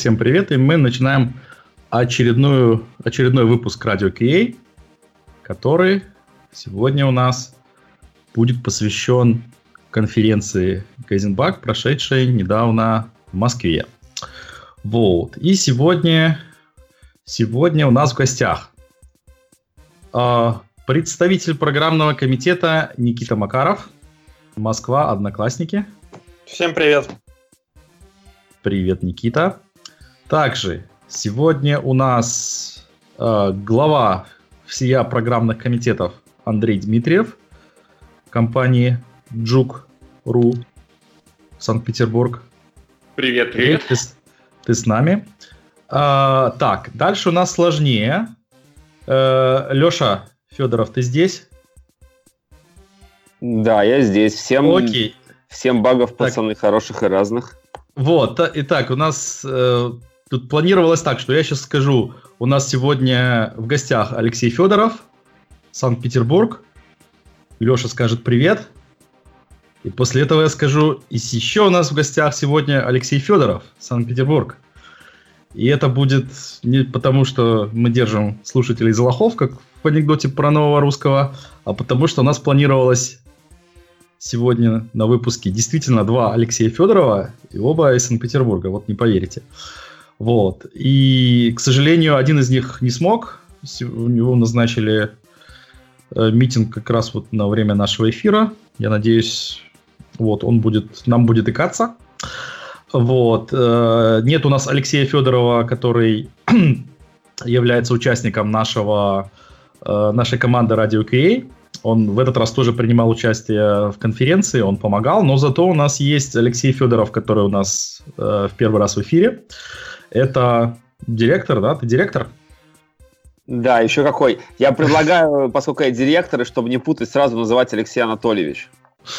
Всем привет, и мы начинаем очередную, очередной выпуск Радио QA, который сегодня у нас будет посвящен конференции Гайзенбак, прошедшей недавно в Москве. Вот. И сегодня, сегодня у нас в гостях э, представитель программного комитета Никита Макаров, Москва, Одноклассники. Всем привет. Привет, Никита. Также сегодня у нас э, глава всея программных комитетов Андрей Дмитриев, компании Джук.ру, Санкт-Петербург. Привет, привет. Ты, ты с нами. А, так, дальше у нас сложнее. А, э, Леша Федоров, ты здесь? Да, я здесь. Всем, Окей. всем багов, пацаны, так. хороших и разных. Вот, итак, у нас э, Тут планировалось так, что я сейчас скажу, у нас сегодня в гостях Алексей Федоров, Санкт-Петербург. Леша скажет привет. И после этого я скажу, и еще у нас в гостях сегодня Алексей Федоров, Санкт-Петербург. И это будет не потому, что мы держим слушателей за лохов, как в анекдоте про нового русского, а потому что у нас планировалось сегодня на выпуске действительно два Алексея Федорова и оба из Санкт-Петербурга, вот не поверите. Вот. И, к сожалению, один из них не смог. У него назначили э, митинг как раз вот на время нашего эфира. Я надеюсь, вот он будет, нам будет икаться. Вот. Э, нет у нас Алексея Федорова, который является участником нашего, э, нашей команды Radio QA. Он в этот раз тоже принимал участие в конференции, он помогал, но зато у нас есть Алексей Федоров, который у нас в первый раз в эфире. Это директор, да? Ты директор? Да, еще какой. Я предлагаю, поскольку я директор, чтобы не путать, сразу называть Алексей Анатольевич.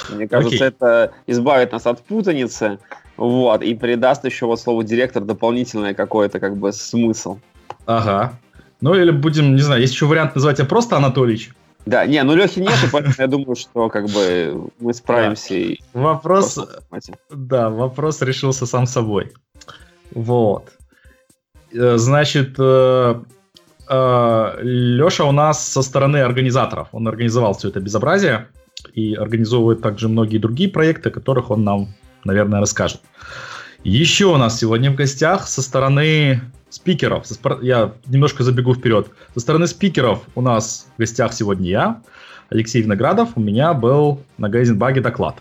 Мне кажется, okay. это избавит нас от путаницы, вот, и придаст еще вот слову директор дополнительное какое-то как бы смысл. Ага. Ну или будем, не знаю, есть еще вариант назвать тебя просто Анатольевич. Да, не, ну Лехи нет, поэтому я думаю, что как бы мы справимся. И вопрос, да, вопрос решился сам собой. Вот. Э, значит, э, э, Леша у нас со стороны организаторов. Он организовал все это безобразие и организовывает также многие другие проекты, о которых он нам, наверное, расскажет. Еще у нас сегодня в гостях со стороны спикеров, я немножко забегу вперед, со стороны спикеров у нас в гостях сегодня я, Алексей Виноградов, у меня был на Гайзенбаге доклад.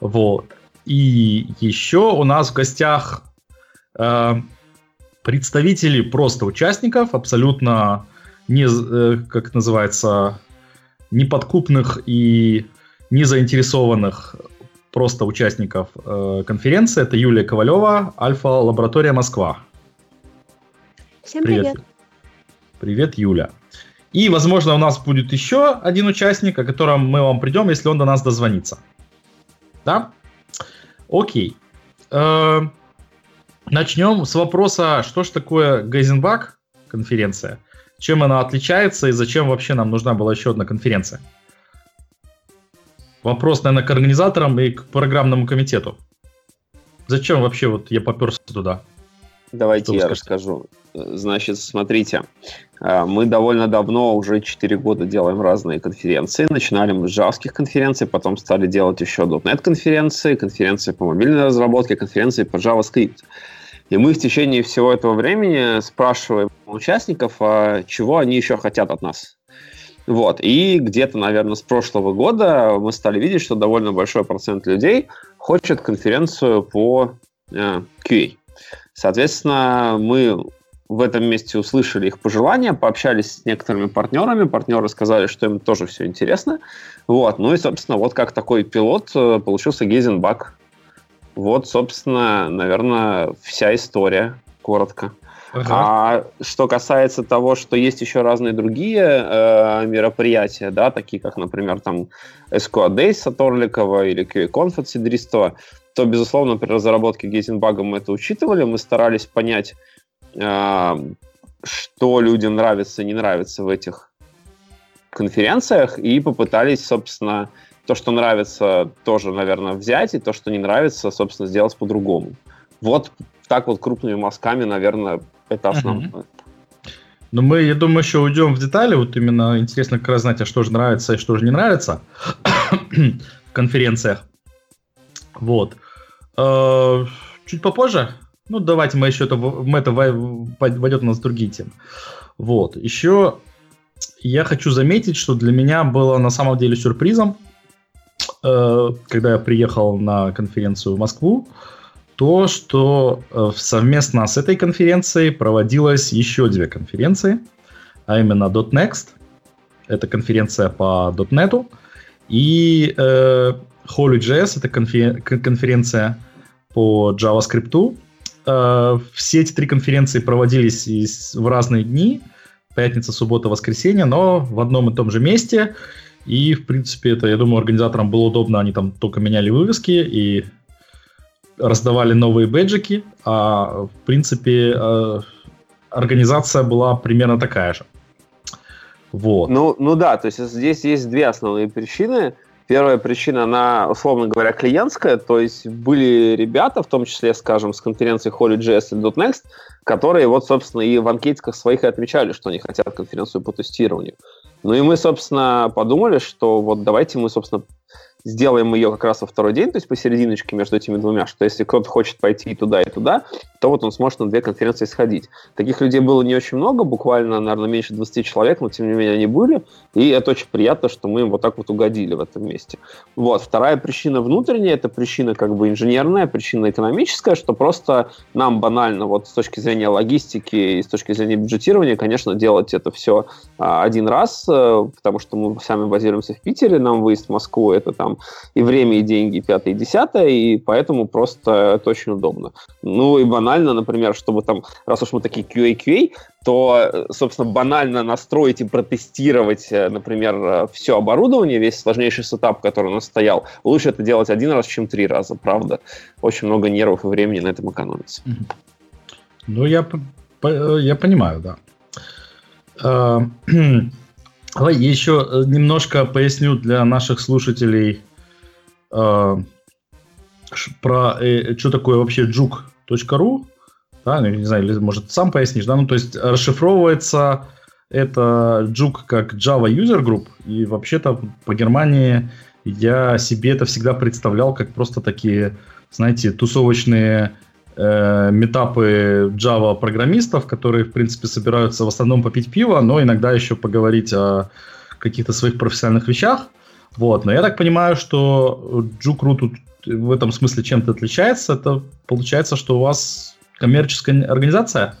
Вот. И еще у нас в гостях представители просто участников, абсолютно не, э, как называется, неподкупных и не заинтересованных просто участников э, конференции. Это Юлия Ковалева, Альфа-лаборатория Москва. Всем привет. привет. Привет, Юля. И, возможно, у нас будет еще один участник, о котором мы вам придем, если он до нас дозвонится. Да? Окей. Э, Начнем с вопроса, что же такое Гейзенбак конференция, чем она отличается и зачем вообще нам нужна была еще одна конференция? Вопрос, наверное, к организаторам и к программному комитету. Зачем вообще вот я поперся туда? Давайте я скажете? расскажу. Значит, смотрите, а, мы довольно давно, уже 4 года делаем разные конференции. Начинали мы с джавских конференций, потом стали делать еще .NET конференции, конференции по мобильной разработке, конференции по JavaScript. И мы в течение всего этого времени спрашиваем участников, а чего они еще хотят от нас. Вот. И где-то, наверное, с прошлого года мы стали видеть, что довольно большой процент людей хочет конференцию по э, QA. Соответственно, мы в этом месте услышали их пожелания, пообщались с некоторыми партнерами, партнеры сказали, что им тоже все интересно. Вот. Ну и, собственно, вот как такой пилот э, получился Гейзенбак. Вот, собственно, наверное, вся история, коротко. Ага. А что касается того, что есть еще разные другие э, мероприятия, да, такие как, например, там SQL Days Саторликова или QA-Conf от Сидристова, то, безусловно, при разработке Гейзенбага мы это учитывали, мы старались понять, э, что людям нравится и не нравится в этих конференциях, и попытались, собственно, то, что нравится, тоже, наверное, взять, и то, что не нравится, собственно, сделать по-другому. Вот так вот крупными мазками, наверное, это основное. Uh-huh. Но мы, я думаю, еще уйдем в детали. Вот именно интересно как раз знать, а что же нравится и что же не нравится в конференциях. Вот. Э, чуть попозже. Ну, давайте мы еще это, мы это войдет у нас в другие темы. Вот. Еще я хочу заметить, что для меня было на самом деле сюрпризом, э, когда я приехал на конференцию в Москву, то, что э, совместно с этой конференцией проводилось еще две конференции, а именно .next, это конференция по .NET, и э, Holy.js, это конференция по JavaScript. Э, все эти три конференции проводились в разные дни, пятница, суббота, воскресенье, но в одном и том же месте. И, в принципе, это, я думаю, организаторам было удобно, они там только меняли вывески и раздавали новые бэджики, а, в принципе, э, организация была примерно такая же. Вот. Ну, ну да, то есть здесь есть две основные причины. Первая причина, она, условно говоря, клиентская, то есть были ребята, в том числе, скажем, с конференции Holy.js и .next, которые вот, собственно, и в анкетиках своих и отмечали, что они хотят конференцию по тестированию. Ну и мы, собственно, подумали, что вот давайте мы, собственно, сделаем ее как раз во второй день, то есть посерединочке между этими двумя, что если кто-то хочет пойти и туда, и туда, то вот он сможет на две конференции сходить. Таких людей было не очень много, буквально, наверное, меньше 20 человек, но тем не менее они были, и это очень приятно, что мы им вот так вот угодили в этом месте. Вот. Вторая причина внутренняя, это причина как бы инженерная, причина экономическая, что просто нам банально вот с точки зрения логистики и с точки зрения бюджетирования, конечно, делать это все а, один раз, э, потому что мы сами базируемся в Питере, нам выезд в Москву это там и время, и деньги, и пятое, и десятое, и поэтому просто это очень удобно. Ну и банально, например, чтобы там, раз уж мы такие QA-QA, то, собственно, банально настроить и протестировать, э, например, э, все оборудование, весь сложнейший сетап, который у нас стоял, лучше это делать один раз, чем три раза, правда. Очень много нервов и времени на этом экономится. Ну, я, я понимаю, да. Давай еще немножко поясню для наших слушателей э, про э, что такое вообще juke.ru, да, ну, не знаю, или, может, сам пояснишь, да, ну, то есть расшифровывается это Juke как Java User Group, и вообще-то по Германии я себе это всегда представлял как просто такие, знаете, тусовочные э, метапы Java программистов, которые, в принципе, собираются в основном попить пиво, но иногда еще поговорить о каких-то своих профессиональных вещах. Вот, но я так понимаю, что Джукру тут в этом смысле чем-то отличается. Это получается, что у вас коммерческая организация?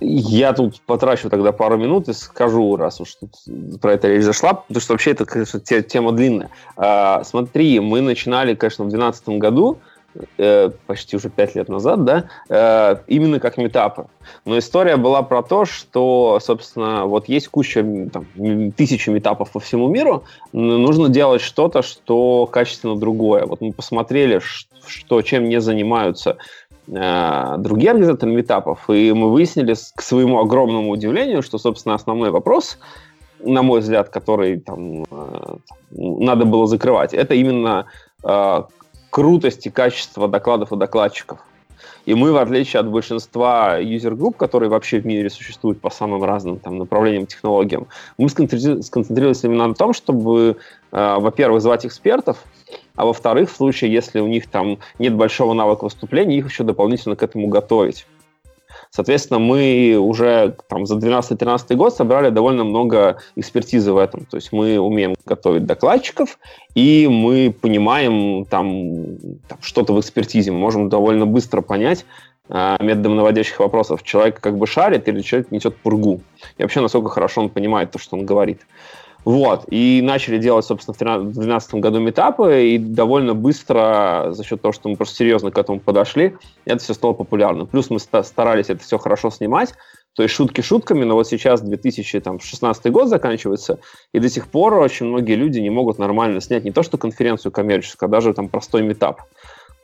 Я тут потрачу тогда пару минут и скажу, раз уж тут про это речь зашла, потому что вообще это, конечно, тема длинная. А, смотри, мы начинали, конечно, в 2012 году, Э, почти уже пять лет назад, да, э, именно как метапы. Но история была про то, что, собственно, вот есть куча, там, тысячи метапов по всему миру, нужно делать что-то, что качественно другое. Вот мы посмотрели, что, чем не занимаются э, другие организаторы метапов, и мы выяснили к своему огромному удивлению, что, собственно, основной вопрос на мой взгляд, который там, надо было закрывать, это именно крутость и качество докладов у докладчиков. И мы, в отличие от большинства юзер-групп, которые вообще в мире существуют по самым разным там, направлениям, технологиям, мы сконцентрировались именно на том, чтобы, э, во-первых, звать экспертов, а во-вторых, в случае, если у них там нет большого навыка выступления, их еще дополнительно к этому готовить. Соответственно, мы уже там, за 12-13 год собрали довольно много экспертизы в этом. То есть мы умеем готовить докладчиков, и мы понимаем там, там что-то в экспертизе. Мы можем довольно быстро понять, э, методом наводящих вопросов, человек как бы шарит или человек несет пургу. И вообще, насколько хорошо он понимает то, что он говорит. Вот, и начали делать, собственно, в 2012 году метапы, и довольно быстро, за счет того, что мы просто серьезно к этому подошли, это все стало популярным. Плюс мы старались это все хорошо снимать, то есть шутки шутками, но вот сейчас 2016 год заканчивается, и до сих пор очень многие люди не могут нормально снять не то что конференцию коммерческую, а даже там простой метап.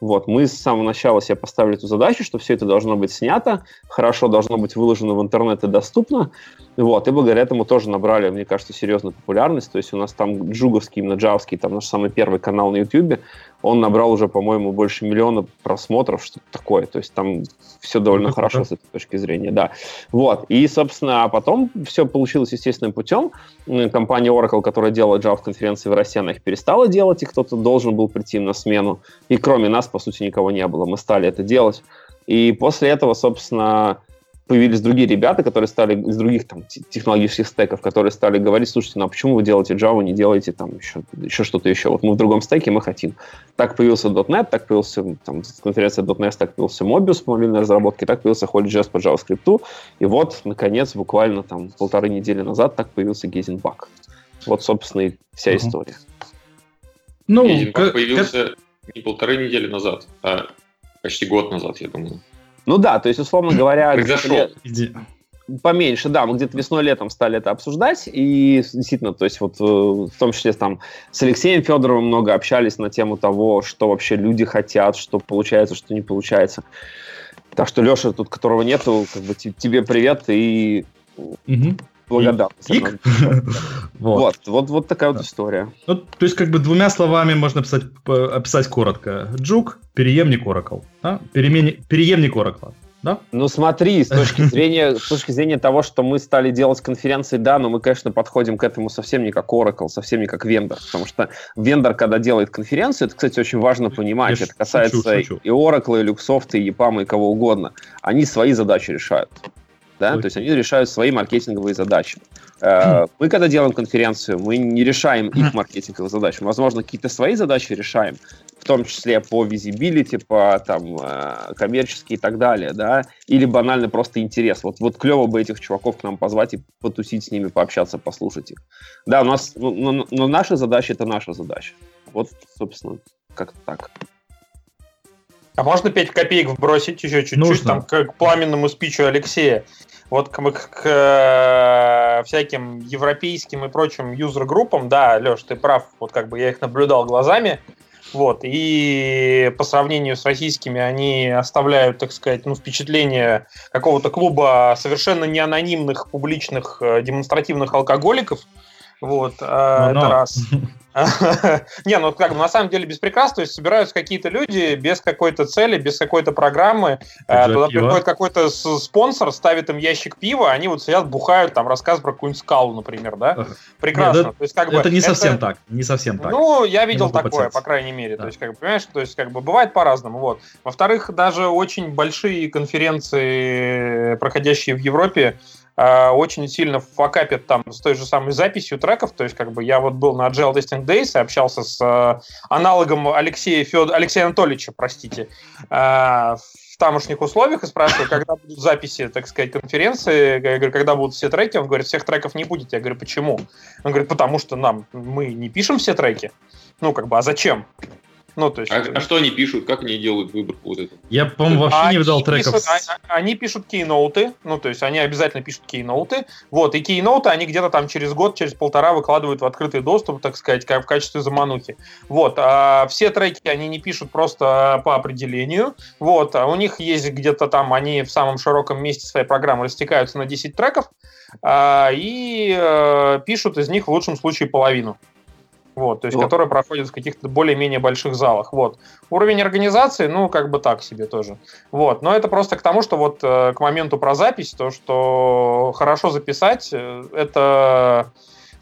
Вот, мы с самого начала себе поставили эту задачу, что все это должно быть снято, хорошо должно быть выложено в интернет и доступно. Вот, и благодаря этому тоже набрали, мне кажется, серьезную популярность. То есть у нас там джуговский, именно джавский, там наш самый первый канал на YouTube, он набрал уже, по-моему, больше миллиона просмотров, что-то такое. То есть там все довольно ну, хорошо с этой точки зрения, да. Вот. И, собственно, а потом все получилось естественным путем. Компания Oracle, которая делала Java-конференции в России, она их перестала делать, и кто-то должен был прийти на смену. И кроме нас, по сути, никого не было. Мы стали это делать. И после этого, собственно, появились другие ребята, которые стали из других там, технологических стеков, которые стали говорить, слушайте, ну а почему вы делаете Java, не делаете там еще, еще что-то еще? Вот мы в другом стеке, мы хотим. Так появился .NET, так появился там, конференция .NET, так появился Mobius по мобильной разработке, так появился Holy.js по JavaScript. И вот, наконец, буквально там полторы недели назад так появился Gazing Вот, собственно, и вся угу. история. Ну, Gazing появился как... не полторы недели назад, а почти год назад, я думаю. Ну да, то есть, условно говоря, поменьше, да, мы где-то весной-летом стали это обсуждать, и действительно, то есть вот э, в том числе там с Алексеем Федоровым много общались на тему того, что вообще люди хотят, что получается, что не получается. Так что, Леша, тут которого нету, как бы тебе привет и угу благодарность. Вот. вот, вот, такая вот история. Ну, то есть, как бы двумя словами можно описать, описать коротко. Джук, переемник Oracle. Да? Переемник Oracle. Да? Ну смотри, с точки зрения, с точки зрения того, что мы стали делать конференции, да, но мы, конечно, подходим к этому совсем не как Oracle, совсем не как вендор, потому что вендор, когда делает конференцию, это, кстати, очень важно понимать, Я это касается шучу, шучу. и Oracle, и Luxoft, и EPAM, и кого угодно. Они свои задачи решают да, то есть они решают свои маркетинговые задачи. Э, мы, когда делаем конференцию, мы не решаем их маркетинговые задачи. возможно, какие-то свои задачи решаем, в том числе по визибилити, по там, э, коммерческие и так далее, да, или банально просто интерес. Вот, вот клево бы этих чуваков к нам позвать и потусить с ними, пообщаться, послушать их. Да, у нас, но, ну, но, но наша задача — это наша задача. Вот, собственно, как-то так. А можно 5 копеек вбросить еще чуть-чуть там к, к пламенному спичу Алексея? Вот к, к, к э, всяким европейским и прочим юзер-группам, да, Леш, ты прав, вот как бы я их наблюдал глазами, вот, и по сравнению с российскими они оставляют, так сказать, ну, впечатление какого-то клуба совершенно неанонимных публичных э, демонстративных алкоголиков, вот, ну, это раз. Не, ну как бы на самом деле без прикрас, то есть собираются какие-то люди без какой-то цели, без какой-то программы, э, туда приходит какой-то спонсор, ставит им ящик пива, они вот сидят, бухают, там рассказывают про какую-нибудь скалу, например, да? Прекрасно. то есть, как бы, это не совсем так, не совсем так. Ну, я видел такое, по крайней мере, то есть, как бы, понимаешь, то есть, как бы, бывает по-разному, вот. Во-вторых, даже очень большие конференции, проходящие в Европе, очень сильно факапит там с той же самой записью треков. То есть, как бы я вот был на Agile Testing Days и общался с э, аналогом Алексея, Фед... Алексея Анатольевича, простите, э, в тамошних условиях и спрашиваю, когда будут записи, так сказать, конференции, я говорю, когда будут все треки, он говорит, всех треков не будет. Я говорю, почему? Он говорит, потому что нам, мы не пишем все треки. Ну, как бы, а зачем? Ну, то есть... а, а что они пишут? Как они делают выборку вот эту? Я, по-моему, вообще они не видал треков. Пишут, а, а, они пишут кейноуты, ну, то есть они обязательно пишут кейноуты, вот, и кейноуты они где-то там через год, через полтора выкладывают в открытый доступ, так сказать, как в качестве заманухи. Вот, а все треки они не пишут просто по определению, вот, а у них есть где-то там, они в самом широком месте своей программы растекаются на 10 треков, а, и а, пишут из них в лучшем случае половину вот, то есть, вот. которые проходят в каких-то более-менее больших залах, вот. Уровень организации, ну, как бы так себе тоже, вот, но это просто к тому, что вот э, к моменту про запись, то, что хорошо записать, э, это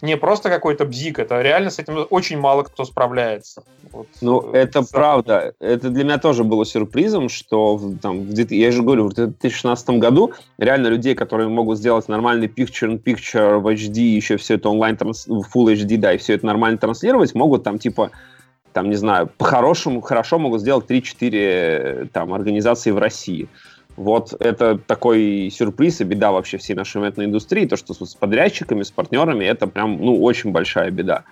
не просто какой-то бзик, это реально с этим очень мало кто справляется. Вот, ну, э, это сам... правда. Это для меня тоже было сюрпризом, что там, я же говорю, в 2016 году реально людей, которые могут сделать нормальный picture-in-picture в HD, еще все это онлайн, в Full HD, да, и все это нормально транслировать, могут там типа там, не знаю, по-хорошему, хорошо могут сделать 3-4 э, там организации в России. Вот это такой сюрприз и беда вообще всей нашей метной индустрии, то, что с подрядчиками, с партнерами, это прям, ну, очень большая беда.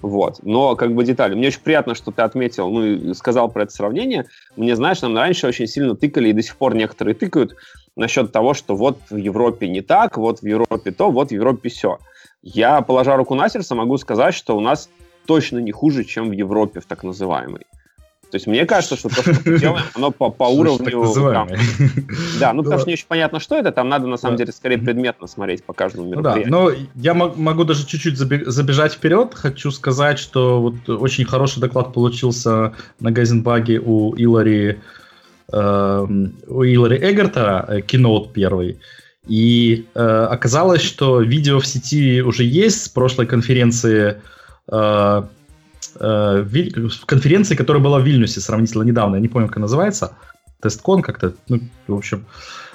Вот. Но как бы детали. Мне очень приятно, что ты отметил, ну и сказал про это сравнение. Мне, знаешь, нам раньше очень сильно тыкали, и до сих пор некоторые тыкают насчет того, что вот в Европе не так, вот в Европе то, вот в Европе все. Я, положа руку на сердце, могу сказать, что у нас точно не хуже, чем в Европе, в так называемой. То есть мне кажется, что то, что мы делаем, оно по, по уровню... Там, да, ну потому что не очень понятно, что это, там надо на самом деле скорее предметно смотреть по каждому мероприятию. Ну, да, но я могу даже чуть-чуть забежать вперед. Хочу сказать, что вот очень хороший доклад получился на Гайзенбаге у Илари, э, у Илари Эгерта, Keynote первый. И э, оказалось, что видео в сети уже есть с прошлой конференции э, э, в конференции, которая была в Вильнюсе сравнительно недавно, я не помню, как называется, Тесткон как-то, ну, в общем,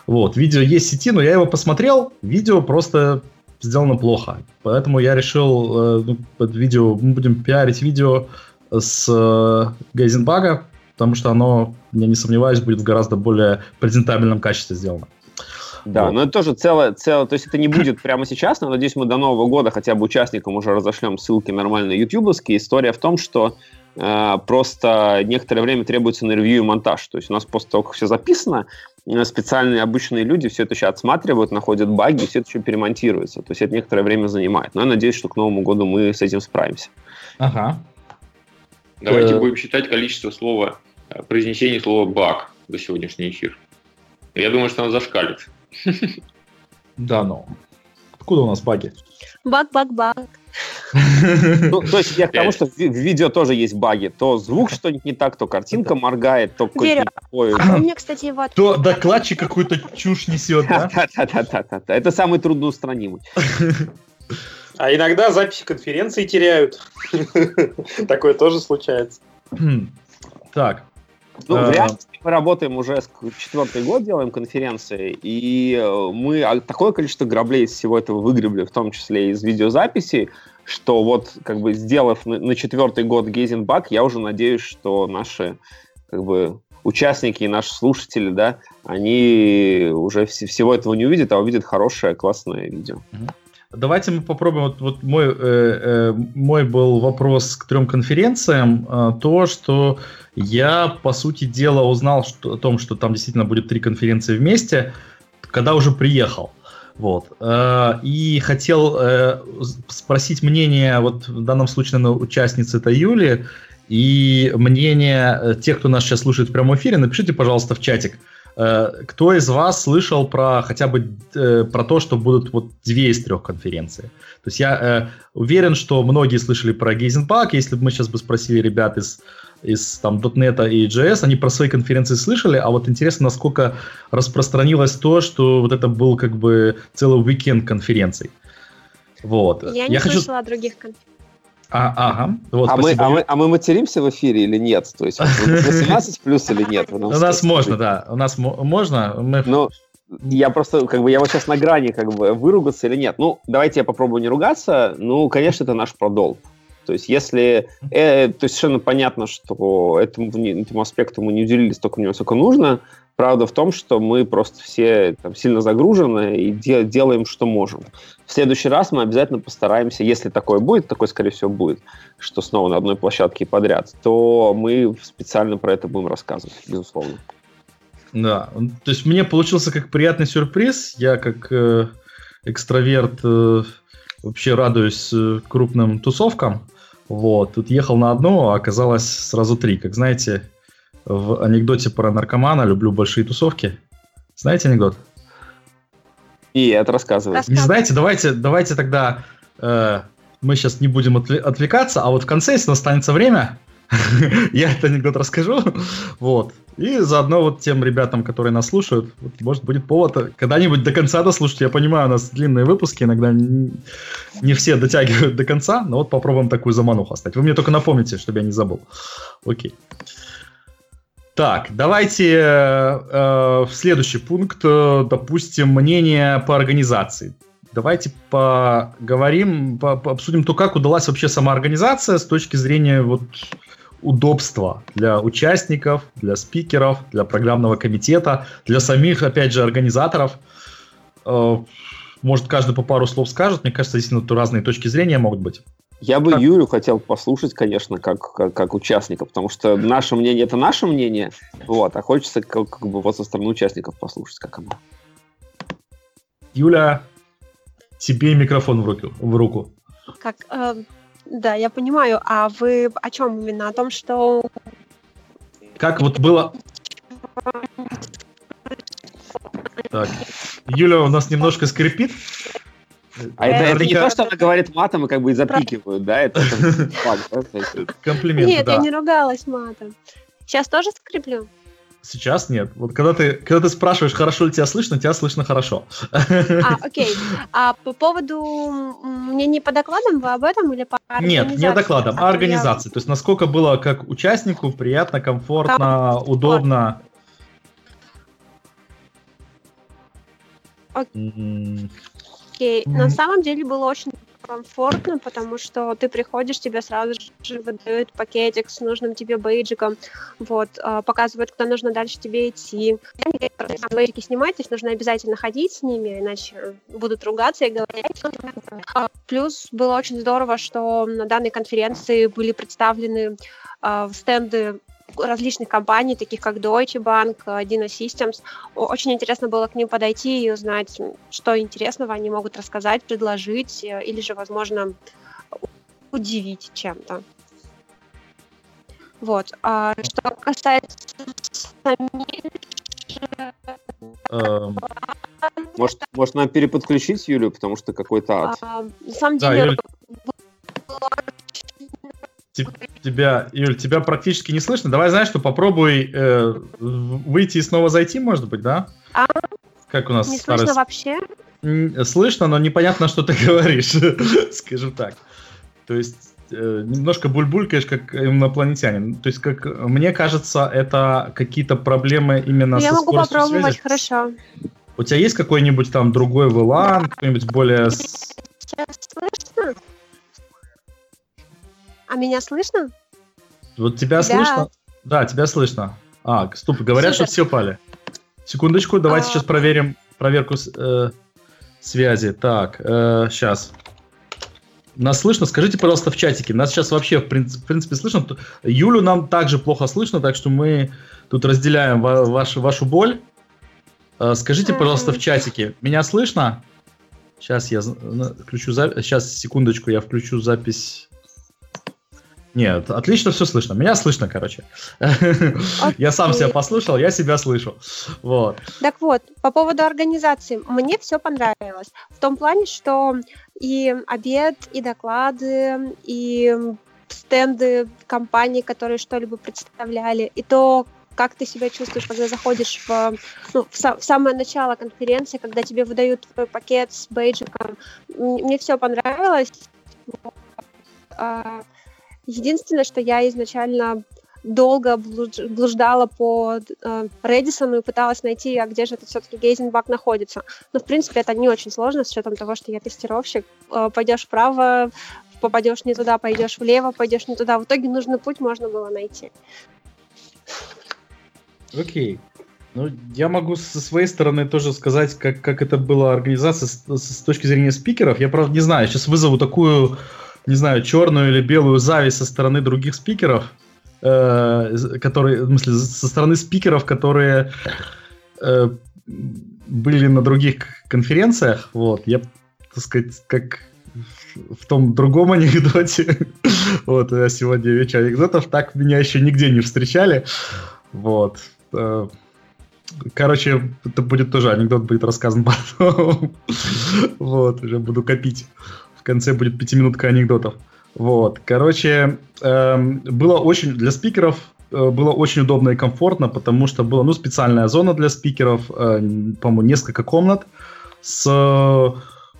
вот, видео есть в сети, но я его посмотрел, видео просто сделано плохо, поэтому я решил, э, ну, под видео, мы будем пиарить видео с э, Гейзенбага, потому что оно, я не сомневаюсь, будет в гораздо более презентабельном качестве сделано. Да, вот. но это тоже целое, целое, то есть это не будет прямо сейчас, но надеюсь, мы до Нового года хотя бы участникам уже разошлем ссылки нормальные ютубовские. История в том, что э, просто некоторое время требуется на ревью и монтаж. То есть у нас после того, как все записано, э, специальные обычные люди все это еще отсматривают, находят баги, и все это еще перемонтируется. То есть это некоторое время занимает. Но я надеюсь, что к Новому году мы с этим справимся. Ага. Давайте э... будем считать количество слова, э, произнесения слова баг за сегодняшний эфир. Я думаю, что оно зашкалит. Да, но откуда у нас баги? Баг, баг, баг. Ну, то есть я к тому, что в видео тоже есть баги. То звук что-нибудь не так, то картинка моргает, то какой-то такой... У меня, кстати, вот... То докладчик какую-то чушь несет, да? Да-да-да. Это самый трудноустранимый. А иногда записи конференции теряют. Такое тоже случается. Так. Ну, в реальности мы работаем уже четвертый год, делаем конференции, и э, мы такое количество граблей из всего этого выгребли, в том числе из видеозаписей, что вот как бы сделав на, четвертый год Гейзенбак, я уже надеюсь, что наши как бы участники и наши слушатели, да, они уже вс- всего этого не увидят, а увидят хорошее, классное видео. Давайте мы попробуем. Вот, вот мой, э, э, мой был вопрос к трем конференциям. Э, то, что я, по сути дела, узнал что, о том, что там действительно будет три конференции вместе, когда уже приехал. Вот. Э, и хотел э, спросить мнение, вот в данном случае, на участницы это Юли, и мнение э, тех, кто нас сейчас слушает в прямом эфире. Напишите, пожалуйста, в чатик, кто из вас слышал про хотя бы про то, что будут вот две из трех конференций? То есть я уверен, что многие слышали про Гейзенбак. Если бы мы сейчас бы спросили ребят из из там .NET и JS, они про свои конференции слышали, а вот интересно, насколько распространилось то, что вот это был как бы целый уикенд конференций. Вот. Я не Я слышала хочу... о других конференциях. А, ага. Вот, а, мы, а, мы, а мы материмся в эфире или нет? То есть 18 плюс или нет? У нас можно, да. У нас можно. Мы... Ну, я просто, как бы, я вот сейчас на грани, как бы, выругаться или нет. Ну, давайте я попробую не ругаться. Ну, конечно, это наш продолг. То есть, если... Э, то совершенно понятно, что этому, этому аспекту мы не уделили столько внимания, сколько нужно. Правда в том, что мы просто все там, сильно загружены и де- делаем, что можем. В следующий раз мы обязательно постараемся, если такое будет, такое, скорее всего, будет, что снова на одной площадке подряд, то мы специально про это будем рассказывать, безусловно. Да, то есть мне получился как приятный сюрприз. Я как э, экстраверт э, вообще радуюсь э, крупным тусовкам. Вот, тут ехал на одну, а оказалось сразу три. Как знаете, в анекдоте про наркомана «Люблю большие тусовки». Знаете анекдот? И это рассказывает. Не знаете? Давайте, давайте тогда э, мы сейчас не будем отвлекаться, а вот в конце, если останется время, я этот анекдот расскажу. Вот. И заодно вот тем ребятам, которые нас слушают, вот, может, будет повод когда-нибудь до конца дослушать. Я понимаю, у нас длинные выпуски, иногда не, не все дотягивают до конца, но вот попробуем такую замануху оставить. Вы мне только напомните, чтобы я не забыл. Окей. Так, давайте э, э, в следующий пункт, э, допустим, мнение по организации. Давайте поговорим, по, обсудим то, как удалась вообще сама организация с точки зрения вот удобства для участников, для спикеров, для программного комитета, для самих, опять же, организаторов. Э, может, каждый по пару слов скажет. Мне кажется, действительно, тут разные точки зрения могут быть. Я бы как... Юлю хотел послушать, конечно, как, как, как участника, потому что наше мнение – это наше мнение, вот, а хочется как, как бы вот со стороны участников послушать, как оно. Юля, тебе микрофон в руку. В руку. Как, э, да, я понимаю. А вы о чем именно? О том, что как вот было... Так, Юля у нас немножко скрипит. А это, это не то, что она говорит матом и как бы запикивают, да? Это комплимент. Нет, я не ругалась матом. Сейчас тоже скреплю? Сейчас нет. Вот когда ты, когда ты спрашиваешь, хорошо ли тебя слышно, тебя слышно хорошо. А, окей. А по поводу мне не по докладам вы об этом или по Нет, не докладам, а организации. То есть насколько было как участнику приятно, комфортно, удобно. Окей. На самом деле было очень комфортно, потому что ты приходишь, тебе сразу же выдают пакетик с нужным тебе бейджиком, вот, а, показывают, куда нужно дальше тебе идти. Бейджики снимать, то нужно обязательно ходить с ними, иначе будут ругаться и говорить. А, плюс было очень здорово, что на данной конференции были представлены а, стенды различных компаний, таких как Deutsche Bank, Dino Systems. Очень интересно было к ним подойти и узнать, что интересного они могут рассказать, предложить э, или же, возможно, удивить чем-то. Вот. А что касается самих эм. может, может нам переподключить Юлю, потому что какой-то ад. А, на самом деле, да, Тебя, Юль, тебя практически не слышно. Давай, знаешь, что попробуй э, выйти и снова зайти, может быть, да? А? Как у нас Не старость... слышно вообще? Слышно, но непонятно, что ты говоришь, скажем так. То есть э, немножко бульбулькаешь, как инопланетянин. То есть, как мне кажется, это какие-то проблемы именно Я со могу попробовать, связи. хорошо. У тебя есть какой-нибудь там другой VLAN, какой-нибудь более... Сейчас слышно? А меня слышно? Вот тебя да. слышно? Да, тебя слышно. А, стоп, говорят, Супер. что все пали. Секундочку, давайте а... сейчас проверим проверку э, связи. Так, э, сейчас. Нас слышно? Скажите, пожалуйста, в чатике. Нас сейчас вообще, в принципе, в принципе слышно. Юлю нам также плохо слышно, так что мы тут разделяем ва- вашу, вашу боль. Э, скажите, пожалуйста, в чатике. Меня слышно? Сейчас я включу запись. Сейчас, секундочку, я включу запись нет, отлично все слышно. Меня слышно, короче. Okay. Я сам себя послушал, я себя слышу. Вот. Так вот, по поводу организации. Мне все понравилось. В том плане, что и обед, и доклады, и стенды компаний, которые что-либо представляли, и то, как ты себя чувствуешь, когда заходишь в, ну, в, в самое начало конференции, когда тебе выдают твой пакет с бейджиком. Мне все понравилось. Единственное, что я изначально долго блуждала по э, Редисону и пыталась найти, а где же это все-таки Гейзенбак находится. Но, в принципе, это не очень сложно, с учетом того, что я тестировщик. Э, пойдешь вправо, попадешь не туда, пойдешь влево, пойдешь не туда. В итоге нужный путь можно было найти. Окей. Ну, я могу со своей стороны тоже сказать, как, как это была организация с, с точки зрения спикеров. Я, правда, не знаю, сейчас вызову такую не знаю, черную или белую зависть со стороны других спикеров, э, которые, в смысле, со стороны спикеров, которые э, были на других конференциях, вот, я, так сказать, как в том другом анекдоте, вот, я сегодня вечер анекдотов, так меня еще нигде не встречали, вот, э, Короче, это будет тоже анекдот будет рассказан потом. вот, уже буду копить в конце будет пятиминутка анекдотов. Вот, короче, эм, было очень для спикеров э, было очень удобно и комфортно, потому что была ну специальная зона для спикеров, э, по-моему, несколько комнат с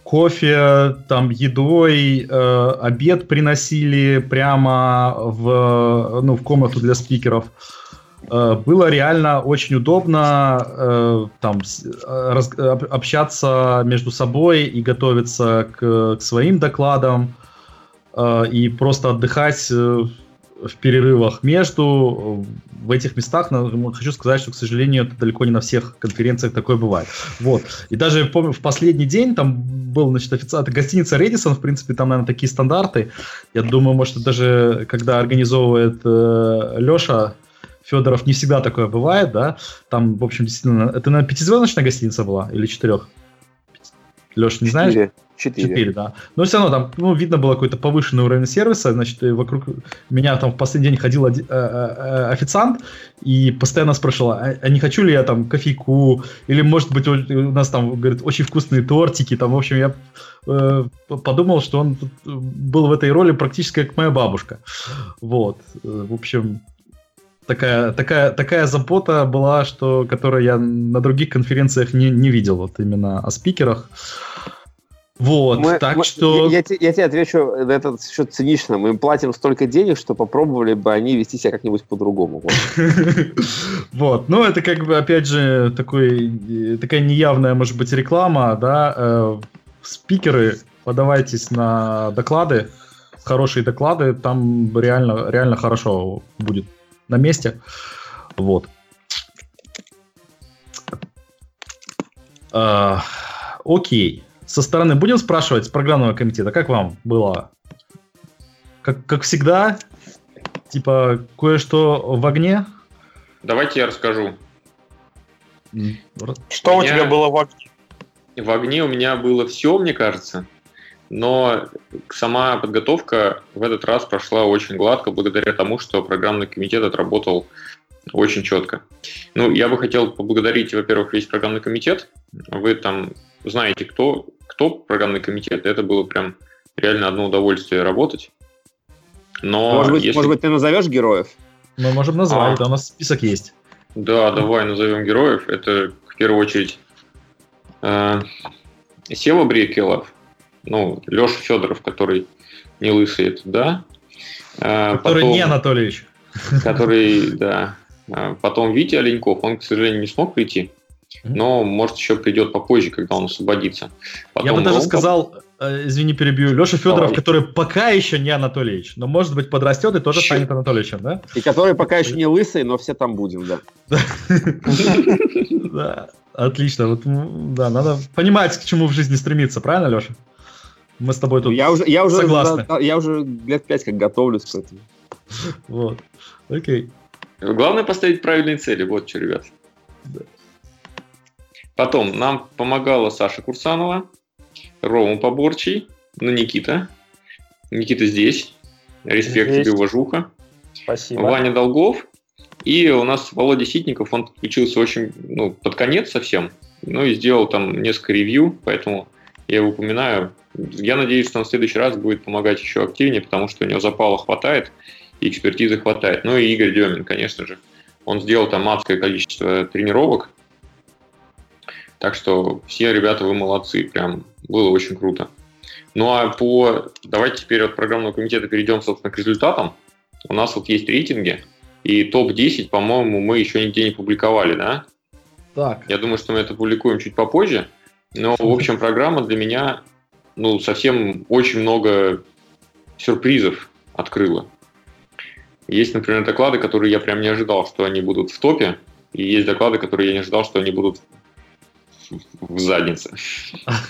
кофе, там едой, э, обед приносили прямо в ну в комнату для спикеров. Э, было реально очень удобно э, там э, раз, общаться между собой и готовиться к, к своим докладам и просто отдыхать в перерывах между в этих местах. Хочу сказать, что, к сожалению, это далеко не на всех конференциях такое бывает. Вот. И даже помню, в последний день там был, значит, официант, гостиница Редисон, в принципе, там, наверное, такие стандарты. Я думаю, может, даже когда организовывает э, Леша Федоров не всегда такое бывает, да. Там, в общем, действительно, это, наверное, пятизвездочная гостиница была или четырех? Леш, не знаешь? Четыре. Четыре, да. Но все равно там, ну, видно было какой-то повышенный уровень сервиса, значит, вокруг меня там в последний день ходил оди, э, э, официант и постоянно спрашивал, а, а не хочу ли я там кофейку, или, может быть, у нас там, говорит, очень вкусные тортики, там, в общем, я э, подумал, что он был в этой роли практически как моя бабушка. Вот. Э, в общем, такая, такая, такая забота была, что, которую я на других конференциях не, не видел, вот именно о спикерах. Вот, мы, так мы, что... Я, я, я тебе отвечу на этот счет цинично. Мы им платим столько денег, что попробовали бы они вести себя как-нибудь по-другому. Вот, ну это как бы, опять же, такой, такая неявная, может быть, реклама, да, э, спикеры, подавайтесь на доклады, хорошие доклады, там реально, реально хорошо будет на месте. Вот. Uh, окей со стороны будем спрашивать с программного комитета, как вам было? Как, как всегда, типа кое-что в огне? Давайте я расскажу. Что у, меня... у тебя было в огне? В огне у меня было все, мне кажется. Но сама подготовка в этот раз прошла очень гладко, благодаря тому, что программный комитет отработал очень четко. Ну, я бы хотел поблагодарить, во-первых, весь программный комитет. Вы там знаете, кто, кто программный комитет. Это было прям реально одно удовольствие работать. Но может быть, если... может быть ты назовешь героев? Мы можем назвать, а, да, у нас список есть. Да, давай назовем героев. Это в первую очередь э, Сева Брекелов, ну, Леша Федоров, который не лысый, это да. Э, который потом, не Анатольевич. Который, да. Э, потом Витя Оленьков, он, к сожалению, не смог прийти но, может, еще придет попозже, когда он освободится. Потом Я бы даже Ром... сказал, э, извини, перебью, Леша Федоров, Давай. который пока еще не Анатольевич, но, может быть, подрастет и тоже Чё? станет Анатольевичем, да? И который пока еще не лысый, но все там будем, да. Да, отлично. Вот, да, надо понимать, к чему в жизни стремиться, правильно, Леша? Мы с тобой тут я уже, я уже, согласны. Я уже лет пять как готовлюсь к этому. Вот, окей. Главное поставить правильные цели, вот что, ребят. Потом нам помогала Саша Курсанова, Рома Поборчий, ну, Никита. Никита здесь. Респект здесь. тебе, уважуха. Спасибо. Ваня Долгов. И у нас Володя Ситников, он подключился очень, ну, под конец совсем. Ну, и сделал там несколько ревью, поэтому я его упоминаю. Я надеюсь, что он в следующий раз будет помогать еще активнее, потому что у него запала хватает и экспертизы хватает. Ну и Игорь Демин, конечно же. Он сделал там адское количество тренировок, так что все ребята, вы молодцы, прям было очень круто. Ну а по... Давайте теперь от программного комитета перейдем, собственно, к результатам. У нас вот есть рейтинги, и топ-10, по-моему, мы еще нигде не публиковали, да? Так. Я думаю, что мы это публикуем чуть попозже. Но, в общем, программа для меня, ну, совсем очень много сюрпризов открыла. Есть, например, доклады, которые я прям не ожидал, что они будут в топе, и есть доклады, которые я не ожидал, что они будут в заднице.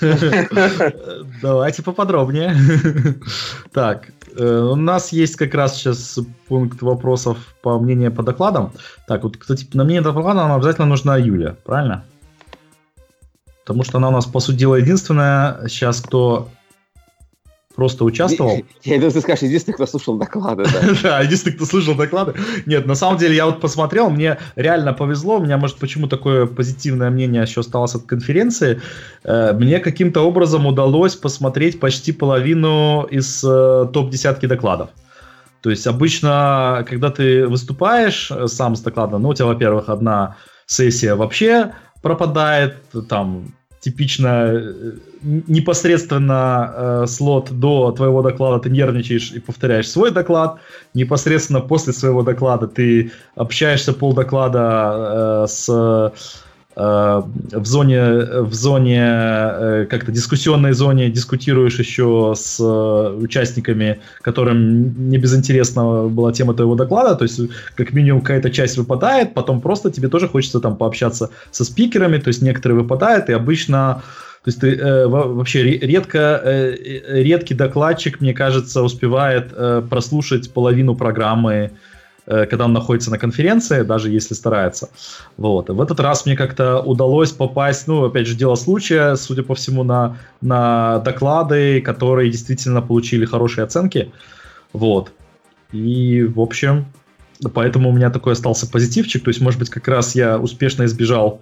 Давайте поподробнее. Так, э, у нас есть как раз сейчас пункт вопросов по мнению по докладам. Так, вот, кстати, на мнение доклада нам обязательно нужна Юля, правильно? Потому что она у нас, по сути дела, единственная сейчас, кто просто участвовал. Я думаю, ты скажешь, единственный, кто слушал доклады. Да, единственный, кто слушал доклады. Нет, на самом деле я вот посмотрел, мне реально повезло, у меня, может, почему такое позитивное мнение еще осталось от конференции. Э, мне каким-то образом удалось посмотреть почти половину из э, топ-десятки докладов. То есть обычно, когда ты выступаешь э, сам с докладом, ну, у тебя, во-первых, одна сессия вообще пропадает, там типично э, непосредственно э, слот до твоего доклада ты нервничаешь и повторяешь свой доклад, непосредственно после своего доклада ты общаешься пол доклада э, с в зоне, в зоне э, как-то дискуссионной зоне дискутируешь еще с э, участниками, которым не безинтересна была тема твоего доклада, то есть как минимум какая-то часть выпадает, потом просто тебе тоже хочется там пообщаться со спикерами, то есть некоторые выпадают, и обычно то есть ты э, вообще редко, э, редкий докладчик, мне кажется, успевает э, прослушать половину программы э, когда он находится на конференции, даже если старается. Вот. в этот раз мне как-то удалось попасть, ну, опять же, дело случая, судя по всему, на, на доклады, которые действительно получили хорошие оценки. Вот. И, в общем, поэтому у меня такой остался позитивчик. То есть, может быть, как раз я успешно избежал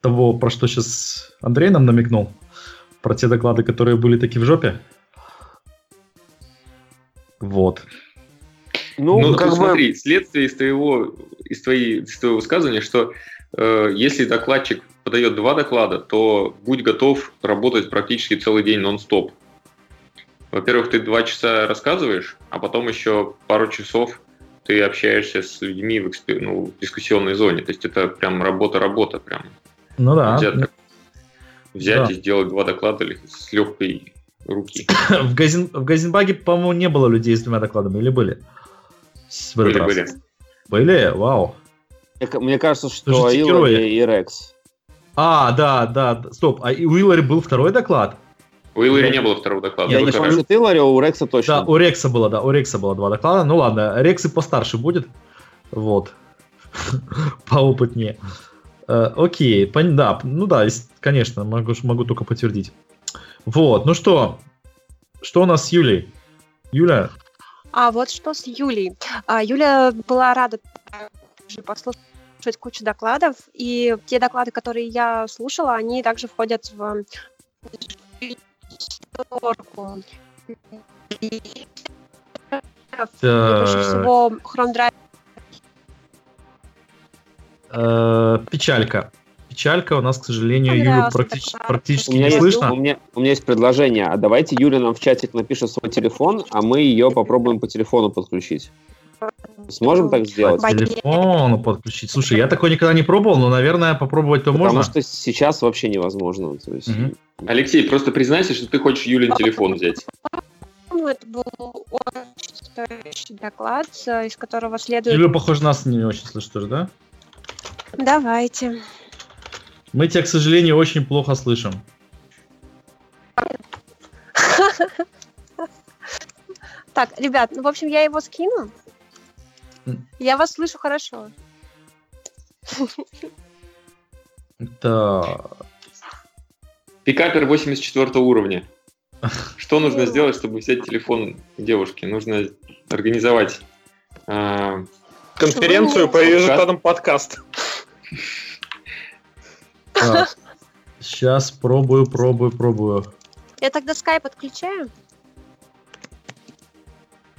того, про что сейчас Андрей нам намекнул. Про те доклады, которые были такие в жопе. Вот. Ну, ну как бы... смотри, следствие из твоего, из, твоей, из твоего высказывания, что э, если докладчик подает два доклада, то будь готов работать практически целый день нон-стоп. Во-первых, ты два часа рассказываешь, а потом еще пару часов ты общаешься с людьми в, экспер... ну, в дискуссионной зоне. То есть это прям работа-работа прям. Ну да. Взять, взять да. и сделать два доклада с легкой руки. в, Газин... в Газенбаге, по-моему, не было людей с двумя докладами, или были? Были, были. Были? Вау. Мне кажется, что Илари и Рекс. А, да, да. Стоп, а у Илари был второй доклад? У Илари не было второго доклада. Я не помню Илари, а у Рекса точно. Да, у Рекса было, да, у Рекса было два доклада. Ну ладно, Рекс и постарше будет. Вот. Поопытнее. Э, окей, да, ну да, конечно, могу, могу только подтвердить. Вот, ну что, что у нас с Юлей? Юля? А вот что с Юлей. А, Юля была рада послушать кучу докладов, и те доклады, которые я слушала, они также входят в пятерку. Больше всего Drive. Э, печалька. Печалька у нас, к сожалению, Юлю практически, практически не есть, слышно. У меня, у меня есть предложение. А давайте Юля нам в чатик напишет свой телефон, а мы ее попробуем по телефону подключить. Сможем так сделать? По телефону подключить. Слушай, я такой никогда не пробовал, но, наверное, попробовать то Потому можно. Потому что сейчас вообще невозможно. То есть... угу. Алексей, просто признайся, что ты хочешь Юлин телефон взять. Ну, это был очень стоящий доклад, из которого следует... Юля, похоже, нас не очень слышит тоже, да? Давайте. Мы тебя, к сожалению, очень плохо слышим. Так, ребят, ну, в общем, я его скину. Я вас слышу хорошо. Да. Пикапер 84 уровня. Что нужно сделать, чтобы взять телефон девушки? Нужно организовать э, конференцию по результатам подкаста. Сейчас пробую, пробую, пробую. Я тогда скайп отключаю?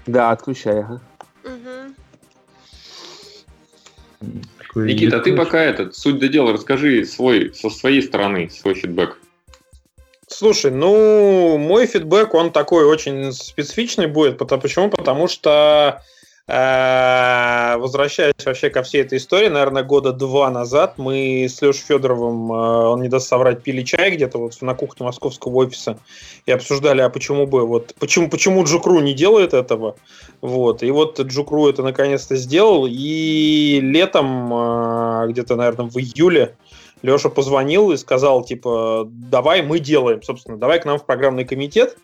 Да, отключай, ага. Угу. Никита, а ты пока этот, суть до дела, расскажи свой, со своей стороны, свой фидбэк. Слушай, ну, мой фидбэк, он такой очень специфичный будет. Почему? Потому что возвращаясь вообще ко всей этой истории, наверное, года два назад мы с Лешей Федоровым, э, он не даст соврать, пили чай где-то вот на кухне московского офиса и обсуждали, а почему бы, вот, почему, почему Джукру не делает этого, вот, и вот Джукру это наконец-то сделал, и летом, э, где-то, наверное, в июле, Леша позвонил и сказал, типа, давай мы делаем, собственно, давай к нам в программный комитет,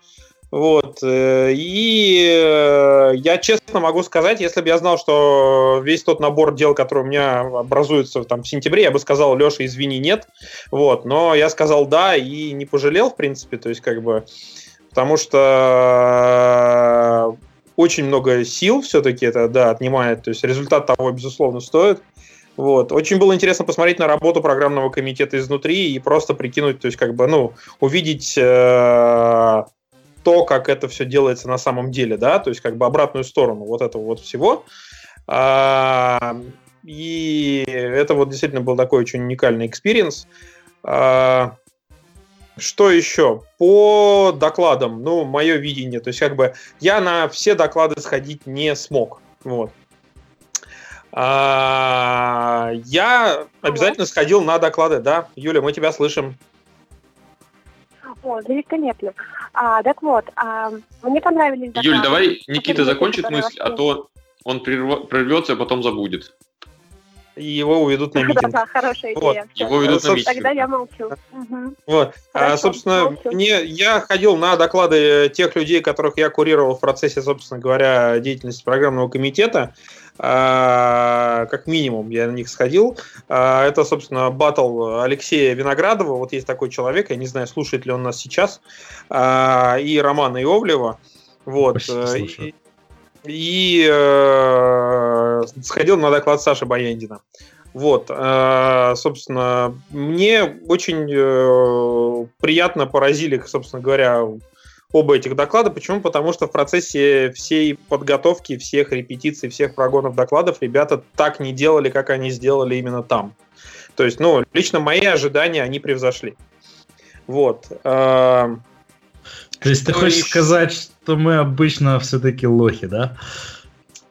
вот. Э, и э, я честно могу сказать, если бы я знал, что весь тот набор дел, который у меня образуется там, в сентябре, я бы сказал, Леша, извини, нет. Вот. Но я сказал да и не пожалел, в принципе. То есть, как бы, потому что очень много сил все-таки это, да, отнимает. То есть, результат того, безусловно, стоит. Вот. Очень было интересно посмотреть на работу программного комитета изнутри и просто прикинуть, то есть как бы, ну, увидеть э, то, как это все делается на самом деле, да, то есть как бы обратную сторону вот этого вот всего. А, и это вот действительно был такой очень уникальный experience. А, что еще? По докладам, ну, мое видение, то есть как бы я на все доклады сходить не смог, вот. А, я обязательно сходил на доклады, да. Юля, мы тебя слышим. О, великолепно. А, так вот, а, мне понравились доклады. Юль, давай Никита закончит мысль, а то он прервется, а потом забудет. и его уведут на митинг. Да, хорошая идея. Вот. Его ведут на митинг. Тогда я молчу. Вот. а, собственно, молчу. мне, я ходил на доклады тех людей, которых я курировал в процессе, собственно говоря, деятельности программного комитета. А, как минимум я на них сходил. А, это, собственно, батл Алексея Виноградова. Вот есть такой человек, я не знаю, слушает ли он нас сейчас. А, и Романа Иовлева. Вот. И, и э, сходил на доклад Саши Баяндина. Вот, э, собственно, мне очень э, приятно поразили, собственно говоря, оба этих доклада. Почему? Потому что в процессе всей подготовки, всех репетиций, всех прогонов докладов ребята так не делали, как они сделали именно там. То есть, ну, лично мои ожидания, они превзошли. Вот. Э, То есть ты хочешь еще... сказать, что мы обычно все-таки лохи, да?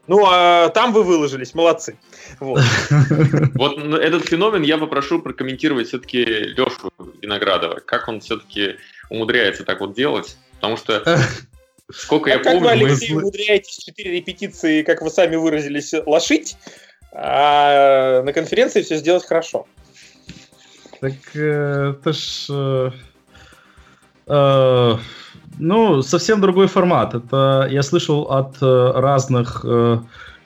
Ну, а там вы выложились, молодцы. Вот. вот этот феномен я попрошу прокомментировать все-таки Лешу Виноградова. Как он все-таки умудряется так вот делать? Потому что сколько я помню... Как вы, Алексей, умудряетесь четыре репетиции, как вы сами выразились, лошить, а на конференции все сделать хорошо. Так э, это ж... Э, э, ну, совсем другой формат. Это я слышал от э, разных э,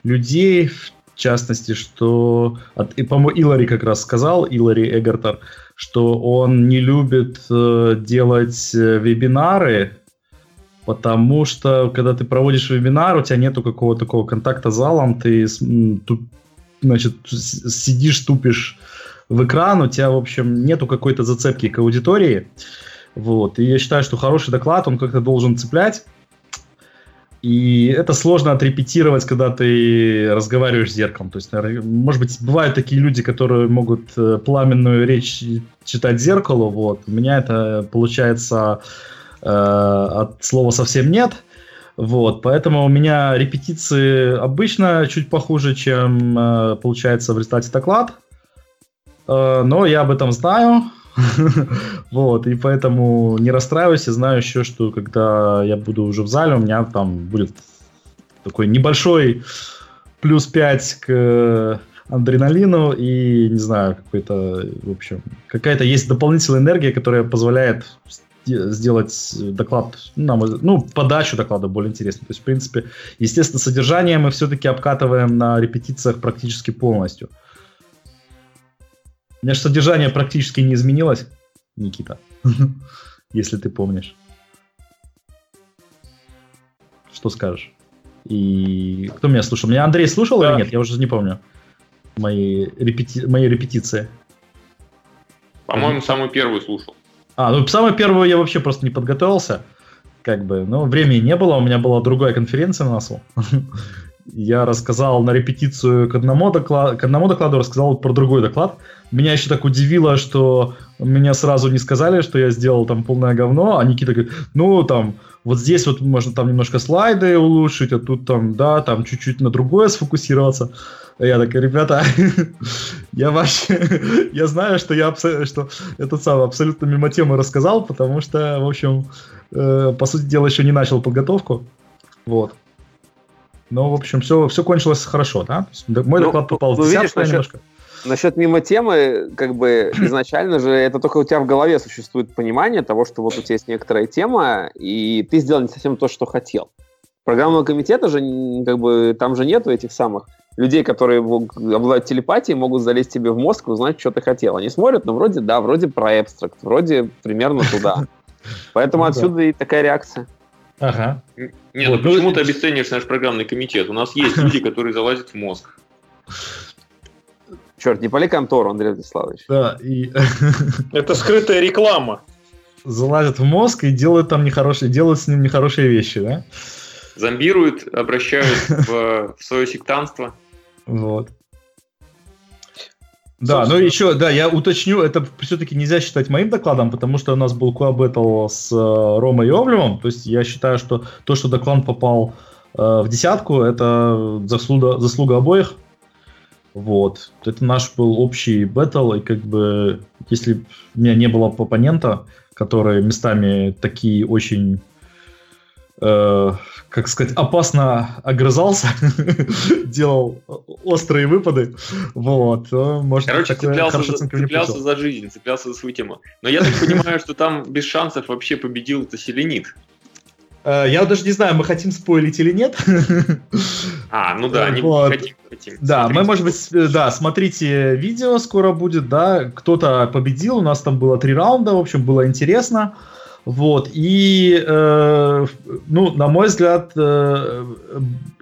людей, в частности, что... От, и, по-моему, Илари как раз сказал, Илари Эгертер, что он не любит э, делать э, вебинары, потому что, когда ты проводишь вебинар, у тебя нету какого-то такого контакта с залом, ты значит, сидишь, тупишь в экран, у тебя, в общем, нету какой-то зацепки к аудитории. Вот. И я считаю, что хороший доклад, он как-то должен цеплять. И это сложно отрепетировать, когда ты разговариваешь с зеркалом. То есть, может быть, бывают такие люди, которые могут э, пламенную речь читать зеркалу. Вот. У меня это получается от слова совсем нет. Вот, поэтому у меня репетиции обычно чуть похуже, чем э, получается в результате доклад. Э, но я об этом знаю. Вот, и поэтому не расстраивайся, знаю еще, что когда я буду уже в зале, у меня там будет такой небольшой плюс 5 к адреналину и, не знаю, какой-то, в общем, какая-то есть дополнительная энергия, которая позволяет сделать доклад, ну, ну, подачу доклада более интересной. То есть, в принципе, естественно, содержание мы все-таки обкатываем на репетициях практически полностью. У меня же содержание практически не изменилось, Никита, если ты помнишь. Что скажешь? И кто меня слушал? Меня Андрей слушал да. или нет? Я уже не помню. Мои, репети... Мои репетиции. По-моему, самую первую слушал. А, ну самую первую я вообще просто не подготовился. Как бы, ну, времени не было, у меня была другая конференция на носу. я рассказал на репетицию к одному, докладу, к одному докладу, рассказал про другой доклад. Меня еще так удивило, что меня сразу не сказали, что я сделал там полное говно, а Никита говорит, ну там, вот здесь вот можно там немножко слайды улучшить, а тут там, да, там чуть-чуть на другое сфокусироваться. Я такой, ребята, я вообще, я знаю, что я что этот самый абсолютно мимо темы рассказал, потому что, в общем, э, по сути дела, еще не начал подготовку. Вот. Но, в общем, все, все кончилось хорошо, да? Мой ну, доклад попал ну, в десятку немножко. Насчет мимо темы, как бы изначально же это только у тебя в голове существует понимание того, что вот у тебя есть некоторая тема, и ты сделал не совсем то, что хотел. Программного комитета же, как бы, там же нету этих самых людей, которые обладают телепатией, могут залезть тебе в мозг и узнать, что ты хотел. Они смотрят, ну, вроде да, вроде про абстракт, вроде примерно туда. Поэтому ну отсюда и такая реакция. Ага. Не, ну вот. ну почему ты обесцениваешь наш программный комитет? У нас есть люди, которые залазят в мозг. Черт, не поли контору, Андрей Владиславович. Да, и... Это скрытая реклама. Залазят в мозг и делают там нехорошие, делают с ним нехорошие вещи, да? Зомбируют, обращают в, в свое сектанство. Вот. Да, ну еще, да, я уточню, это все-таки нельзя считать моим докладом, потому что у нас был Battle с э, Ромой Йовлевым, то есть я считаю, что то, что доклад попал э, в десятку, это заслуга, заслуга обоих. Вот. Это наш был общий бэтл, и как бы, если у меня не было оппонента, который местами такие очень э, как сказать, опасно огрызался, делал острые выпады, вот, может Короче, цеплялся, за, цеплялся за жизнь, цеплялся за свою тему. Но я так понимаю, что там без шансов вообще победил это Селенит. Э, я даже не знаю, мы хотим спойлить или нет. А, ну да, не вот. хотим, хотим. Да, смотрите. мы, может быть, э, да, смотрите видео, скоро будет, да, кто-то победил, у нас там было три раунда, в общем, было интересно. Вот, и, э, ну, на мой взгляд, э,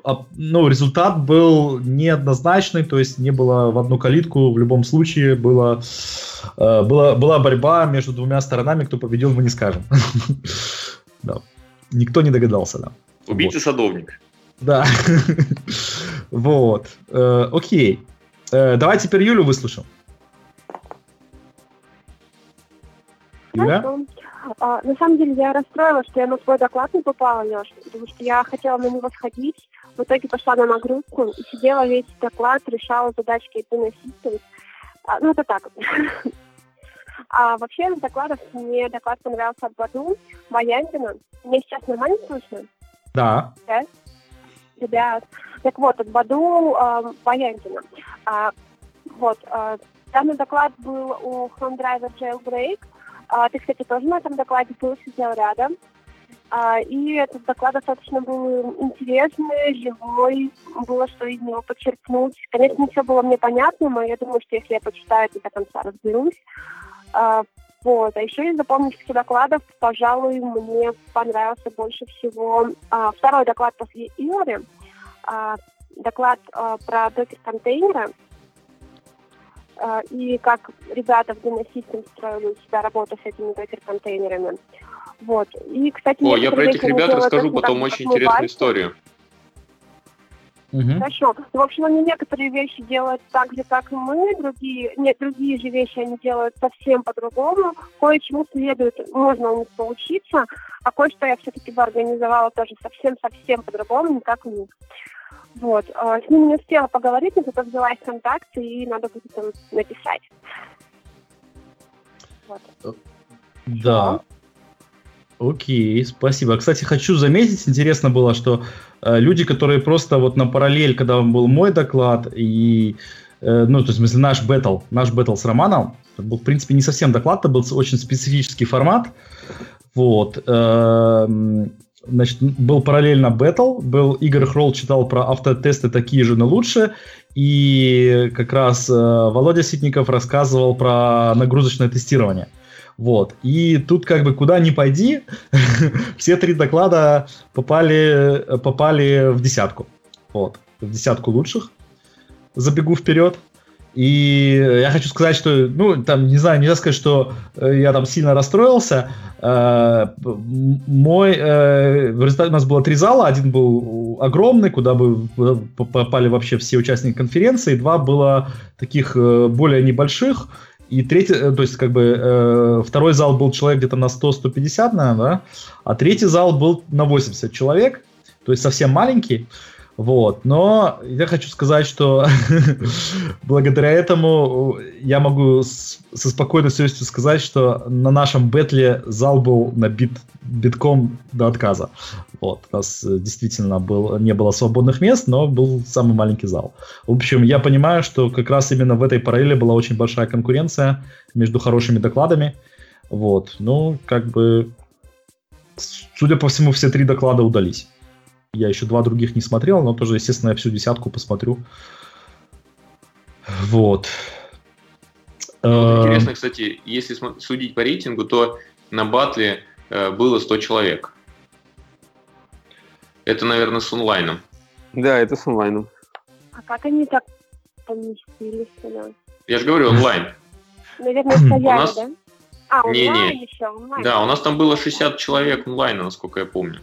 э, ну, результат был неоднозначный, то есть не было в одну калитку, в любом случае было, э, была, была борьба между двумя сторонами, кто победил, мы не скажем. Да. Никто не догадался, да. Убийца-садовник. Да. Вот. Э, окей. Э, давай теперь Юлю выслушаем. Юля? А, на самом деле я расстроилась, что я на свой доклад не попала, Леша, потому что я хотела на него сходить, в итоге пошла на нагрузку и сидела весь доклад, решала задачки Eternal Systems. А, ну, это так. А вообще из докладов мне доклад понравился от Баду, Баяндина. Мне сейчас нормально слышно? Да. Да? Ребят. Так вот, от Баду э. А, вот, э, данный доклад был у Driver Jailbreak. А, ты, кстати, тоже на этом докладе был, сидел рядом. А, и этот доклад достаточно был интересный, живой, было что из него подчеркнуть. Конечно, не все было мне понятно, но я думаю, что если я почитаю, то до конца разберусь. А, вот. А еще из запомнившихся докладов, пожалуй, мне понравился больше всего а, второй доклад после Илори, а, доклад а, про докер-контейнеры, и как ребята в Dino Systems строили у себя работу с этими докер-контейнерами. Вот. И, кстати, О, я про этих ребят расскажу потом очень интересную историю. Угу. Хорошо. В общем, они некоторые вещи делают так же, как и мы, другие, нет, другие же вещи они делают совсем по-другому. Кое-чему следует, можно у них поучиться, а кое-что я все-таки бы организовала тоже совсем-совсем по-другому, не как у них. Вот. А, с ними не успела поговорить, но зато взяла их контакты, и надо будет им написать. Вот. Да. Окей, спасибо. Кстати, хочу заметить, интересно было, что э, люди, которые просто вот на параллель, когда был мой доклад, и, э, ну, то есть, в смысле, наш бэтл, наш бэтл с Романом, был, в принципе, не совсем доклад, это был очень специфический формат, вот, э, значит, был параллельно бэтл, был Игорь Хрол читал про автотесты такие же, но лучше, и как раз э, Володя Ситников рассказывал про нагрузочное тестирование. Вот. И тут как бы куда ни пойди, все три доклада попали, попали в десятку. Вот. В десятку лучших. Забегу вперед. И я хочу сказать, что, ну, там, не знаю, нельзя сказать, что э, я там сильно расстроился. Э, мой, э, в результате у нас было три зала. Один был огромный, куда бы попали вообще все участники конференции. Два было таких более небольших. И третий, э, то есть как бы э, второй зал был человек где-то на 100-150, наверное, да? а третий зал был на 80 человек, то есть совсем маленький. Вот. Но я хочу сказать, что благодаря этому я могу со спокойной совестью сказать, что на нашем бетле зал был набит битком до отказа. Вот. У нас э, действительно был, не было свободных мест, но был самый маленький зал. В общем, я понимаю, что как раз именно в этой параллели была очень большая конкуренция между хорошими докладами. Вот. Ну, как бы, судя по всему, все три доклада удались. Я еще два других не смотрел, но тоже, естественно, я всю десятку посмотрю. Вот. Ну, интересно, кстати, если судить по рейтингу, то на батле э, было 100 человек. Это, наверное, с онлайном. Да, это с онлайном. А как они так поместились сюда? Я же говорю, онлайн. Наверное, стояли, у нас... да? А, онлайн не, не. еще, онлайн. Да, у нас там было 60 человек онлайна, насколько я помню.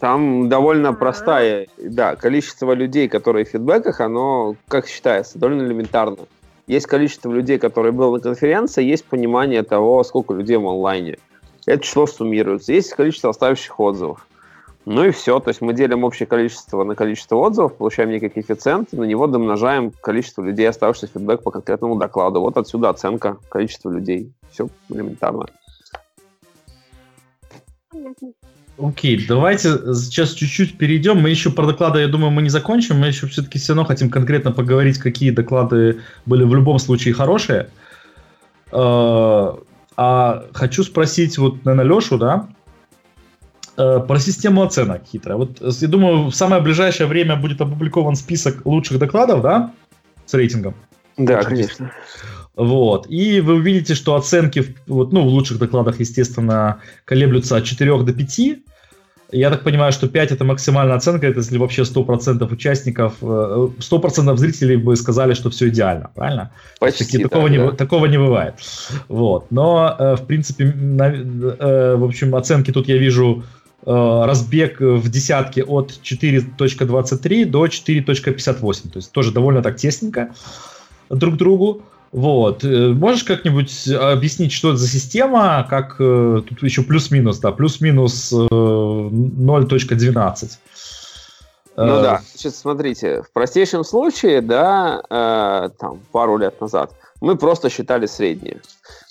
Там довольно простая, да, количество людей, которые в фидбэках, оно, как считается, довольно элементарно. Есть количество людей, которые было на конференции, есть понимание того, сколько людей в онлайне. Это число суммируется. Есть количество оставших отзывов. Ну и все. То есть мы делим общее количество на количество отзывов, получаем некий коэффициент, и на него домножаем количество людей, оставшихся фидбэк по конкретному докладу. Вот отсюда оценка количества людей. Все элементарно. Окей, давайте сейчас чуть-чуть перейдем. Мы еще про доклады, я думаю, мы не закончим. Мы еще все-таки все равно хотим конкретно поговорить, какие доклады были в любом случае хорошие. Э, а хочу спросить вот, наверное, Лешу, да, э, про систему оценок хитрая. Вот я думаю, в самое ближайшее время будет опубликован список лучших докладов, да, с рейтингом. Да, конечно. Вот. И вы увидите, что оценки вот, ну, в лучших докладах, естественно, колеблются от 4 до 5. Я так понимаю, что 5 это максимальная оценка, это если вообще 100% участников, 100% э, зрителей бы сказали, что все идеально, правильно? Почти, Таки, да, такого, да. Не, такого не бывает. Вот. Но, э, в принципе, э, в общем, оценки тут я вижу разбег в десятке от 4.23 до 4.58, то есть тоже довольно так тесненько друг другу. Вот. Э, можешь как-нибудь объяснить, что это за система, как э, тут еще плюс-минус, да, плюс-минус 0.12? Э, ну да, сейчас смотрите, в простейшем случае, да, э, там пару лет назад мы просто считали средние.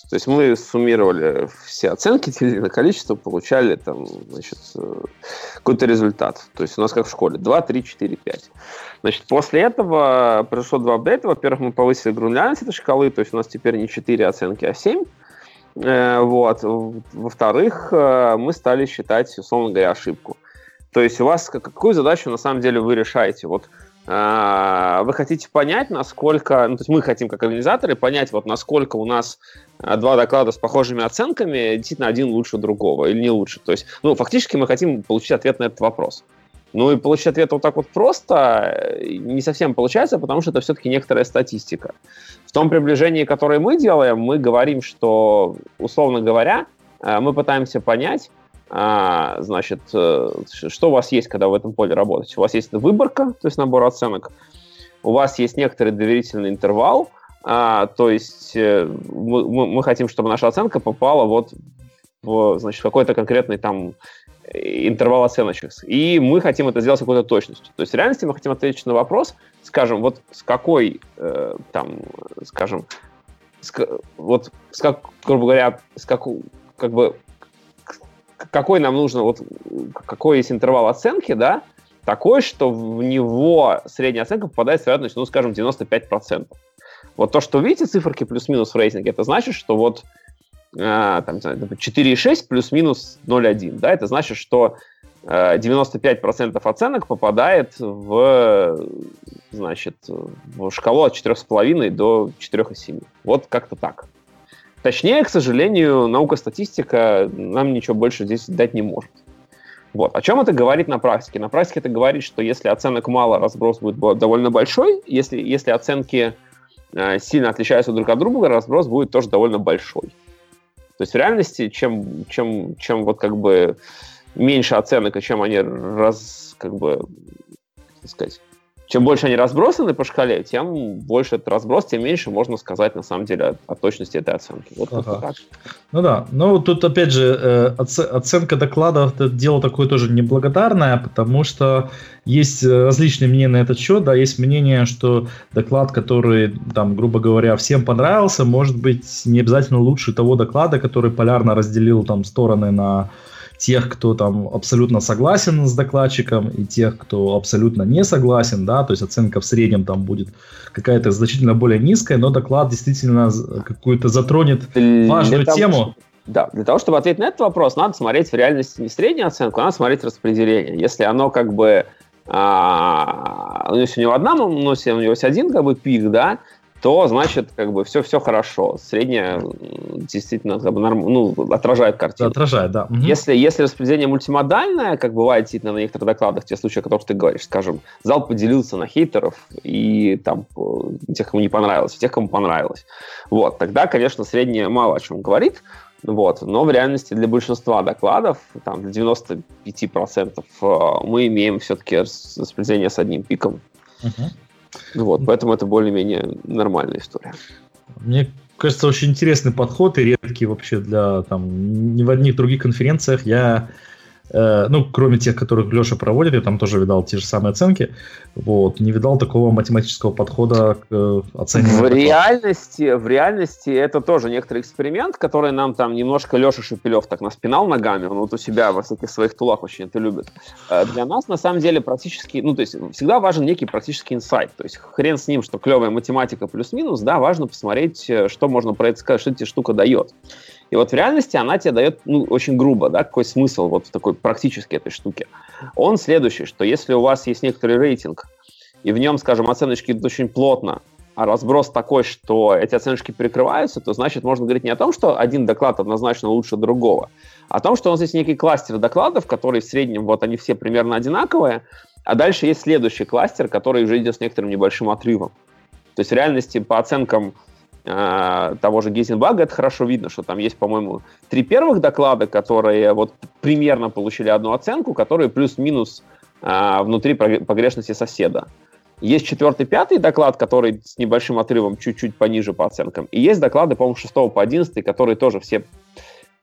То есть мы суммировали все оценки, делили на количество, получали там, значит, какой-то результат. То есть у нас как в школе 2, 3, 4, 5. Значит, после этого произошло два апдейта. Во-первых, мы повысили гранулярность этой шкалы, то есть у нас теперь не 4 оценки, а 7. Э, вот. Во-вторых, э, мы стали считать, условно говоря, ошибку. То есть у вас какую задачу на самом деле вы решаете? Вот э, вы хотите понять, насколько, ну, то есть мы хотим как организаторы понять, вот насколько у нас два доклада с похожими оценками, действительно один лучше другого или не лучше. То есть, ну, фактически мы хотим получить ответ на этот вопрос. Ну и получить ответ вот так вот просто э, не совсем получается, потому что это все-таки некоторая статистика. В том приближении, которое мы делаем, мы говорим, что, условно говоря, э, мы пытаемся понять, а, значит, э, что у вас есть, когда в этом поле работаете. У вас есть выборка, то есть набор оценок, у вас есть некоторый доверительный интервал, а, то есть мы, мы хотим, чтобы наша оценка попала вот в значит, какой-то конкретный там интервал оценочек. И мы хотим это сделать с какой-то точностью. То есть в реальности мы хотим ответить на вопрос, скажем, вот с какой, э, там, скажем, с, вот, с как, грубо говоря, с как, как бы, какой нам нужно, вот, какой есть интервал оценки, да, такой, что в него средняя оценка попадает с вероятностью, ну, скажем, 95%. Вот то, что видите циферки плюс-минус в рейтинге, это значит, что вот а, там, 4,6 плюс-минус 0,1. Да, это значит, что 95% э, оценок попадает в, значит, в шкалу от 4,5 до 4,7. Вот как-то так. Точнее, к сожалению, наука-статистика нам ничего больше здесь дать не может. Вот. О чем это говорит на практике? На практике это говорит, что если оценок мало, разброс будет довольно большой. Если, если оценки э, сильно отличаются друг от друга, разброс будет тоже довольно большой. То есть в реальности, чем, чем, чем вот как бы меньше оценок, и чем они раз, как бы, так сказать, чем больше они разбросаны по шкале, тем больше этот разброс, тем меньше можно сказать на самом деле о, о точности этой оценки. Вот ага. так. Ну да, ну тут опять же э, оценка докладов это дело такое тоже неблагодарное, потому что есть э, различные мнения на этот счет, да, есть мнение, что доклад, который там, грубо говоря, всем понравился, может быть не обязательно лучше того доклада, который полярно разделил там стороны на тех, кто там абсолютно согласен с докладчиком, и тех, кто абсолютно не согласен, да, то есть оценка в среднем там будет какая-то значительно более низкая, но доклад действительно какую-то затронет важную того, тему. Чтобы, да, для того, чтобы ответить на этот вопрос, надо смотреть в реальности не среднюю оценку, а надо смотреть распределение. Если оно как бы а, у него у него одна, у него есть один как бы пик, да, то значит, как бы все, все хорошо. Средняя действительно как бы, норм, ну, отражает картину. Отражает, да. Угу. Если, если распределение мультимодальное, как бывает действительно на некоторых докладах, те случаи, о которых ты говоришь, скажем, зал поделился на хейтеров и там тех, кому не понравилось, и тех, кому понравилось. Вот, тогда, конечно, среднее мало о чем говорит. Вот. Но в реальности для большинства докладов, там, для 95% э, мы имеем все-таки распределение с одним пиком. Uh-huh. Вот, поэтому это более-менее нормальная история. Мне кажется, очень интересный подход и редкий вообще для там ни в одних других конференциях я ну, кроме тех, которых Леша проводит, я там тоже видал те же самые оценки, вот, не видал такого математического подхода к э, оцениванию. В реальности, в реальности это тоже некоторый эксперимент, который нам там немножко Леша Шепелев так наспинал ногами, он вот у себя во всяких своих тулах очень это любит. Э, для нас, на самом деле, практически, ну, то есть всегда важен некий практический инсайт, то есть хрен с ним, что клевая математика плюс-минус, да, важно посмотреть, что можно про это сказать, что эта штука дает. И вот в реальности она тебе дает, ну, очень грубо, да, какой смысл вот в такой практически этой штуке. Он следующий, что если у вас есть некоторый рейтинг, и в нем, скажем, оценочки идут очень плотно, а разброс такой, что эти оценочки перекрываются, то значит можно говорить не о том, что один доклад однозначно лучше другого, а о том, что у нас есть некий кластер докладов, которые в среднем, вот они все примерно одинаковые, а дальше есть следующий кластер, который уже идет с некоторым небольшим отрывом. То есть в реальности по оценкам э, того же Гейзенбага, это хорошо видно, что там есть, по-моему, три первых доклада, которые вот примерно получили одну оценку, которые плюс-минус э, внутри погрешности соседа. Есть четвертый, пятый доклад, который с небольшим отрывом чуть-чуть пониже по оценкам. И есть доклады, по-моему, шестого по одиннадцатый, которые тоже все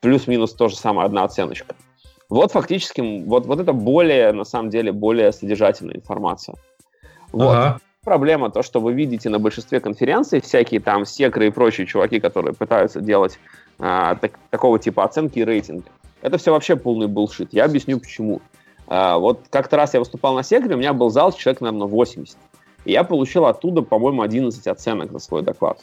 плюс-минус тоже самая одна оценочка. Вот фактически, вот, вот это более, на самом деле, более содержательная информация. Вот. Ага проблема, то, что вы видите на большинстве конференций, всякие там секры и прочие чуваки, которые пытаются делать а, так, такого типа оценки и рейтинги. Это все вообще полный булшит. Я объясню почему. А, вот как-то раз я выступал на секре, у меня был зал человек, наверное, 80. И я получил оттуда, по-моему, 11 оценок за свой доклад.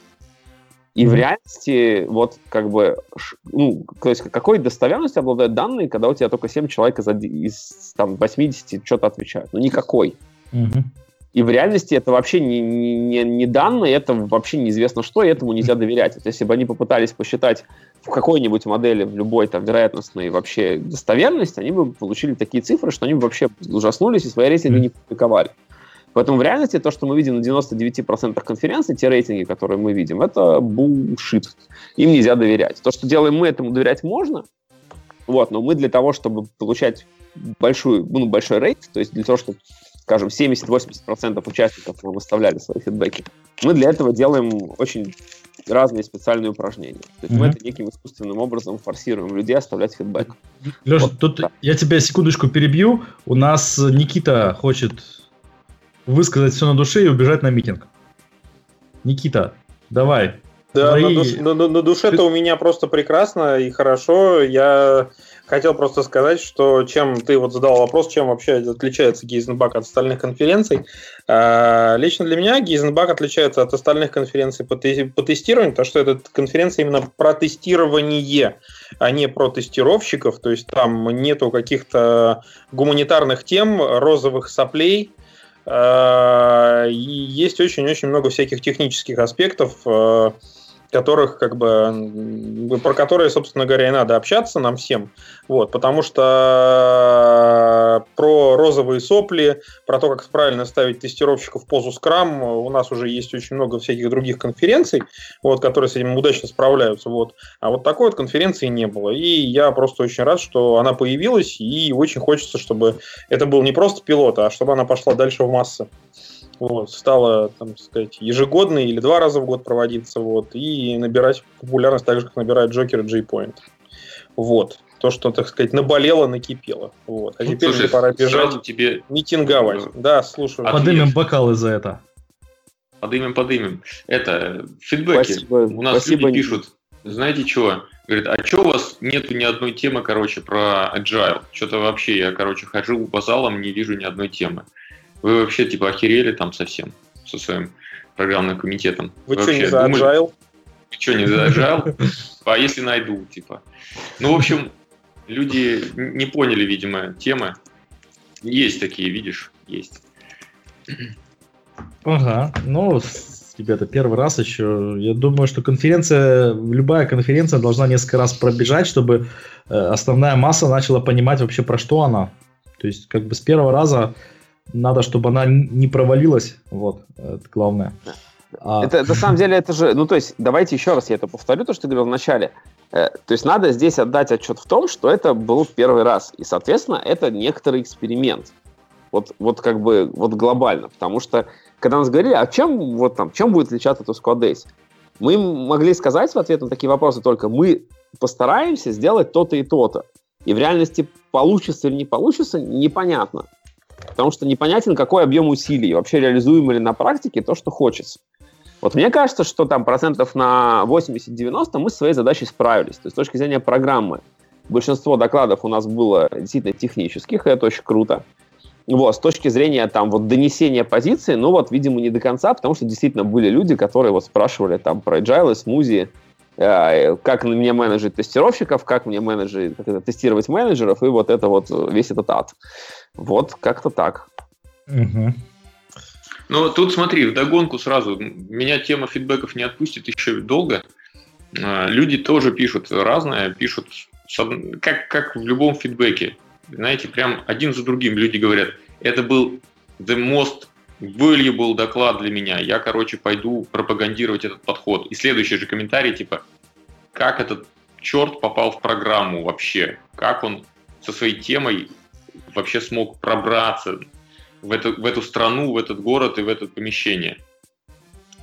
И в реальности, вот как бы, ну, то есть какой достоверностью обладают данные, когда у тебя только 7 человек из, из там, 80 что-то отвечают? Ну, никакой. Mm-hmm. И в реальности это вообще не, не, не данные, это вообще неизвестно что, и этому нельзя доверять. Вот если бы они попытались посчитать в какой-нибудь модели, в любой там вероятностной вообще достоверности, они бы получили такие цифры, что они бы вообще ужаснулись и свои рейтинги не публиковали. Поэтому в реальности то, что мы видим на 99% конференций, те рейтинги, которые мы видим, это булшит. Им нельзя доверять. То, что делаем мы, этому доверять можно, вот, но мы для того, чтобы получать большую, ну, большой рейт, то есть для того, чтобы скажем, 70-80% участников выставляли свои фидбэки. Мы для этого делаем очень разные специальные упражнения. То есть mm-hmm. мы это неким искусственным образом форсируем людей оставлять фидбэк. Леша, вот, тут да. я тебя секундочку перебью. У нас Никита хочет высказать все на душе и убежать на митинг. Никита, давай. Да, Твои... на, душ, на, на душе-то у меня просто прекрасно и хорошо. Я хотел просто сказать, что чем ты вот задал вопрос, чем вообще отличается Гейзенбак от остальных конференций. А, лично для меня Гейзенбак отличается от остальных конференций по, тестированию, потому что эта конференция именно про тестирование, а не про тестировщиков. То есть там нету каких-то гуманитарных тем, розовых соплей, а, и есть очень-очень много всяких технических аспектов, а, которых, как бы, про которые, собственно говоря, и надо общаться нам всем. Вот, потому что про розовые сопли, про то, как правильно ставить тестировщиков в позу скрам, у нас уже есть очень много всяких других конференций, вот, которые с этим удачно справляются. Вот. А вот такой вот конференции не было. И я просто очень рад, что она появилась, и очень хочется, чтобы это был не просто пилот, а чтобы она пошла дальше в массы вот, стала, там сказать, ежегодно или два раза в год проводиться, вот, и набирать популярность так же, как набирает Джокер и J-Point. Вот. То, что, так сказать, наболело, накипело. Вот. А ну, теперь Слушай, пора бежать тебе... митинговать. Да, слушаю. Подымем бокалы за это. Подымем, подымем. Это, фидбэки. Спасибо. У нас Спасибо. люди пишут, знаете что? Говорит, а что у вас нету ни одной темы, короче, про agile? Что-то вообще, я, короче, хожу по залам, не вижу ни одной темы. Вы вообще типа охерели там совсем со своим программным комитетом. Вы, Вы что, не за думали... Agile? Вы что, не за Agile? А если найду, типа. Ну, в общем, люди не поняли, видимо, темы. Есть такие, видишь, есть. Ага, ну, ребята, первый раз еще. Я думаю, что конференция, любая конференция должна несколько раз пробежать, чтобы э, основная масса начала понимать вообще про что она. То есть, как бы с первого раза надо, чтобы она не провалилась, вот, это главное. А... Это, на самом деле, это же, ну, то есть, давайте еще раз я это повторю, то, что ты говорил в начале. Э, то есть, надо здесь отдать отчет в том, что это был первый раз, и, соответственно, это некоторый эксперимент. Вот, вот как бы, вот глобально, потому что, когда нас говорили, а чем, вот там, чем будет отличаться от Squad мы могли сказать в ответ на такие вопросы только, мы постараемся сделать то-то и то-то. И в реальности получится или не получится, непонятно. Потому что непонятен, какой объем усилий, вообще реализуемо ли на практике то, что хочется. Вот мне кажется, что там процентов на 80-90 мы с своей задачей справились. То есть с точки зрения программы большинство докладов у нас было действительно технических, и это очень круто. Вот, с точки зрения там вот донесения позиции, ну вот, видимо, не до конца, потому что действительно были люди, которые вот спрашивали там про agile, смузи, э, как мне менеджить тестировщиков, как мне менеджить, как это, тестировать менеджеров, и вот это вот весь этот ад. Вот, как-то так. Угу. Ну, тут смотри, в догонку сразу. Меня тема фидбэков не отпустит еще долго. А, люди тоже пишут разное, пишут как, как в любом фидбэке. Знаете, прям один за другим люди говорят, это был the most valuable доклад для меня. Я, короче, пойду пропагандировать этот подход. И следующий же комментарий, типа, как этот черт попал в программу вообще? Как он со своей темой вообще смог пробраться в эту, в эту страну, в этот город и в это помещение?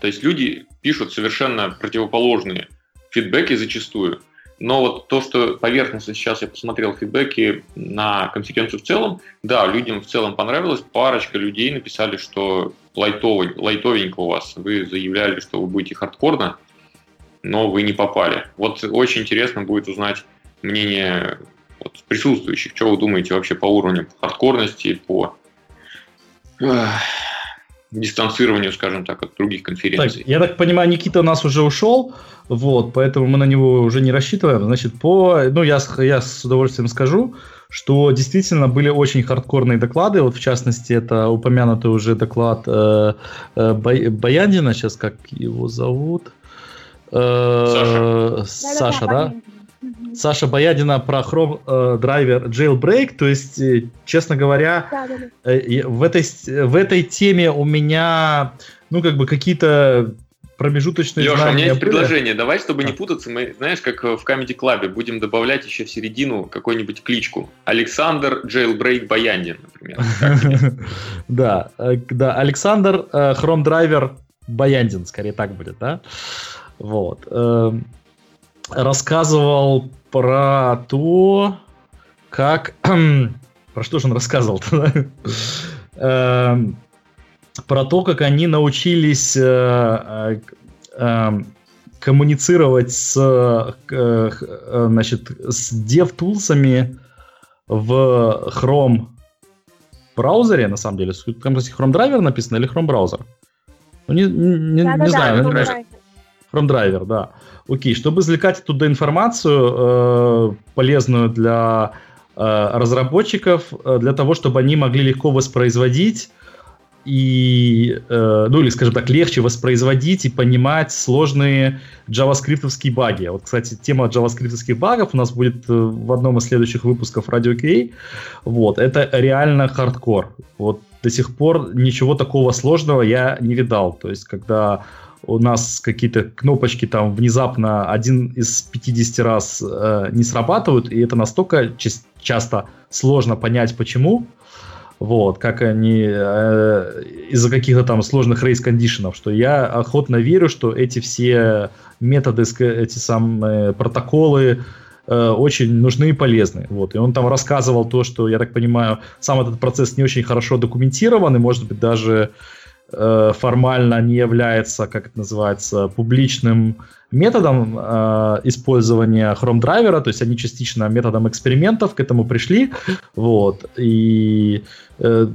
То есть люди пишут совершенно противоположные фидбэки зачастую. Но вот то, что поверхностно сейчас я посмотрел фидбэки на конференцию в целом, да, людям в целом понравилось. Парочка людей написали, что лайтовый, лайтовенько у вас. Вы заявляли, что вы будете хардкорно, но вы не попали. Вот очень интересно будет узнать мнение вот, присутствующих. Что вы думаете вообще по уровню хардкорности, по дистанцированию, скажем так, от других конференций. Так, я так понимаю, Никита у нас уже ушел, вот, поэтому мы на него уже не рассчитываем. Значит, по, ну, я, я с удовольствием скажу, что действительно были очень хардкорные доклады, вот в частности, это упомянутый уже доклад э, э, Баяндина, сейчас как его зовут? Э, Саша. Саша, да? да? Саша Боядина про Chrome э, драйвер Jailbreak. То есть, э, честно говоря, да, да, да. Э, в, этой, в этой теме у меня, ну, как бы какие-то промежуточные Леша, знания у меня есть были. предложение. Давай, чтобы не путаться, мы, знаешь, как в Comedy Club будем добавлять еще в середину какую-нибудь кличку. Александр Jailbreak Баяндин, например. Да, да, Александр Chrome Driver Баяндин, скорее так будет, да? Вот. Эм, рассказывал про то, как... про что же он рассказывал эм, Про то, как они научились э, э, эм, коммуницировать с, э, значит, с DevTools в Chrome браузере, на самом деле. Там, кстати, Chrome драйвер написано или Chrome браузер? Ну, не, не, да, не да, знаю. Да, Chrome, Chrome драйвер, да. Окей, чтобы извлекать оттуда информацию, э, полезную для э, разработчиков, э, для того, чтобы они могли легко воспроизводить и, э, ну или, скажем так, легче воспроизводить и понимать сложные джаваскриптовские баги. Вот, кстати, тема джаваскриптовских багов у нас будет э, в одном из следующих выпусков Radio QA. Вот, это реально хардкор. Вот до сих пор ничего такого сложного я не видал. То есть, когда у нас какие-то кнопочки там внезапно один из 50 раз э, не срабатывают, и это настолько часто сложно понять, почему, вот, как они э, из-за каких-то там сложных рейс-кондишенов, что я охотно верю, что эти все методы, эти самые протоколы э, очень нужны и полезны. Вот, и он там рассказывал то, что, я так понимаю, сам этот процесс не очень хорошо документирован, и, может быть, даже Э, формально не является, как это называется, публичным методом э, использования Chrome драйвера, то есть они частично методом экспериментов к этому пришли, вот, и э,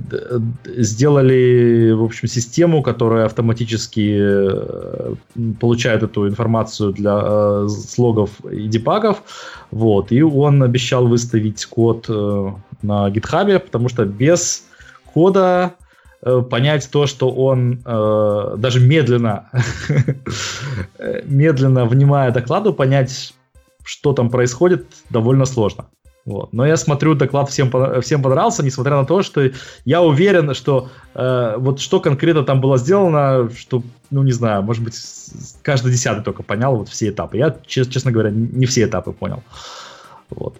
сделали, в общем, систему, которая автоматически э, получает эту информацию для э, слогов и дебагов, вот, и он обещал выставить код э, на GitHub, потому что без кода понять то, что он э, даже медленно, медленно внимая докладу, понять, что там происходит, довольно сложно. Вот. Но я смотрю, доклад всем, всем понравился, несмотря на то, что я уверен, что э, вот что конкретно там было сделано, что, ну не знаю, может быть, каждый десятый только понял вот все этапы. Я, честно говоря, не все этапы понял. Вот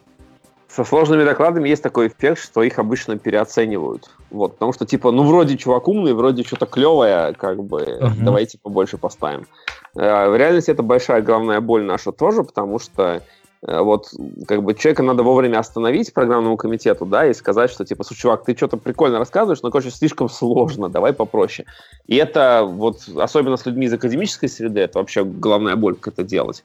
со сложными докладами есть такой эффект, что их обычно переоценивают. Вот, потому что, типа, ну, вроде чувак умный, вроде что-то клевое, как бы, uh-huh. давайте побольше поставим. Э, в реальности это большая головная боль наша тоже, потому что Э, вот, как бы человека надо вовремя остановить программному комитету, да, и сказать, что, типа, слушай, чувак, ты что-то прикольно рассказываешь, но, короче, слишком сложно, давай попроще. И это, вот, особенно с людьми из академической среды, это вообще головная боль, как это делать.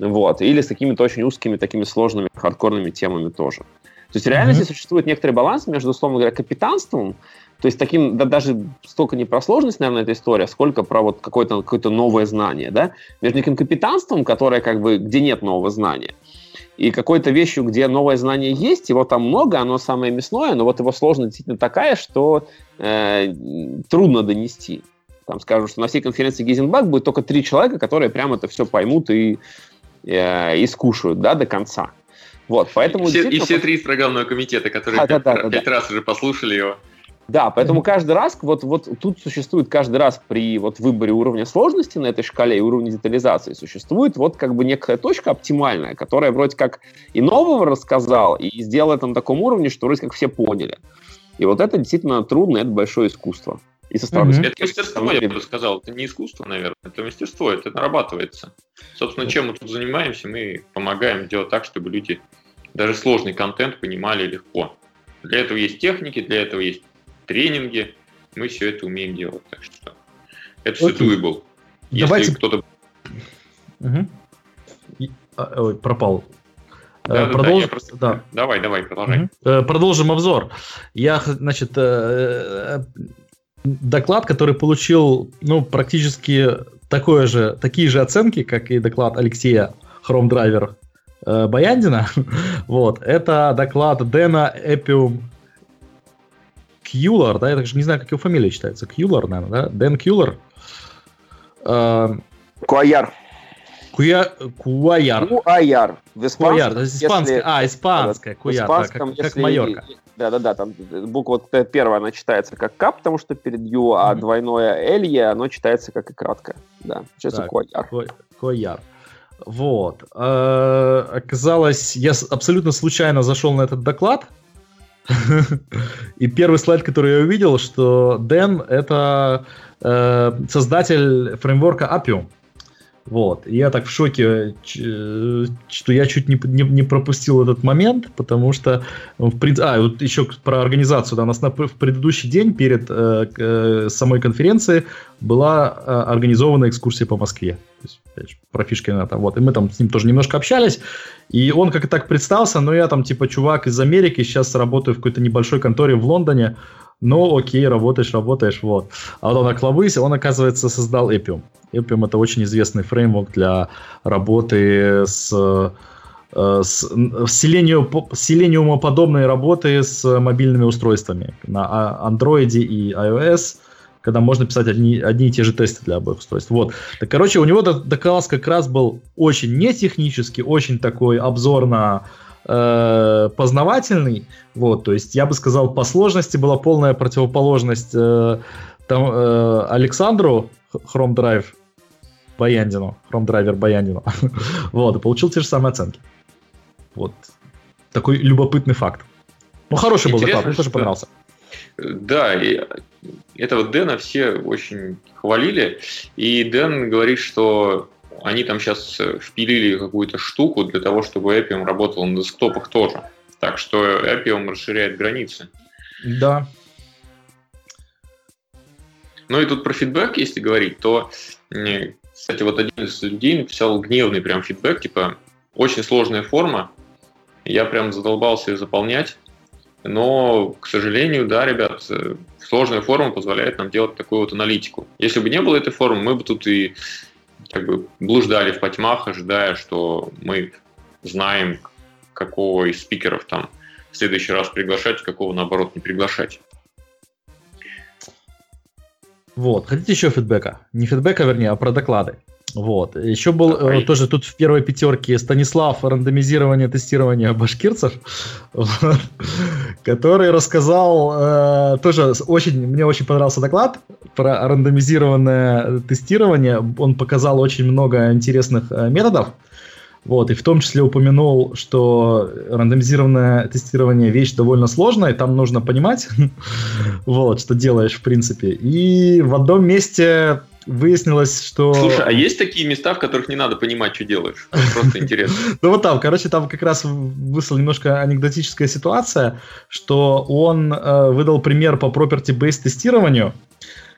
Вот. Или с какими-то очень узкими, такими сложными, хардкорными темами тоже. То есть в реальности mm-hmm. существует некоторый баланс между, условно говоря, капитанством, то есть таким, да, даже столько не про сложность, наверное, эта история, сколько про вот какое-то какое новое знание, да, между неким капитанством, которое как бы, где нет нового знания, и какой-то вещью, где новое знание есть, его там много, оно самое мясное, но вот его сложность действительно такая, что э, трудно донести. Там скажут, что на всей конференции Гизенбак будет только три человека, которые прямо это все поймут и, э, и скушают, да, до конца. Вот, поэтому... И все, и все три из программного комитета, которые а, пять, да, да, пять да. раз уже послушали его. Да, поэтому каждый раз, вот, вот тут существует каждый раз при вот выборе уровня сложности на этой шкале и уровня детализации существует вот как бы некая точка оптимальная, которая вроде как и нового рассказал, и сделал это на таком уровне, что вроде как все поняли. И вот это действительно трудно, это большое искусство. И со стороны mm-hmm. Это мастерство, я бы сказал. Это не искусство, наверное. Это мастерство, это нарабатывается. Собственно, чем мы тут занимаемся, мы помогаем делать так, чтобы люди даже сложный контент понимали легко. Для этого есть техники, для этого есть тренинги, мы все это умеем делать. Так что это все doable. Если Давайте... кто-то... Угу. А, ой, пропал. Да, Продолж... да, да, просто... да. Давай, давай, продолжай. Угу. Продолжим обзор. Я, значит, э, доклад, который получил, ну, практически такое же, такие же оценки, как и доклад Алексея Хромдрайвер Баяндина. вот, это доклад Дэна Эпиум Кьюлар, да, я даже не знаю, как его фамилия читается. Кьюлар, наверное, да? Дэн Кьюлар. А, Куаяр. Куя... Куаяр. Куаяр. В Куаяр, то есть испанская. Если... А, испанская. Куяр, да, как, если... как Майорка. Да-да-да, там буква первая, она читается как К, потому что перед Ю, а mm-hmm. двойное Элье, оно читается как и краткое. Да, читается Куаяр. Куаяр. Вот. Э, оказалось, я абсолютно случайно зашел на этот доклад, и первый слайд, который я увидел, что Дэн — это э, создатель фреймворка Appium. Вот. И я так в шоке, что я чуть не, не, не пропустил этот момент, потому что, в принципе, а, вот еще про организацию, да, у нас на, в предыдущий день перед э, э, самой конференцией была э, организована экскурсия по Москве. То есть, опять же, про Фишкина там, вот, и мы там с ним тоже немножко общались, и он как-то так представился, но я там, типа, чувак из Америки, сейчас работаю в какой-то небольшой конторе в Лондоне, ну, окей, работаешь, работаешь, вот. А вот он окловысь, он, оказывается, создал Epium. Epium это очень известный фреймворк для работы с э, с селениумоподобной работы с мобильными устройствами на а, Android и iOS, когда можно писать одни, одни и те же тесты для обоих устройств. Вот. Так, короче, у него доклад как раз был очень не технический, очень такой обзор на познавательный. Вот, то есть я бы сказал, по сложности была полная противоположность э, там, э, Александру Chrome Drive Баяндину, Chrome Driver Баяндину. вот, и получил те же самые оценки. Вот. Такой любопытный факт. Ну, хороший Интересно, был доклад, мне тоже понравился. Да, и этого Дэна все очень хвалили. И Дэн говорит, что они там сейчас э, впилили какую-то штуку для того, чтобы Appium работал на десктопах тоже. Так что Appium расширяет границы. Да. Ну и тут про фидбэк, если говорить, то, кстати, вот один из людей написал гневный прям фидбэк, типа, очень сложная форма, я прям задолбался ее заполнять, но, к сожалению, да, ребят, э, сложная форма позволяет нам делать такую вот аналитику. Если бы не было этой формы, мы бы тут и как бы блуждали в потьмах, ожидая, что мы знаем, какого из спикеров там в следующий раз приглашать, какого наоборот не приглашать. Вот. Хотите еще фидбэка? Не фидбэка, вернее, а про доклады. Вот. Еще был Давай. Э, тоже тут в первой пятерке Станислав рандомизирование тестирования башкирцев, который рассказал э, тоже очень, мне очень понравился доклад про рандомизированное тестирование. Он показал очень много интересных э, методов. Вот, и в том числе упомянул, что рандомизированное тестирование вещь довольно сложная, и там нужно понимать, вот, что делаешь в принципе. И в одном месте выяснилось, что... Слушай, а есть такие места, в которых не надо понимать, что делаешь? Просто интересно. Ну вот там, короче, там как раз вышла немножко анекдотическая ситуация, что он э, выдал пример по property-based тестированию,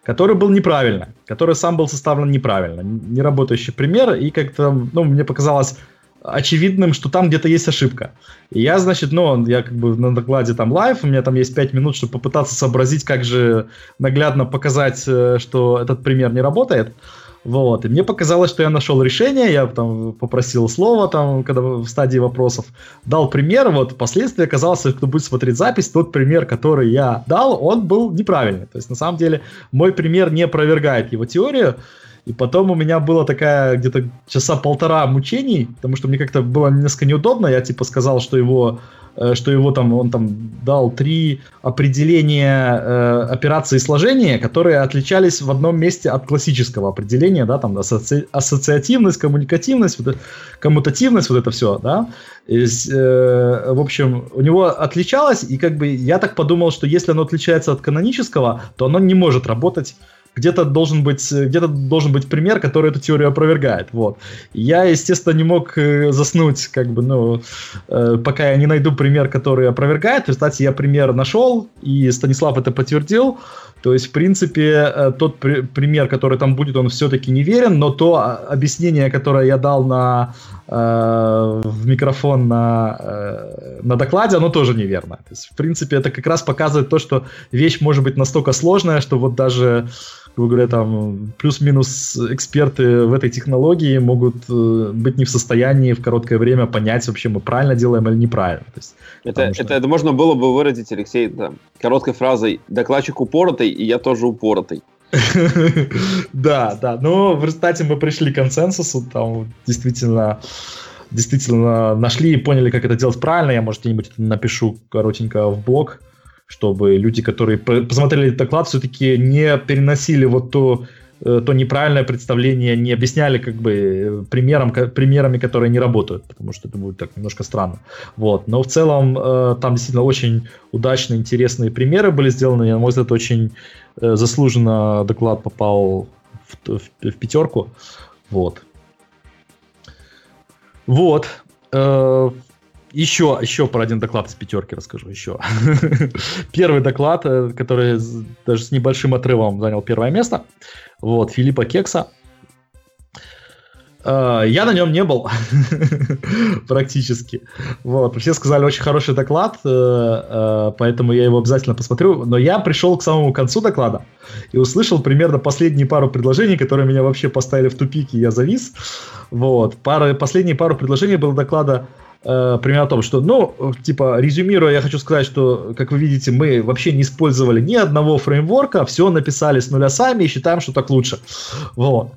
который был неправильно, который сам был составлен неправильно, неработающий пример, и как-то, ну, мне показалось очевидным, что там где-то есть ошибка. И я, значит, ну, я как бы на докладе там live, у меня там есть 5 минут, чтобы попытаться сообразить, как же наглядно показать, э, что этот пример не работает. Вот, и мне показалось, что я нашел решение, я там попросил слово, там, когда в стадии вопросов, дал пример, вот, впоследствии оказалось, кто будет смотреть запись, тот пример, который я дал, он был неправильный. То есть, на самом деле, мой пример не опровергает его теорию, и потом у меня было такая где-то часа полтора мучений, потому что мне как-то было несколько неудобно. Я типа сказал, что его, э, что его там, он там дал три определения э, операции сложения, которые отличались в одном месте от классического определения, да, там асоци... ассоциативность, коммуникативность, вот, коммутативность, вот это все, да. И, э, в общем, у него отличалось, и как бы я так подумал, что если оно отличается от канонического, то оно не может работать где-то должен быть, где-то должен быть пример, который эту теорию опровергает. Вот. Я, естественно, не мог э, заснуть, как бы, ну, э, пока я не найду пример, который опровергает. Результате я пример нашел, и Станислав это подтвердил. То есть, в принципе, э, тот при- пример, который там будет, он все-таки неверен, но то а, объяснение, которое я дал на, э, в микрофон на, э, на докладе, оно тоже неверно. То есть, в принципе, это как раз показывает то, что вещь может быть настолько сложная, что вот даже грубо говоря, там плюс-минус эксперты в этой технологии могут э, быть не в состоянии в короткое время понять, вообще мы правильно делаем или неправильно. То есть, это, что... это, это можно было бы выразить, Алексей, да, короткой фразой «докладчик упоротый, и я тоже упоротый». Да, да. Но в результате мы пришли к консенсусу, там действительно действительно нашли и поняли, как это делать правильно. Я, может, где-нибудь напишу коротенько в блог чтобы люди, которые посмотрели этот доклад, все-таки не переносили вот то, э, то неправильное представление, не объясняли как бы э, примером, примерами, которые не работают, потому что это будет так немножко странно. Вот. Но в целом э, там действительно очень удачные, интересные примеры были сделаны. На мой взгляд, очень заслуженно доклад попал в, в, в пятерку. Вот. Вот. Еще, еще про один доклад из пятерки расскажу еще. Первый доклад, э, который даже с небольшим отрывом занял первое место. Вот, Филиппа Кекса. Э, я на нем не был практически. Вот. Все сказали, очень хороший доклад, э, поэтому я его обязательно посмотрю. Но я пришел к самому концу доклада и услышал примерно последние пару предложений, которые меня вообще поставили в тупик, и я завис. Вот. Пара, последние пару предложений было доклада э, пример о том, что, ну, типа, резюмируя, я хочу сказать, что, как вы видите, мы вообще не использовали ни одного фреймворка, все написали с нуля сами и считаем, что так лучше. Вот.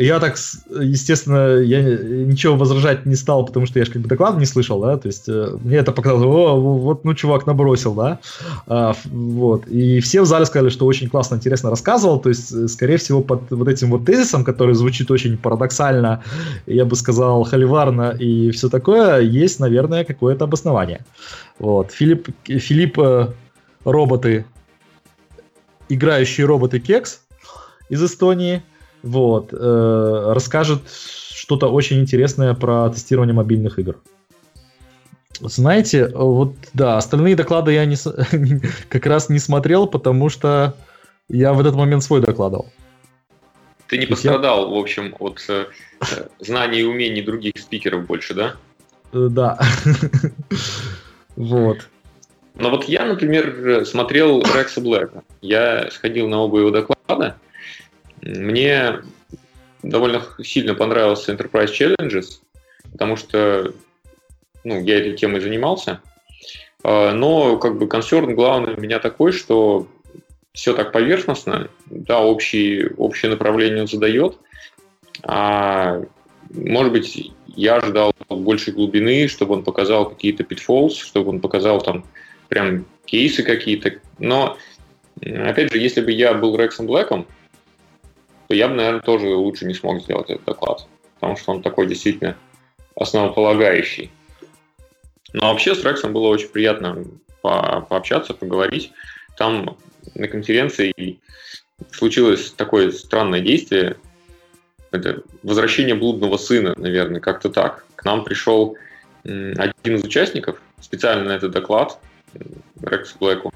Я так, естественно, я ничего возражать не стал, потому что я же как бы доклад не слышал, да, то есть э, мне это показалось, о, вот, ну, чувак набросил, да, а, вот, и все в зале сказали, что очень классно, интересно рассказывал, то есть, э, скорее всего, под вот этим вот тезисом, который звучит очень парадоксально, я бы сказал, холиварно и все такое, есть, наверное, какое-то обоснование. Вот, Филипп, Филипп роботы, играющие роботы Кекс из Эстонии, вот, э, расскажет что-то очень интересное про тестирование мобильных игр. Знаете, вот да, остальные доклады я не, как раз не смотрел, потому что я в этот момент свой докладывал. Ты не пострадал, я... в общем, от э, знаний и умений других спикеров больше, да? Э, да. Вот. Но вот я, например, смотрел Рекса Блэка. Я сходил на оба его доклада. Мне довольно сильно понравился Enterprise Challenges, потому что ну, я этой темой занимался. А, но как бы консерн главный у меня такой, что все так поверхностно, да, общий, общее направление он задает, а может быть, я ожидал большей глубины, чтобы он показал какие-то pitfalls, чтобы он показал там прям кейсы какие-то. Но, опять же, если бы я был Рексом Блэком, то я бы, наверное, тоже лучше не смог сделать этот доклад, потому что он такой действительно основополагающий. Но вообще с Рексом было очень приятно по пообщаться, поговорить. Там на конференции случилось такое странное действие. Это возвращение блудного сына, наверное, как-то так. К нам пришел один из участников специально на этот доклад, Рекс Блэку,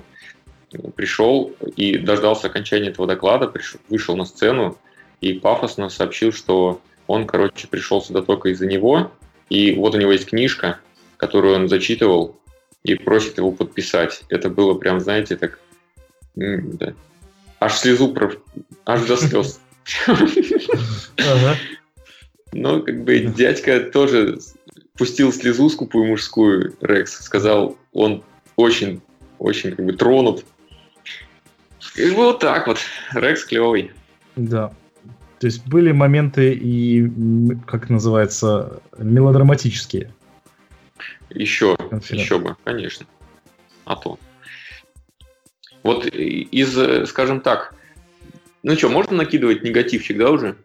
пришел и дождался окончания этого доклада, пришел, вышел на сцену и пафосно сообщил, что он, короче, пришел сюда только из-за него, и вот у него есть книжка, которую он зачитывал, и просит его подписать. Это было прям, знаете, так... Да. Аж слезу, пров... аж до слез. Но как бы дядька тоже пустил слезу скупую мужскую, Рекс. Сказал, он очень, очень как бы тронут. И вот так вот. Рекс клевый. Да. То есть были моменты и, как называется, мелодраматические. Еще, еще бы, конечно. А то. Вот из, скажем так, ну что, можно накидывать негативчик, да, уже?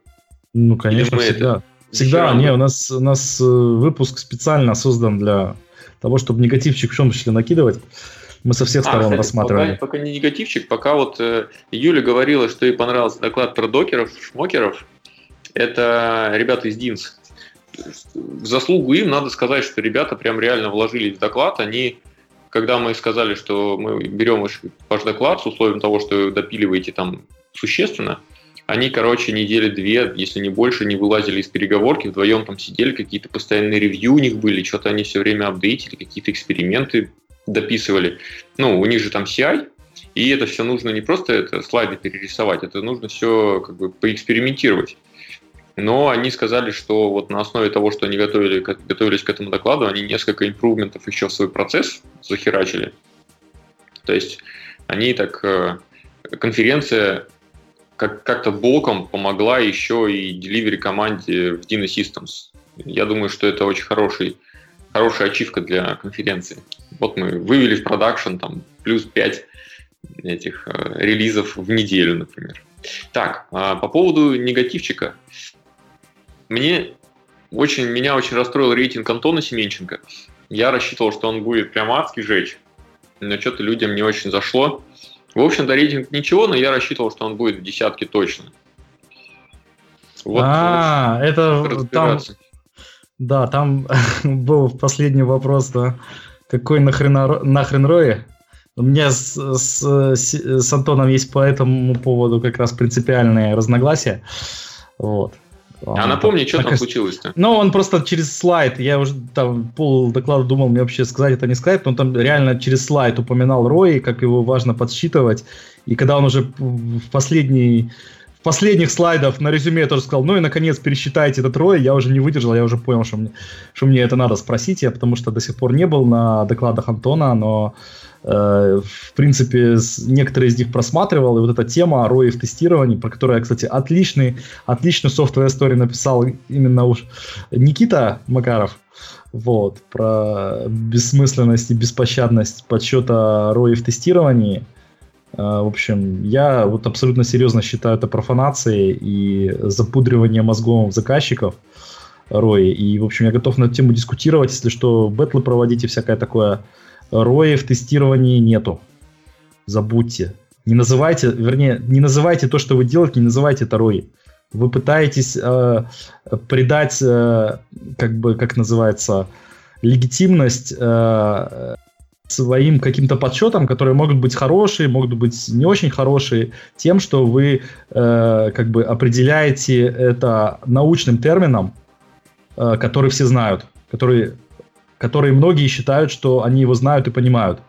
Ну, конечно, всегда. Это... Всегда, не, у нас, у нас э, выпуск специально создан для того, чтобы негативчик в чем числе накидывать. Мы со всех а, сторон кстати, рассматривали. Пока, пока не негативчик, пока вот э, Юля говорила, что ей понравился доклад про докеров, шмокеров. Это ребята из Динс в заслугу им надо сказать, что ребята прям реально вложились в доклад. Они, когда мы сказали, что мы берем ваш доклад с условием того, что вы допиливаете там существенно, они, короче, недели две, если не больше, не вылазили из переговорки, вдвоем там сидели, какие-то постоянные ревью у них были, что-то они все время апдейтили, какие-то эксперименты дописывали. Ну, у них же там CI, и это все нужно не просто это слайды перерисовать, это нужно все как бы поэкспериментировать. Но они сказали, что вот на основе того, что они готовили, готовились к этому докладу, они несколько импрувментов еще в свой процесс захерачили. То есть они так... Э, конференция как- как-то боком помогла еще и delivery команде в Dino Systems. Я думаю, что это очень хороший, хорошая ачивка для конференции. Вот мы вывели в продакшн там плюс 5 этих э, релизов в неделю, например. Так, а по поводу негативчика. Мне очень, меня очень расстроил рейтинг Антона Семенченко. Я рассчитывал, что он будет прям адски жечь, но что-то людям не очень зашло. В общем-то, рейтинг ничего, но я рассчитывал, что он будет в десятке точно. Вот, а, это там... Да, там был последний вопрос, да. Какой нахрен, нахрен Рои? У меня с, с, с Антоном есть по этому поводу как раз принципиальные разногласия. Вот. А напомни, что там случилось-то? Ну, он просто через слайд, я уже там пол доклада думал, мне вообще сказать это не сказать, но он там реально через слайд упоминал Рои, как его важно подсчитывать. И когда он уже в последний последних слайдах на резюме тоже сказал, ну и наконец пересчитайте этот рой, я уже не выдержал, я уже понял, что мне, что мне это надо спросить, я потому что до сих пор не был на докладах Антона, но Э, в принципе, некоторые из них просматривал, и вот эта тема ROI в тестировании, про которую я, кстати, отличный, отличный software story написал именно уж Никита Макаров, вот, про бессмысленность и беспощадность подсчета ROI в тестировании. Э, в общем, я вот абсолютно серьезно считаю это профанацией и запудривание мозгов заказчиков ROI. И, в общем, я готов на эту тему дискутировать, если что, бэтлы проводить и всякое такое Рои в тестировании нету. Забудьте. Не называйте, вернее, не называйте то, что вы делаете, не называйте это рои. Вы пытаетесь э, придать, э, как бы, как называется, легитимность э, своим каким-то подсчетам, которые могут быть хорошие, могут быть не очень хорошие, тем, что вы э, как бы определяете это научным термином, э, который все знают, который которые многие считают, что они его знают и понимают.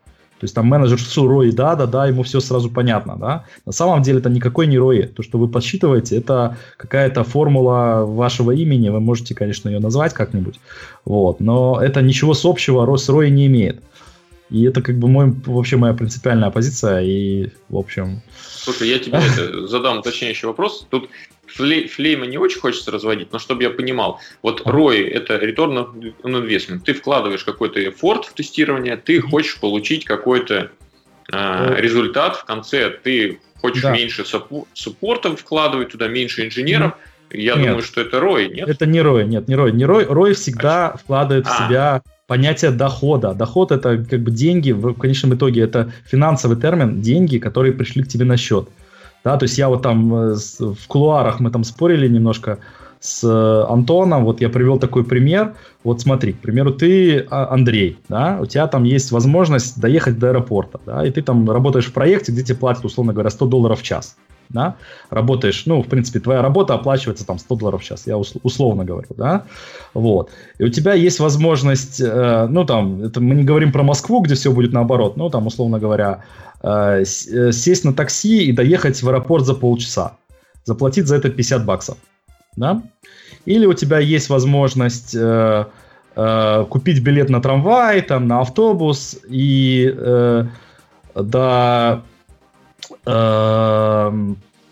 То есть там менеджер все рои, да, да, да, ему все сразу понятно, да. На самом деле это никакой не рои. То, что вы подсчитываете, это какая-то формула вашего имени. Вы можете, конечно, ее назвать как-нибудь. Вот. Но это ничего с общего с рои не имеет. И это как бы мой, вообще моя принципиальная позиция. И, в общем... Слушай, я тебе задам уточняющий вопрос. Тут флейма не очень хочется разводить, но чтобы я понимал, вот ROI – это return on investment. Ты вкладываешь какой-то эфорт в тестирование, ты хочешь получить какой-то э, результат в конце, ты хочешь да. меньше суппорта вкладывать туда, меньше инженеров, я нет. думаю, что это ROI, нет? Это не ROI, нет, не ROI. Не ROI, ROI всегда а вкладывает а. в себя понятие дохода. Доход это как бы деньги, в конечном итоге это финансовый термин, деньги, которые пришли к тебе на счет. Да, то есть я вот там э, в кулуарах мы там спорили немножко с э, Антоном, вот я привел такой пример. Вот смотри, к примеру, ты а, Андрей, да, у тебя там есть возможность доехать до аэропорта, да, и ты там работаешь в проекте, где тебе платят, условно говоря, 100 долларов в час да, работаешь, ну, в принципе, твоя работа оплачивается там 100 долларов в час, я условно говорю, да, вот, и у тебя есть возможность, э, ну, там, это мы не говорим про Москву, где все будет наоборот, ну, там, условно говоря, э, э сесть на такси и доехать в аэропорт за полчаса, заплатить за это 50 баксов, да, или у тебя есть возможность э, э, купить билет на трамвай, там, на автобус и э, до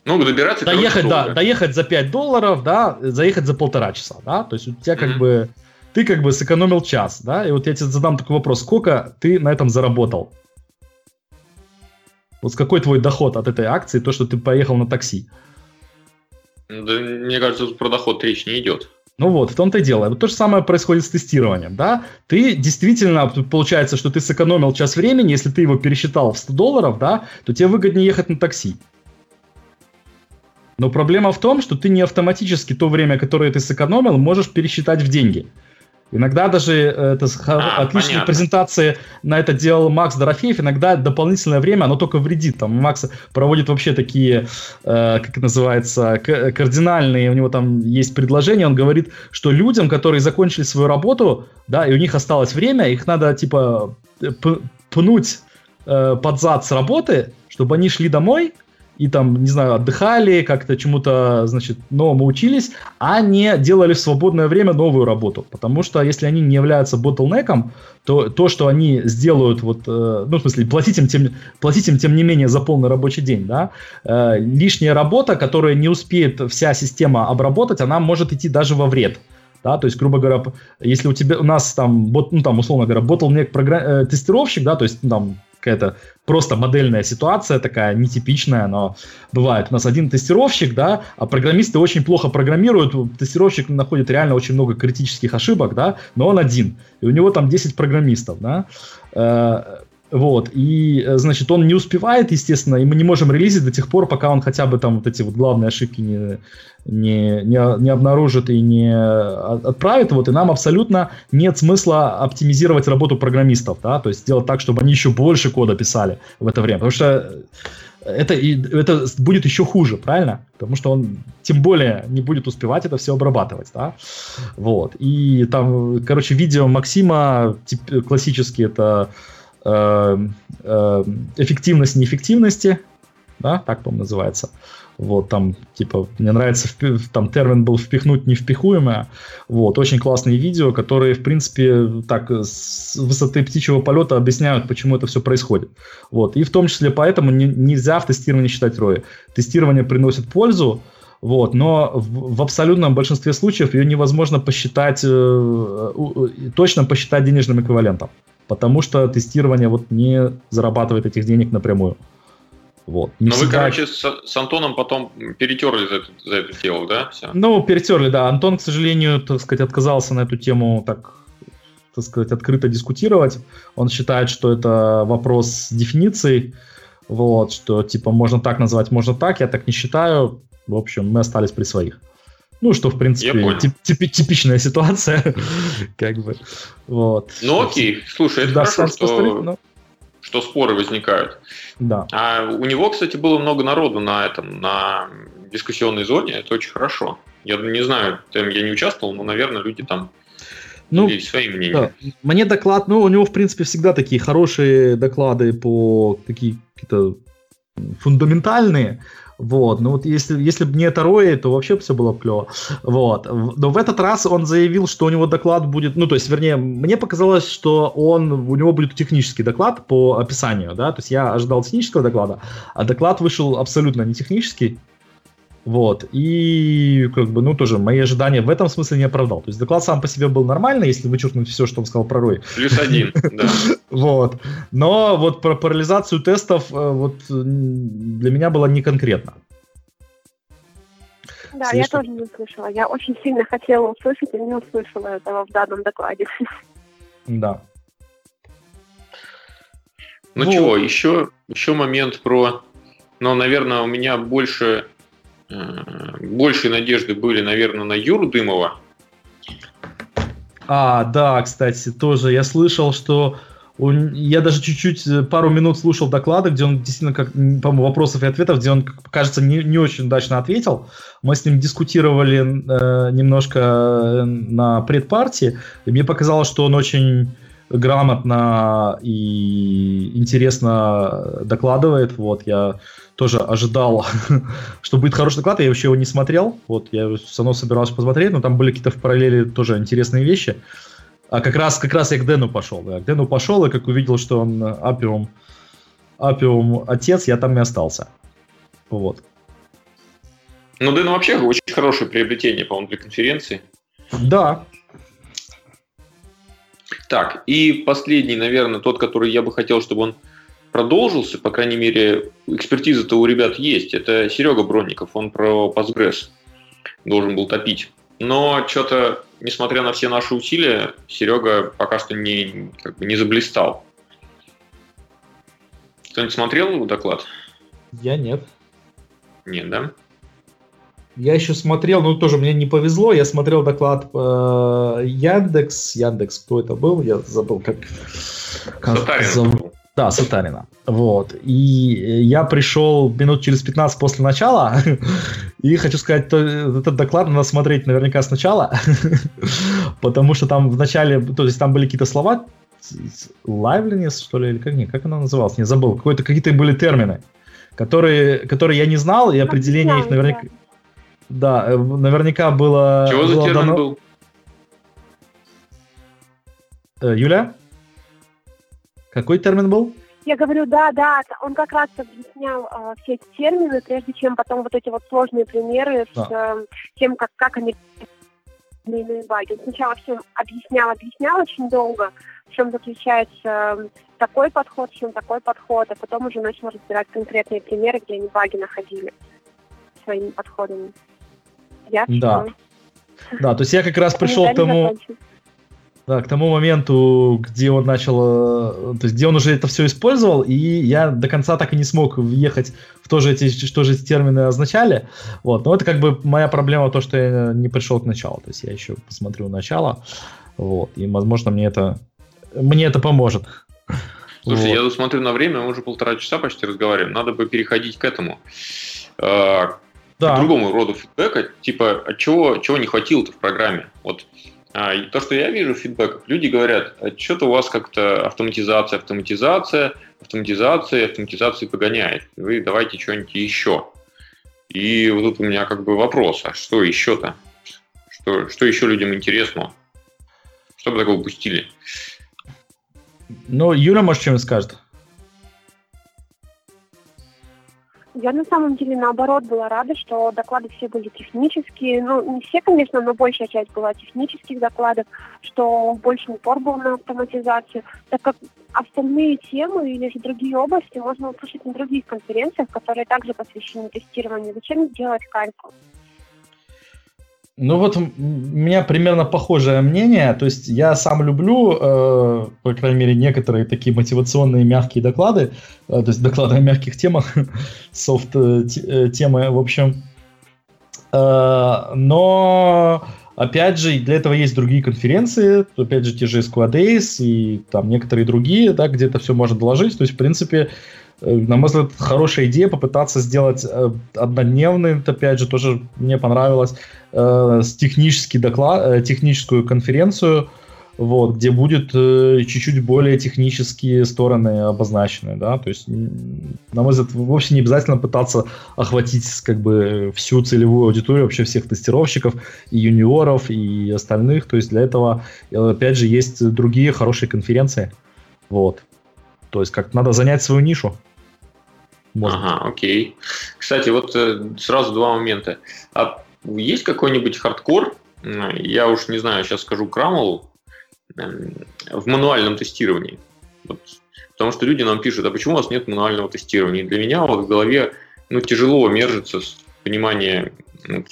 ну, добираться доехать, да, доехать за 5 долларов, да, заехать за полтора часа, да, то есть у тебя как бы, ты как бы сэкономил час, да, и вот я тебе задам такой вопрос, сколько ты на этом заработал? Вот какой твой доход от этой акции, то, что ты поехал на такси? Да, мне кажется, про доход речь не идет. Ну вот, в том-то и дело. Вот то же самое происходит с тестированием, да? Ты действительно, получается, что ты сэкономил час времени, если ты его пересчитал в 100 долларов, да, то тебе выгоднее ехать на такси. Но проблема в том, что ты не автоматически то время, которое ты сэкономил, можешь пересчитать в деньги. Иногда даже э, это а, отличные понятно. презентации на это делал Макс Дорофеев. Иногда дополнительное время оно только вредит. Там Макс проводит вообще такие, э, как это называется, кардинальные. У него там есть предложения. Он говорит, что людям, которые закончили свою работу, да, и у них осталось время, их надо типа пнуть э, под зад с работы, чтобы они шли домой, и там, не знаю, отдыхали, как-то чему-то, значит, новому учились, а не делали в свободное время новую работу. Потому что если они не являются ботлнеком, то то, что они сделают, вот, э, ну, в смысле, платить им, тем, платить им, тем не менее, за полный рабочий день, да, э, лишняя работа, которая не успеет вся система обработать, она может идти даже во вред. Да, то есть, грубо говоря, если у тебя, у нас там, ну, там, условно говоря, bottleneck э, тестировщик, да, то есть, ну, там, какая-то просто модельная ситуация такая, нетипичная, но бывает. У нас один тестировщик, да, а программисты очень плохо программируют, тестировщик находит реально очень много критических ошибок, да, но он один, и у него там 10 программистов, да, э, вот, и, э, значит, он не успевает, естественно, и мы не можем релизить до тех пор, пока он хотя бы там вот эти вот главные ошибки не, не, не, не обнаружит и не отправит, вот, и нам абсолютно нет смысла оптимизировать работу программистов, да, то есть сделать так, чтобы они еще больше кода писали в это время, потому что это, это будет еще хуже, правильно? Потому что он тем более не будет успевать это все обрабатывать, да? Вот. И там, короче, видео Максима тип, классически это Э, э, эффективность неэффективности, да, так, по-моему, называется. Вот, там, типа, мне нравится, там термин был «впихнуть невпихуемое». Вот, очень классные видео, которые, в принципе, так, с высоты птичьего полета объясняют, почему это все происходит. Вот, и в том числе поэтому не, нельзя в тестировании считать рои. Тестирование приносит пользу, вот, но в, в абсолютном большинстве случаев ее невозможно посчитать, э, э, точно посчитать денежным эквивалентом потому что тестирование вот не зарабатывает этих денег напрямую. Вот. Не Но всегда... вы, короче, с, с Антоном потом перетерли за, это, за это дело, да? Все? Ну, перетерли, да. Антон, к сожалению, так сказать, отказался на эту тему так, так сказать, открыто дискутировать. Он считает, что это вопрос дефиниции, вот, что типа можно так назвать, можно так. Я так не считаю. В общем, мы остались при своих. Ну, что, в принципе, тип, тип, типичная ситуация. как бы. Вот. Ну, окей. Слушай, это да, хорошо, что, но... что споры возникают. Да. А у него, кстати, было много народу на этом, на дискуссионной зоне. Это очень хорошо. Я не знаю, там я не участвовал, но, наверное, люди там ну, свои мнения. Да. Мне доклад, ну, у него, в принципе, всегда такие хорошие доклады по такие какие-то фундаментальные. Вот, ну вот если, если бы не это Рои, то вообще все было бы клево. Вот. Но в этот раз он заявил, что у него доклад будет, ну то есть, вернее, мне показалось, что он, у него будет технический доклад по описанию, да, то есть я ожидал технического доклада, а доклад вышел абсолютно не технический, вот. И, как бы, ну, тоже мои ожидания в этом смысле не оправдал. То есть доклад сам по себе был нормальный, если вычеркнуть все, что он сказал про Рой. Плюс один, да. Вот. Но вот про парализацию тестов э, вот для меня было не конкретно. Да, я тоже не услышала. Я очень сильно хотела услышать и не услышала этого в данном докладе. Да. Ну, ну чего, еще, еще момент про но, наверное, у меня больше, больше надежды были, наверное, на Юру Дымова. А, да, кстати, тоже я слышал, что он, я даже чуть-чуть, э, пару минут слушал доклады, где он действительно, как, по-моему, вопросов и ответов, где он, кажется, не, не очень удачно ответил. Мы с ним дискутировали э, немножко э, на предпартии, и мне показалось, что он очень грамотно и интересно докладывает. Вот, я тоже ожидал, что будет хороший доклад, я вообще его не смотрел. Вот, я все равно собирался посмотреть, но там были какие-то в параллели тоже интересные вещи. А как раз, как раз я к Дэну пошел. Да. К Дэну пошел, и как увидел, что он Апиум, Апиум отец, я там и остался. Вот. Ну, Дэн вообще очень хорошее приобретение, по-моему, для конференции. Да. Так, и последний, наверное, тот, который я бы хотел, чтобы он продолжился, по крайней мере, экспертиза-то у ребят есть. Это Серега Бронников, он про Postgres должен был топить. Но что-то несмотря на все наши усилия, Серега пока что не, как бы не заблистал. Кто-нибудь смотрел его доклад? Я нет. Нет, да? Я еще смотрел, но тоже мне не повезло. Я смотрел доклад э, Яндекс. Яндекс, кто это был? Я забыл, как. как Сатарин. Зов... Да, Сатарина. Вот. И я пришел минут через 15 после начала, и хочу сказать, то, этот доклад надо смотреть наверняка сначала, потому что там в начале, то есть там были какие-то слова, liveliness, что ли, или как, не, как она называлась, не забыл, какой-то, какие-то были термины, которые, которые я не знал, и определение их наверняка... Да, э, наверняка было... Чего за термин был? Э, Юля? Какой термин был? Я говорю, да, да, он как раз объяснял э, все эти термины, прежде чем потом вот эти вот сложные примеры да. с э, тем, как, как они иные баги. Он сначала все объяснял, объяснял очень долго, в чем заключается такой подход, в чем такой подход, а потом уже начал разбирать конкретные примеры, где они баги находили своими подходами. Я да. Да, то есть я как раз пришел к тому... Закончим да, к тому моменту, где он начал, э, то есть где он уже это все использовал, и я до конца так и не смог въехать в то же эти, что же эти термины означали. Вот, но это как бы моя проблема то, что я не пришел к началу, то есть я еще посмотрю начало, вот, и возможно мне это мне это поможет. Слушай, вот. я тут смотрю на время, мы уже полтора часа почти разговариваем, надо бы переходить к этому. Э, да. К другому роду фидбэка, типа, а чего, чего не хватило-то в программе? Вот а, и то, что я вижу в фидбэках, люди говорят, а что-то у вас как-то автоматизация, автоматизация, автоматизация, автоматизация погоняет. Вы давайте что-нибудь еще. И вот тут у меня как бы вопрос, а что еще-то? Что, что еще людям интересно? Что бы такого упустили? Ну, Юра, может, что-нибудь скажет? Я на самом деле наоборот была рада, что доклады все были технические. Ну, не все, конечно, но большая часть была технических докладов, что больше упор был на автоматизацию, так как остальные темы или же другие области можно услышать на других конференциях, которые также посвящены тестированию. Зачем делать кальку? Ну вот у меня примерно похожее мнение. То есть я сам люблю, э, по крайней мере, некоторые такие мотивационные мягкие доклады, э, то есть доклады о мягких темах, софт э, э, темы, в общем. Э, но опять же, для этого есть другие конференции, опять же, те же Squad Days и там некоторые другие, да, где это все можно доложить. То есть, в принципе, на мой взгляд, хорошая идея попытаться сделать э, однодневный, опять же, тоже мне понравилось, э, технический доклад, техническую конференцию, вот, где будет чуть-чуть более технические стороны обозначены, да, то есть, на мой взгляд, вовсе не обязательно пытаться охватить, как бы, всю целевую аудиторию, вообще всех тестировщиков, и юниоров, и остальных, то есть, для этого, опять же, есть другие хорошие конференции, вот, то есть, как надо занять свою нишу. Может. Ага, окей. Кстати, вот э, сразу два момента. А есть какой-нибудь хардкор? Я уж не знаю, сейчас скажу крамолу эм, в мануальном тестировании. Вот. Потому что люди нам пишут, а почему у вас нет мануального тестирования? И для меня вот в голове ну, тяжело мержится понимание, ну,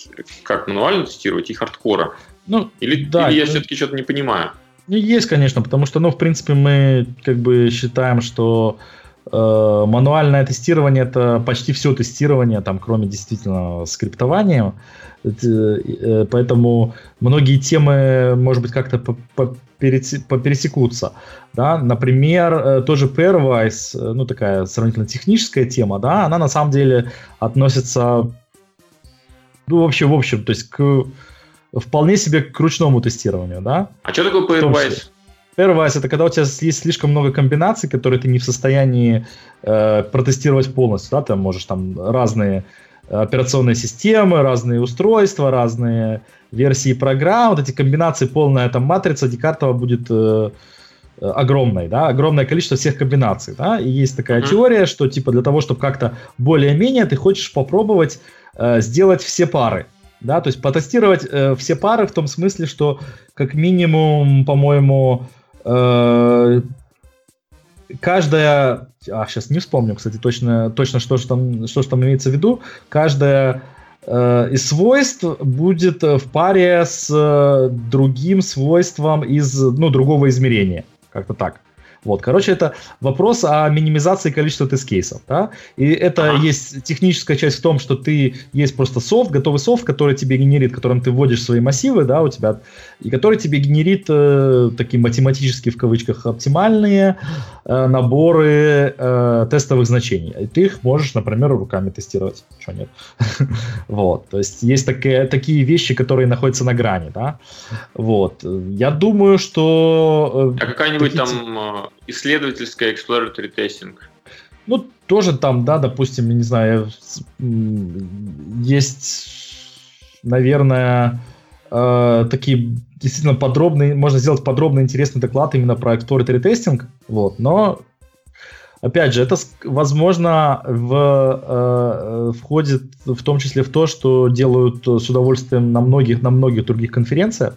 как мануально тестировать и хардкора. Ну, или, да, или я все-таки что-то не понимаю? Ну, есть, конечно, потому что, ну, в принципе, мы как бы считаем, что мануальное тестирование это почти все тестирование, там, кроме действительно скриптования. Э, поэтому многие темы, может быть, как-то пересекутся. Да? Например, э, тоже Pairwise, э, ну такая сравнительно техническая тема, да, она на самом деле относится, ну вообще в общем, то есть к вполне себе к ручному тестированию, да. А что такое Pairwise? Pairwise это когда у тебя есть слишком много комбинаций, которые ты не в состоянии э, протестировать полностью, да, ты можешь там разные операционные системы, разные устройства, разные версии программ, вот эти комбинации, полная там матрица Декартова будет э, огромной, да, огромное количество всех комбинаций, да, и есть такая mm-hmm. теория, что типа для того, чтобы как-то более-менее ты хочешь попробовать э, сделать все пары, да, то есть потестировать э, все пары в том смысле, что как минимум, по-моему, э, каждая, а сейчас не вспомню, кстати, точно, точно что же там, что же там имеется в виду, каждая э, из свойств будет в паре с э, другим свойством из ну, другого измерения. Как-то так. Вот, короче, это вопрос о минимизации количества тест-кейсов. Да? И это ага. есть техническая часть в том, что ты есть просто софт, готовый софт, который тебе генерит, которым ты вводишь свои массивы, да, у тебя, и который тебе генерит э, такие математические в кавычках оптимальные э, наборы э, тестовых значений. И ты их можешь, например, руками тестировать. Что нет? вот, то есть есть такие, такие вещи, которые находятся на грани, да. Вот, я думаю, что... Э, а какая-нибудь там э, исследовательская exploratory testing. Ну, тоже там, да, допустим, не знаю, есть, наверное, э, такие действительно подробные, можно сделать подробный интересный доклад именно про exploratory testing, вот, но Опять же, это, возможно, в, э, входит в том числе в то, что делают с удовольствием на многих, на многих других конференциях.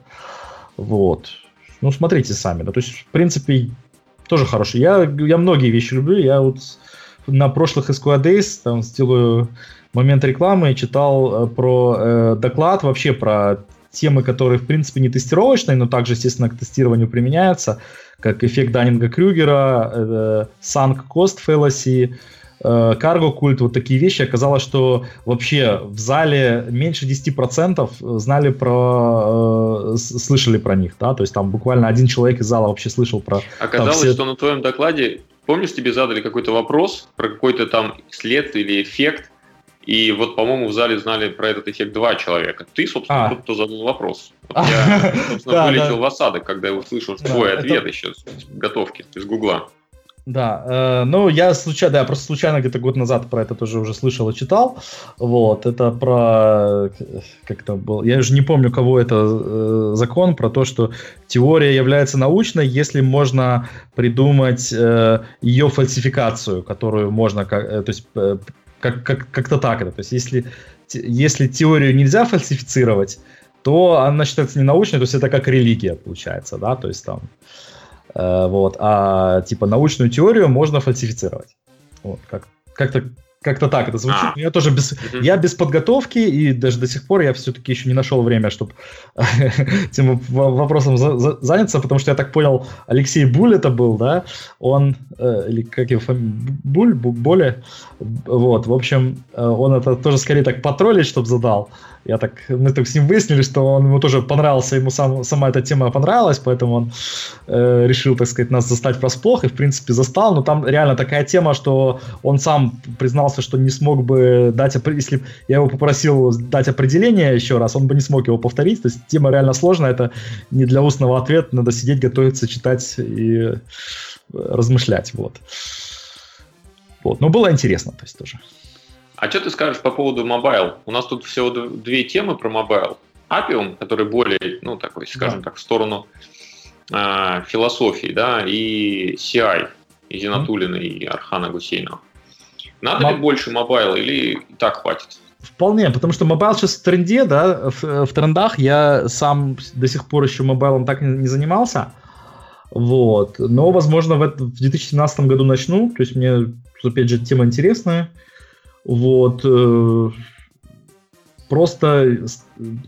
Вот. Ну, смотрите сами. Да. То есть, в принципе, тоже хороший. Я, я многие вещи люблю. Я вот на прошлых SQL Days там сделаю момент рекламы, читал э, про э, доклад вообще про темы, которые в принципе не тестировочные, но также, естественно, к тестированию применяются, как эффект Даннинга-Крюгера, э, sunk cost fallacy, карго культ, вот такие вещи. Оказалось, что вообще в зале меньше 10% знали про, э, слышали про них, да, то есть там буквально один человек из зала вообще слышал про... Оказалось, все... что на твоем докладе, помнишь, тебе задали какой-то вопрос про какой-то там след или эффект, и вот, по-моему, в зале знали про этот эффект два человека. Ты, собственно, а. тот, кто задал вопрос. Вот я, собственно, вылетел в осадок, когда я услышал твой ответ еще с готовки из Гугла. Да, э, ну я случайно, да, просто случайно где-то год назад про это тоже уже слышал и читал. Вот, это про, как это было, я уже не помню, кого это э, закон, про то, что теория является научной, если можно придумать э, ее фальсификацию, которую можно, как, э, то есть э, как, как, как-то так это. То есть если, если теорию нельзя фальсифицировать, то она считается не научной, то есть это как религия получается, да, то есть там... Э, вот, а типа научную теорию можно фальсифицировать. Вот, как, как-то как-то так это звучит. А. Я тоже без, я без подготовки, и даже до сих пор я все-таки еще не нашел время, чтобы этим вопросом за, за, заняться, потому что я так понял, Алексей Буль это был, да, он, э, или как его фамилия, Буль, Боле, вот, в общем, э, он это тоже скорее так потроллить, чтобы задал, я так, мы так с ним выяснили, что он ему тоже понравился, ему сам, сама эта тема понравилась, поэтому он э, решил, так сказать, нас застать врасплох и, в принципе, застал. Но там реально такая тема, что он сам признался, что не смог бы дать, если я его попросил дать определение еще раз, он бы не смог его повторить. То есть тема реально сложная, это не для устного ответа, надо сидеть, готовиться, читать и размышлять, вот. Вот, но было интересно, то есть тоже. А что ты скажешь по поводу mobile? У нас тут всего две темы про mobile. Appium, который более, ну, такой, скажем да. так, в сторону э, философии, да, и CI, и Зинатулина, mm-hmm. и Архана Гусейнова. Надо Моб... ли больше мобайла или и так хватит? Вполне, потому что mobile сейчас в тренде, да, в, в трендах. Я сам до сих пор еще мобайлом так не, не занимался. Вот. Но, возможно, в, это, в 2017 году начну. То есть мне, опять же, тема интересная. Вот. Э, просто,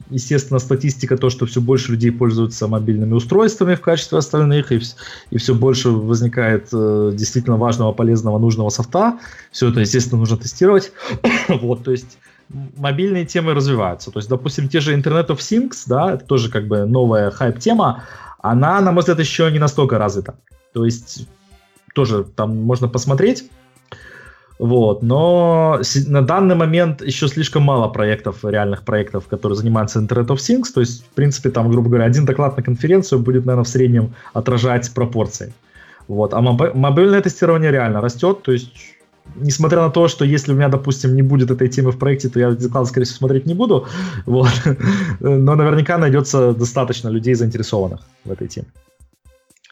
естественно, статистика то, что все больше людей пользуются мобильными устройствами в качестве остальных, и, и все больше возникает э, действительно важного, полезного, нужного софта. Все это, естественно, нужно тестировать. вот, то есть мобильные темы развиваются. То есть, допустим, те же Internet of Things, да, это тоже как бы новая хайп-тема, она, на мой взгляд, еще не настолько развита. То есть тоже там можно посмотреть. Вот, но на данный момент еще слишком мало проектов, реальных проектов, которые занимаются Internet of Things. То есть, в принципе, там, грубо говоря, один доклад на конференцию будет, наверное, в среднем отражать пропорции. Вот. А мобильное тестирование реально растет. То есть, несмотря на то, что если у меня, допустим, не будет этой темы в проекте, то я доклад, скорее всего, смотреть не буду. Вот. Но наверняка найдется достаточно людей, заинтересованных в этой теме.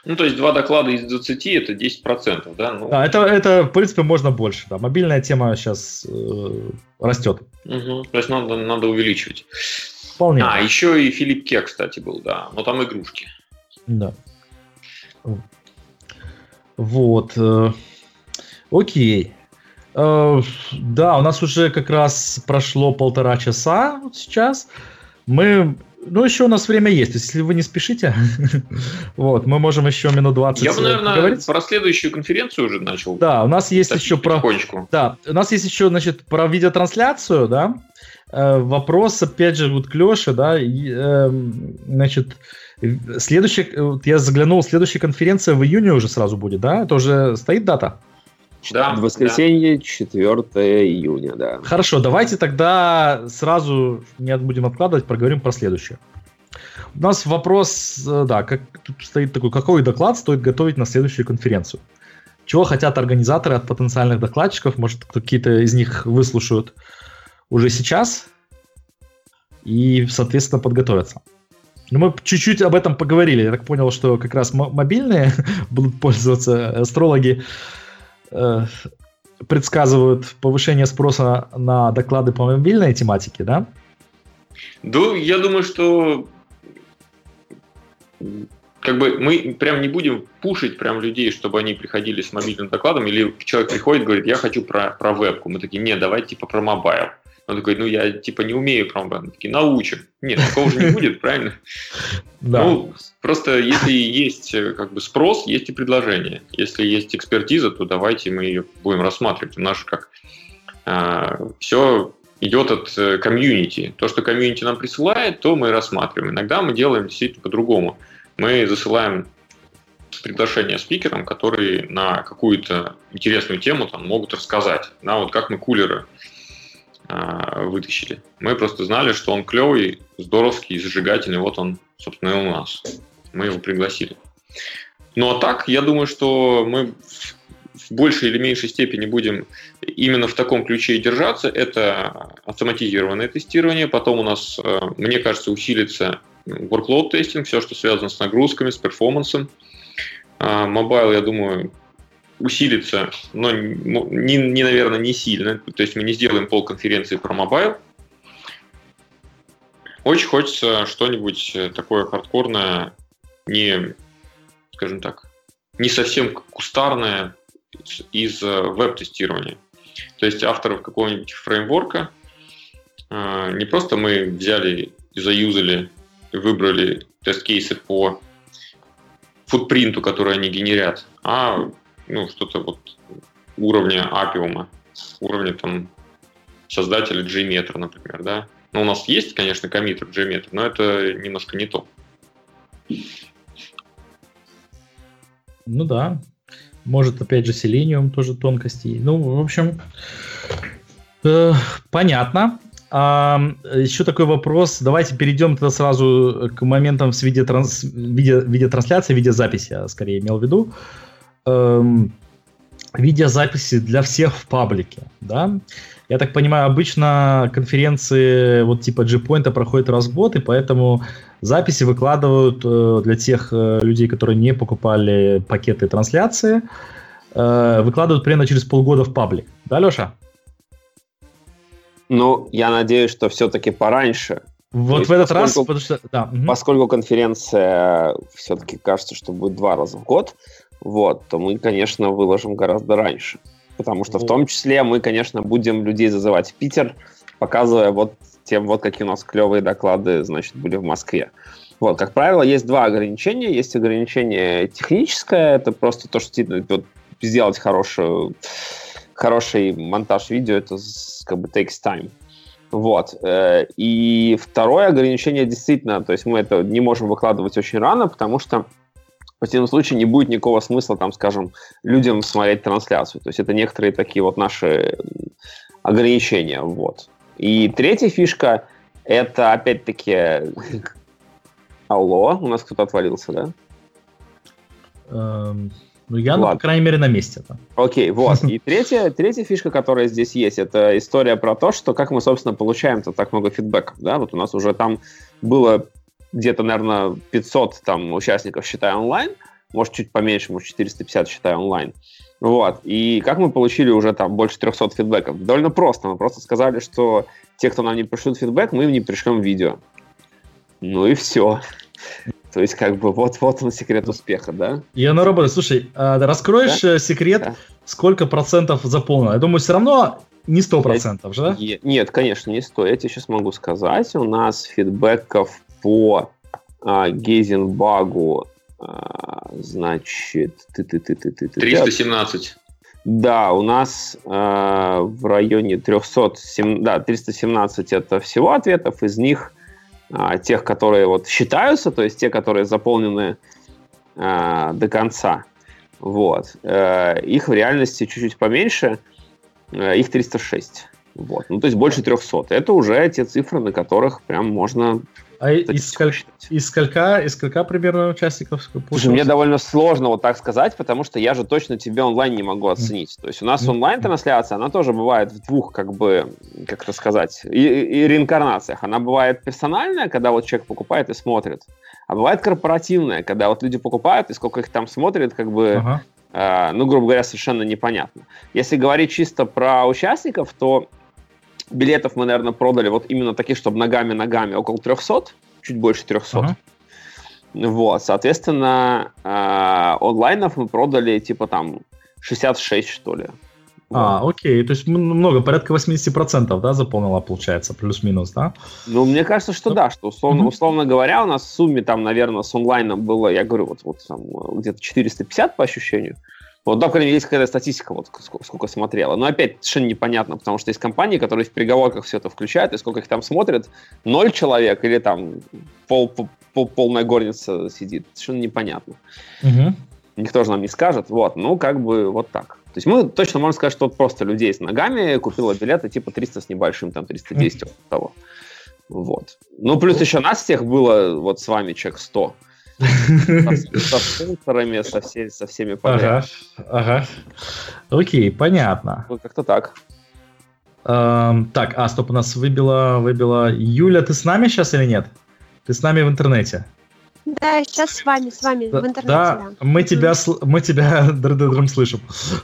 Ну, то есть два доклада из 20 это 10%, да? Ну. Да, это, это, в принципе, можно больше. Да. Мобильная тема сейчас э, растет. Угу. То есть надо, надо увеличивать. Вполне. А, еще и Филипп Ке, кстати, был, да. Но там игрушки. Да. Вот. Э, окей. Э, да, у нас уже как раз прошло полтора часа вот сейчас. Мы ну, еще у нас время есть. Если вы не спешите, вот, мы можем еще минут 20 Я бы, наверное, поговорить. про следующую конференцию уже начал. Да, у нас есть еще про... Да, у нас есть еще, значит, про видеотрансляцию, да. Э, вопрос, опять же, вот к Леше, да, и, э, значит, следующая, вот я заглянул, следующая конференция в июне уже сразу будет, да? Это уже стоит дата? Да, в воскресенье, да. 4 июня, да. Хорошо, давайте тогда сразу не будем откладывать, проговорим про следующее. У нас вопрос, э, да, как тут стоит такой, какой доклад стоит готовить на следующую конференцию? Чего хотят организаторы от потенциальных докладчиков? Может, какие-то из них выслушают уже сейчас и, соответственно, подготовятся. Ну, мы чуть-чуть об этом поговорили. Я так понял, что как раз мобильные будут пользоваться астрологи э, предсказывают повышение спроса на доклады по мобильной тематике, да? Да, я думаю, что как бы мы прям не будем пушить прям людей, чтобы они приходили с мобильным докладом, или человек приходит и говорит, я хочу про, про вебку. Мы такие, нет, давай типа про mobile. Он такой, ну я типа не умею про mobile. Такие, научим. Нет, такого же не будет, правильно? Да. Ну, просто если есть э, как бы спрос, есть и предложение. Если есть экспертиза, то давайте мы ее будем рассматривать. У нас же как а, все идет от э, комьюнити. То, что комьюнити нам присылает, то мы рассматриваем. Иногда мы делаем действительно по-другому. Мы засылаем приглашение спикерам, которые на какую-то интересную тему там могут рассказать. Да, вот как мы кулеры а, вытащили. Мы просто знали, что он клевый, здоровский, зажигательный. Вот он, собственно, и у нас. Мы его пригласили. Ну а так, я думаю, что мы в большей или меньшей степени будем именно в таком ключе держаться. Это автоматизированное тестирование. Потом у нас, э, мне кажется, усилится workload testing, все, что связано с нагрузками, с перформансом. Mobile, я думаю, усилится, но не, не, наверное, не сильно. То есть мы не сделаем пол конференции про mobile. Очень хочется что-нибудь э, такое хардкорное, не, скажем так, не совсем кустарное из э, веб-тестирования. То есть авторов какого-нибудь фреймворка э, не просто мы взяли заюзали, выбрали тест-кейсы по футпринту, который они генерят, а ну, что-то вот уровня апиума, уровня там создателя JMeter, например, да. Ну, у нас есть, конечно, коммитер JMeter, но это немножко не то. Ну да. Может, опять же, Selenium тоже тонкости. Ну, в общем, э, понятно. А, еще такой вопрос. Давайте перейдем тогда сразу к моментам с видеотранс... видео... видеотрансляции, видеозаписи, я скорее имел в виду. Э, эм, видеозаписи для всех в паблике, да. Я так понимаю, обычно конференции вот типа G-Point проходят раз в год, и поэтому записи выкладывают э, для тех э, людей, которые не покупали пакеты трансляции, э, выкладывают примерно через полгода в паблик. Да, Леша? Ну, я надеюсь, что все-таки пораньше. Вот в этот поскольку, раз, потому что... Да. Поскольку конференция все-таки кажется, что будет два раза в год, вот, то мы, конечно, выложим гораздо раньше. Потому что вот. в том числе мы, конечно, будем людей зазывать в Питер, показывая вот тем вот какие у нас клевые доклады, значит, были в Москве. Вот, как правило, есть два ограничения. Есть ограничение техническое, это просто то, что вот, сделать хорошую, хороший монтаж видео, это как бы takes time. Вот. Э, и второе ограничение действительно, то есть мы это не можем выкладывать очень рано, потому что в противном случае не будет никакого смысла, там, скажем, людям смотреть трансляцию. То есть это некоторые такие вот наши ограничения. Вот. И третья фишка – это, опять-таки, алло, у нас кто-то отвалился, да? Эм, ну, я, ну, по крайней мере, на месте. -то. Окей, вот. И третья, третья фишка, которая здесь есть, это история про то, что как мы, собственно, получаем-то так много фидбэков. Да? Вот у нас уже там было где-то, наверное, 500 там, участников, считая онлайн, может, чуть поменьше, может, 450, считая онлайн. Вот. И как мы получили уже там больше 300 фидбэков? Довольно просто. Мы просто сказали, что те, кто нам не пришлют фидбэк, мы им не пришлем видео. Ну и все. То есть, как бы, вот-вот он секрет успеха, да? И оно работает. Слушай, а раскроешь да? Э, секрет, да. сколько процентов заполнено? Я думаю, все равно не сто процентов же, да? Нет, конечно, не сто. Я тебе сейчас могу сказать. У нас фидбэков по а, Гейзенбагу, а, значит... Ты, ты, ты, ты, ты, 317. Да, у нас э, в районе 300, да, 317 это всего ответов, из них э, тех, которые вот считаются, то есть те, которые заполнены э, до конца, вот, э, их в реальности чуть-чуть поменьше, э, их 306. Вот. Ну, то есть больше 300. Это уже те цифры, на которых прям можно а из, сколь... из, сколька, из сколька примерно участников? Слушай, мне довольно сложно вот так сказать, потому что я же точно тебе онлайн не могу оценить. То есть у нас онлайн-трансляция, она тоже бывает в двух, как бы, как это сказать, и, и реинкарнациях. Она бывает персональная, когда вот человек покупает и смотрит. А бывает корпоративная, когда вот люди покупают, и сколько их там смотрят, как бы, ага. э, ну, грубо говоря, совершенно непонятно. Если говорить чисто про участников, то билетов мы, наверное, продали вот именно таких, чтобы ногами-ногами около 300, чуть больше 300. Uh-huh. Вот, соответственно, э, онлайнов мы продали типа там 66, что ли. А, окей, то есть много, порядка 80%, да, заполнила, получается, плюс-минус, да? Ну, мне кажется, что ну, да, что условно, mm-hmm. условно говоря, у нас в сумме там, наверное, с онлайном было, я говорю, вот, вот там где-то 450 по ощущению. Вот, да, по крайней мере, есть какая-то статистика, вот сколько, сколько смотрела. Но опять совершенно непонятно, потому что есть компании, которые в переговорках все это включают, и сколько их там смотрят, ноль человек или там пол, пол, полная горница сидит. Совершенно непонятно. Угу. Никто же нам не скажет. Вот, ну, как бы вот так. То есть мы точно можем сказать, что просто людей с ногами купила билеты типа 300 с небольшим, там 310 mm того. Вот. Ну, плюс еще нас всех было вот с вами человек 100. Со спонсорами, со, все, со всеми подряд. Ага, ага. Окей, понятно. Ну, как-то так. Эм, так, а, стоп, у нас выбила, выбила... Юля, ты с нами сейчас или нет? Ты с нами в интернете? Да, сейчас с вами, с вами да, в интернете. Да, да. мы тебя, mm. мы тебя дрым слышим.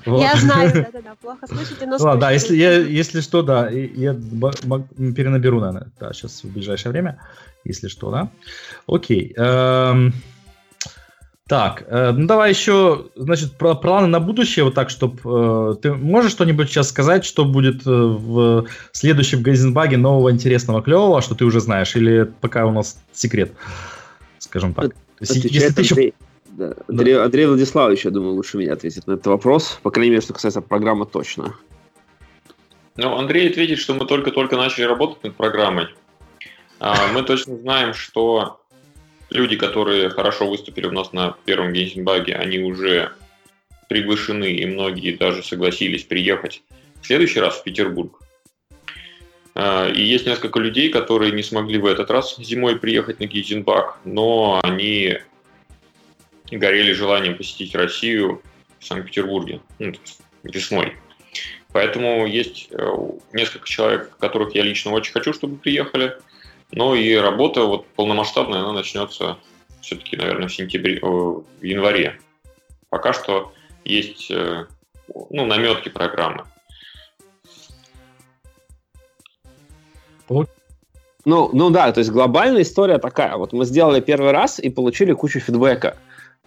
Вот. Я знаю, да-да-да, плохо слышите, но Ладно, да, если, я, если что, да, я перенаберу, наверное, да, сейчас в ближайшее время если что, да? Окей. Эм, так, э, ну давай еще, значит, про планы на будущее, вот так, чтобы э, ты можешь что-нибудь сейчас сказать, что будет э, в следующем Гейзенбаге нового, интересного, клевого, что ты уже знаешь, или пока у нас секрет, скажем так. Если ты еще... Да. Андрей, Андрей Владиславович, я думаю, лучше меня ответит на этот вопрос. По крайней мере, что касается программы точно. Ну, Андрей ответит, что мы только-только начали работать над программой. А, мы точно знаем, что люди, которые хорошо выступили у нас на первом Гейзенбаге, они уже приглашены, и многие даже согласились приехать в следующий раз в Петербург. А, и есть несколько людей, которые не смогли в этот раз зимой приехать на Гейзенбаг, но они горели желанием посетить Россию в Санкт-Петербурге ну, весной. Поэтому есть э, несколько человек, которых я лично очень хочу, чтобы приехали. Ну и работа вот полномасштабная, она начнется все-таки, наверное, в сентябре, в январе. Пока что есть э, ну, наметки программы. Ну, ну да, то есть глобальная история такая. Вот мы сделали первый раз и получили кучу фидбэка.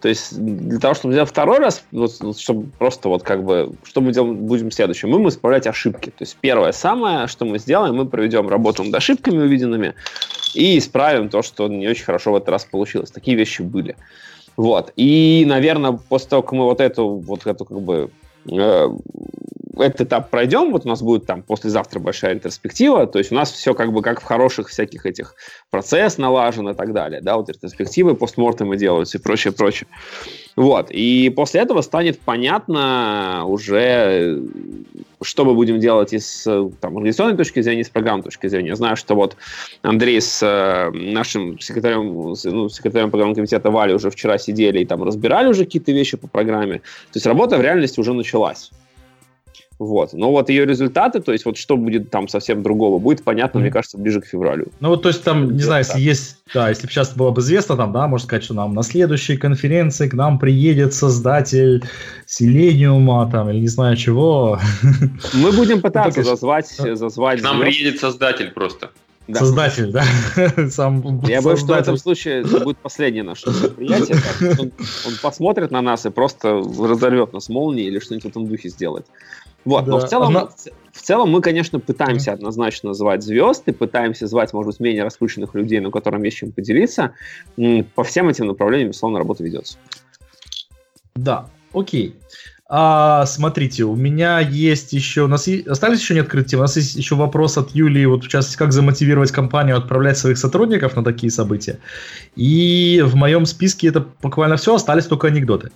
То есть для того, чтобы сделать второй раз, вот, чтобы просто вот как бы, что мы делаем, будем следующим, мы будем исправлять ошибки. То есть первое самое, что мы сделаем, мы проведем работу над ошибками увиденными и исправим то, что не очень хорошо в этот раз получилось. Такие вещи были. Вот. И, наверное, после того, как мы вот эту, вот эту как бы э, этот этап пройдем, вот у нас будет там послезавтра большая ретроспектива, то есть у нас все как бы как в хороших всяких этих процесс налажен и так далее, да, вот ретроспективы, постмортемы делаются и прочее, прочее. Вот, и после этого станет понятно уже, что мы будем делать из там, организационной точки зрения, с программной точки зрения. Я знаю, что вот Андрей с э, нашим секретарем, ну, секретарем программного комитета Вали уже вчера сидели и там разбирали уже какие-то вещи по программе. То есть работа в реальности уже началась. Вот. Но вот ее результаты, то есть вот что будет там совсем другого, будет понятно, mm-hmm. мне кажется, ближе к февралю. Ну вот, то есть там, не знаю, если есть, да, если бы сейчас было бы известно, там, да, можно сказать, что нам на следующей конференции к нам приедет создатель Селениума, там, или не знаю чего. Мы будем пытаться зазвать, зазвать. К нам приедет создатель просто. Да. Создатель, да? Сам Я боюсь, что в этом случае это будет последнее наше мероприятие. Он, он посмотрит на нас и просто разорвет нас молнией или что-нибудь в этом духе сделает. Вот, да. но в целом, Она... в целом мы, конечно, пытаемся однозначно звать звезды, пытаемся звать, может быть, менее раскрученных людей, но которым есть чем поделиться. По всем этим направлениям, безусловно, работа ведется. Да, окей. А, смотрите, у меня есть еще... У нас есть, остались еще не открытые темы. У нас есть еще вопрос от Юлии, вот в частности, как замотивировать компанию отправлять своих сотрудников на такие события. И в моем списке это буквально все, остались только анекдоты.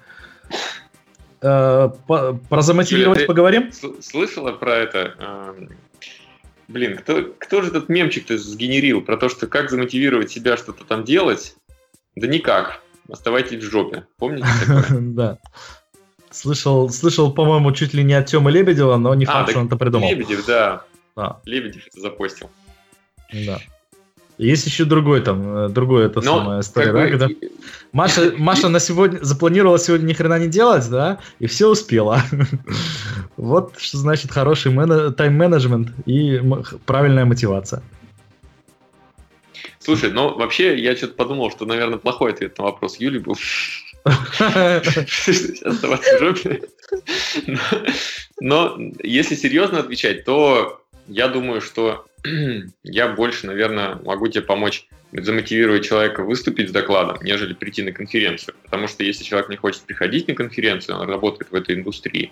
Э, про замотивировать Юля, поговорим? Слышала про это? Эм, блин, кто, кто же этот мемчик-то сгенерил про то, что как замотивировать себя что-то там делать? Да никак. Оставайтесь в жопе. Помните такое? Да. Слышал, слышал, по-моему, чуть ли не от Тёмы Лебедева, но не а, факт, что он это придумал. Лебедев, да. Лебедев это запостил. Да. Есть еще другой там, э, другой это Но, самая история, да, когда Маша, Маша на сегодня запланировала сегодня ни хрена не делать, да, и все успела. Вот что значит хороший тайм-менеджмент и правильная мотивация. Слушай, ну вообще я что-то подумал, что, наверное, плохой ответ на вопрос Юли был. Оставаться в жопе. Но если серьезно отвечать, то я думаю, что я больше, наверное, могу тебе помочь замотивировать человека выступить с докладом, нежели прийти на конференцию. Потому что если человек не хочет приходить на конференцию, он работает в этой индустрии,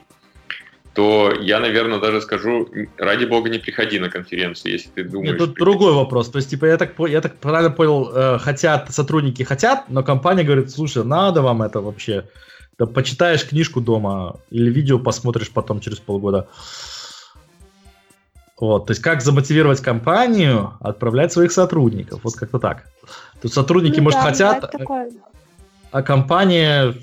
то я, наверное, даже скажу, ради бога, не приходи на конференцию, если ты думаешь... Нет, тут приходить. другой вопрос. То есть, типа, я так, я так правильно понял, э, хотят, сотрудники хотят, но компания говорит, слушай, надо вам это вообще. Да почитаешь книжку дома или видео посмотришь потом через полгода. Вот, то есть как замотивировать компанию отправлять своих сотрудников, вот как-то так. Тут сотрудники, ну, может, да, хотят, а компания...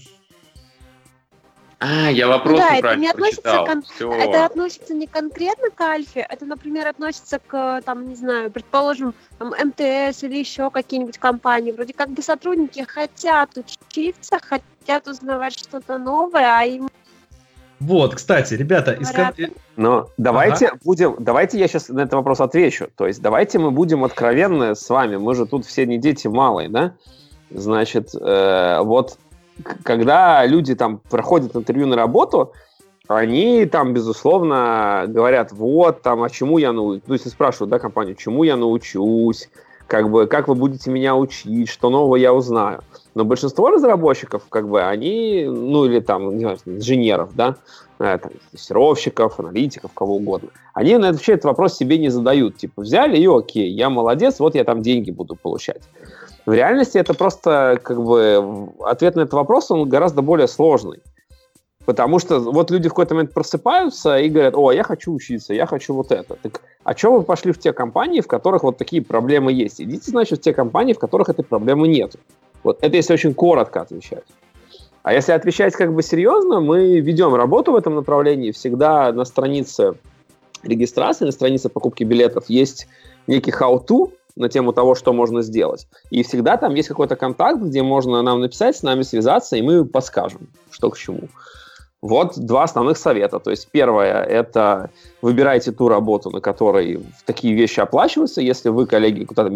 А, я вопрос да, это не относится кон... Это относится не конкретно к Альфе, это, например, относится к, там, не знаю, предположим, там, МТС или еще какие-нибудь компании. Вроде как бы сотрудники хотят учиться, хотят узнавать что-то новое, а им вот, кстати, ребята, из... Но давайте ага. будем, давайте я сейчас на этот вопрос отвечу. То есть давайте мы будем откровенны с вами. Мы же тут все не дети малые, да? Значит, э, вот когда люди там проходят интервью на работу, они там, безусловно, говорят, вот, там, а чему я научусь, ну, если спрашивают, да, компанию, чему я научусь, как бы, как вы будете меня учить, что нового я узнаю. Но большинство разработчиков, как бы, они, ну, или там, не знаю, инженеров, да, э, там, тестировщиков, аналитиков, кого угодно, они вообще этот вопрос себе не задают. Типа, взяли и окей, я молодец, вот я там деньги буду получать. В реальности это просто, как бы, ответ на этот вопрос, он гораздо более сложный. Потому что вот люди в какой-то момент просыпаются и говорят, о, я хочу учиться, я хочу вот это. Так, а что вы пошли в те компании, в которых вот такие проблемы есть? Идите, значит, в те компании, в которых этой проблемы нет. Вот это если очень коротко отвечать. А если отвечать как бы серьезно, мы ведем работу в этом направлении. Всегда на странице регистрации, на странице покупки билетов есть некий how-to на тему того, что можно сделать. И всегда там есть какой-то контакт, где можно нам написать, с нами связаться, и мы подскажем, что к чему. Вот два основных совета. То есть первое – это выбирайте ту работу, на которой такие вещи оплачиваются. Если вы, коллеги, куда-то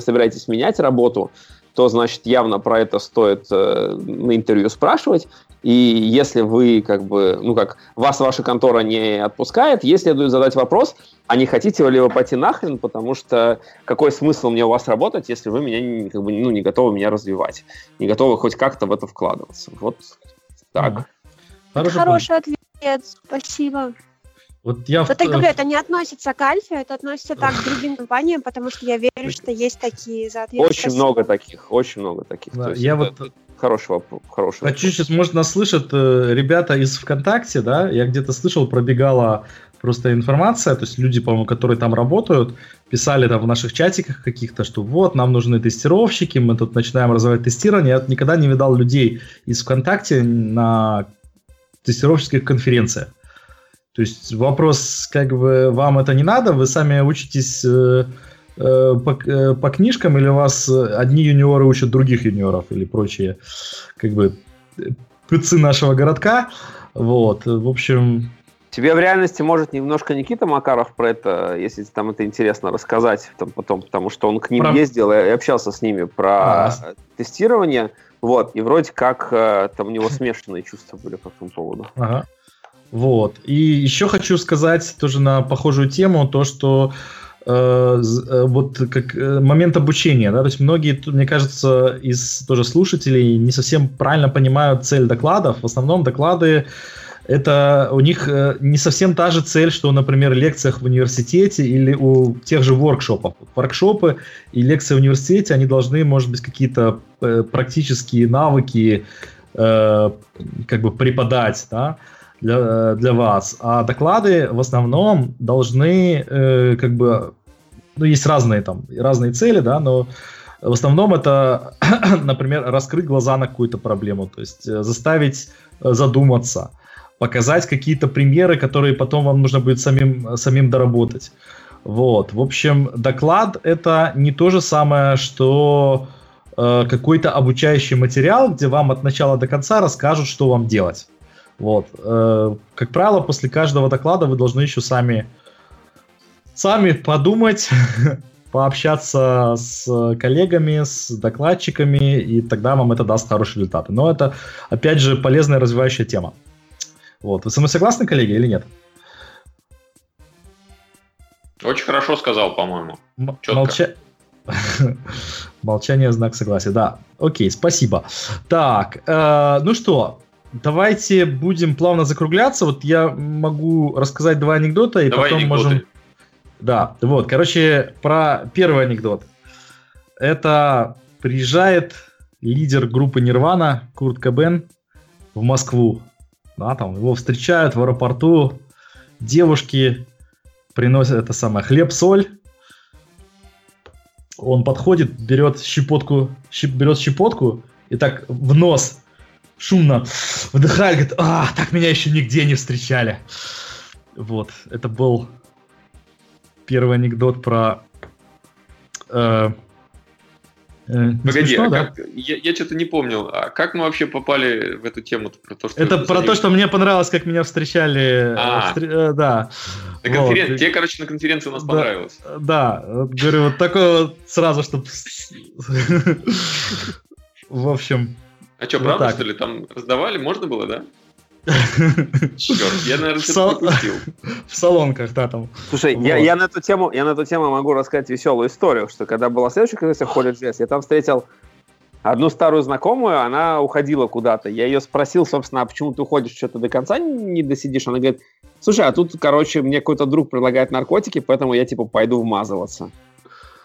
собираетесь менять работу, то, значит, явно про это стоит э, на интервью спрашивать. И если вы, как бы, ну как, вас ваша контора не отпускает, ей следует задать вопрос, а не хотите ли вы пойти нахрен, потому что какой смысл мне у вас работать, если вы меня как бы, ну, не готовы меня развивать, не готовы хоть как-то в это вкладываться. Вот так. Хороший, Хороший ответ, спасибо. Вот я... Вот я говорю, это не относится к Альфе, это относится так к другим компаниям, потому что я верю, что есть такие соответственно. Очень много таких, очень много таких. Да, я вот хороший вопрос. Хороший Хочу сейчас, может, нас слышат э, ребята из ВКонтакте, да? Я где-то слышал, пробегала просто информация, то есть люди, по-моему, которые там работают, писали там в наших чатиках каких-то, что вот, нам нужны тестировщики, мы тут начинаем развивать тестирование. Я никогда не видал людей из ВКонтакте на тестировщических конференциях. То есть вопрос, как бы, вам это не надо, вы сами учитесь э, э, по, э, по книжкам, или у вас одни юниоры учат других юниоров, или прочие, как бы, пыцы нашего городка. Вот, в общем... Тебе в реальности может немножко Никита Макаров про это, если там это интересно, рассказать там, потом, потому что он к ним про... ездил и общался с ними про а, тестирование. Вот, и вроде как там у него смешанные чувства были по этому поводу. Ага. Вот. И еще хочу сказать тоже на похожую тему, то, что э, э вот как э, момент обучения, да, то есть многие, мне кажется, из тоже слушателей не совсем правильно понимают цель докладов. В основном доклады это у них не совсем та же цель, что, например, лекциях в университете или у тех же воркшопов. Воркшопы и лекции в университете, они должны, может быть, какие-то практические навыки как бы преподать, да, для, для вас. А доклады в основном должны э, как бы, ну, есть разные там, разные цели, да, но в основном это, например, раскрыть глаза на какую-то проблему, то есть э, заставить э, задуматься, показать какие-то примеры, которые потом вам нужно будет самим, самим доработать. Вот, в общем, доклад это не то же самое, что э, какой-то обучающий материал, где вам от начала до конца расскажут, что вам делать. Вот. Э, как правило, после каждого доклада вы должны еще сами, сами подумать, пообщаться с коллегами, с докладчиками, и тогда вам это даст хорошие результаты. Но это, опять же, полезная развивающая тема. Вот. Вы со мной согласны, коллеги, или нет? Очень хорошо сказал, по-моему. Молча... Молчание знак согласия, да. Окей, спасибо. Так, э, ну что, давайте будем плавно закругляться. Вот я могу рассказать два анекдота, и Давай потом анекдоты. можем... Да, вот, короче, про первый анекдот. Это приезжает лидер группы Нирвана Курт Кобен в Москву. Да, там его встречают в аэропорту, девушки приносят это самое хлеб-соль. Он подходит, берет щепотку, щеп, берет щепотку и так в нос шумно вдыхает, говорит, а, так меня еще нигде не встречали. Вот, это был первый анекдот про... Э, э, Погоди, смешно, а да? как, я, я что-то не помнил. А как мы вообще попали в эту тему? Про то, что это про то, что мне понравилось, как меня встречали. А, встр... э, да. На конферен... вот. Тебе, короче, на конференции у нас да, понравилось. Да, говорю, вот такое вот сразу, чтобы... В общем, а что, правда, так. что ли? Там раздавали? Можно было, да? Черт, я, наверное, пропустил. В салонках, да, там. Слушай, вот. я, я, на эту тему, я на эту тему могу рассказать веселую историю, что когда была следующая конференция Холли Джесс, я там встретил одну старую знакомую, она уходила куда-то. Я ее спросил, собственно, а почему ты уходишь, что-то до конца не досидишь? Она говорит, слушай, а тут, короче, мне какой-то друг предлагает наркотики, поэтому я, типа, пойду вмазываться.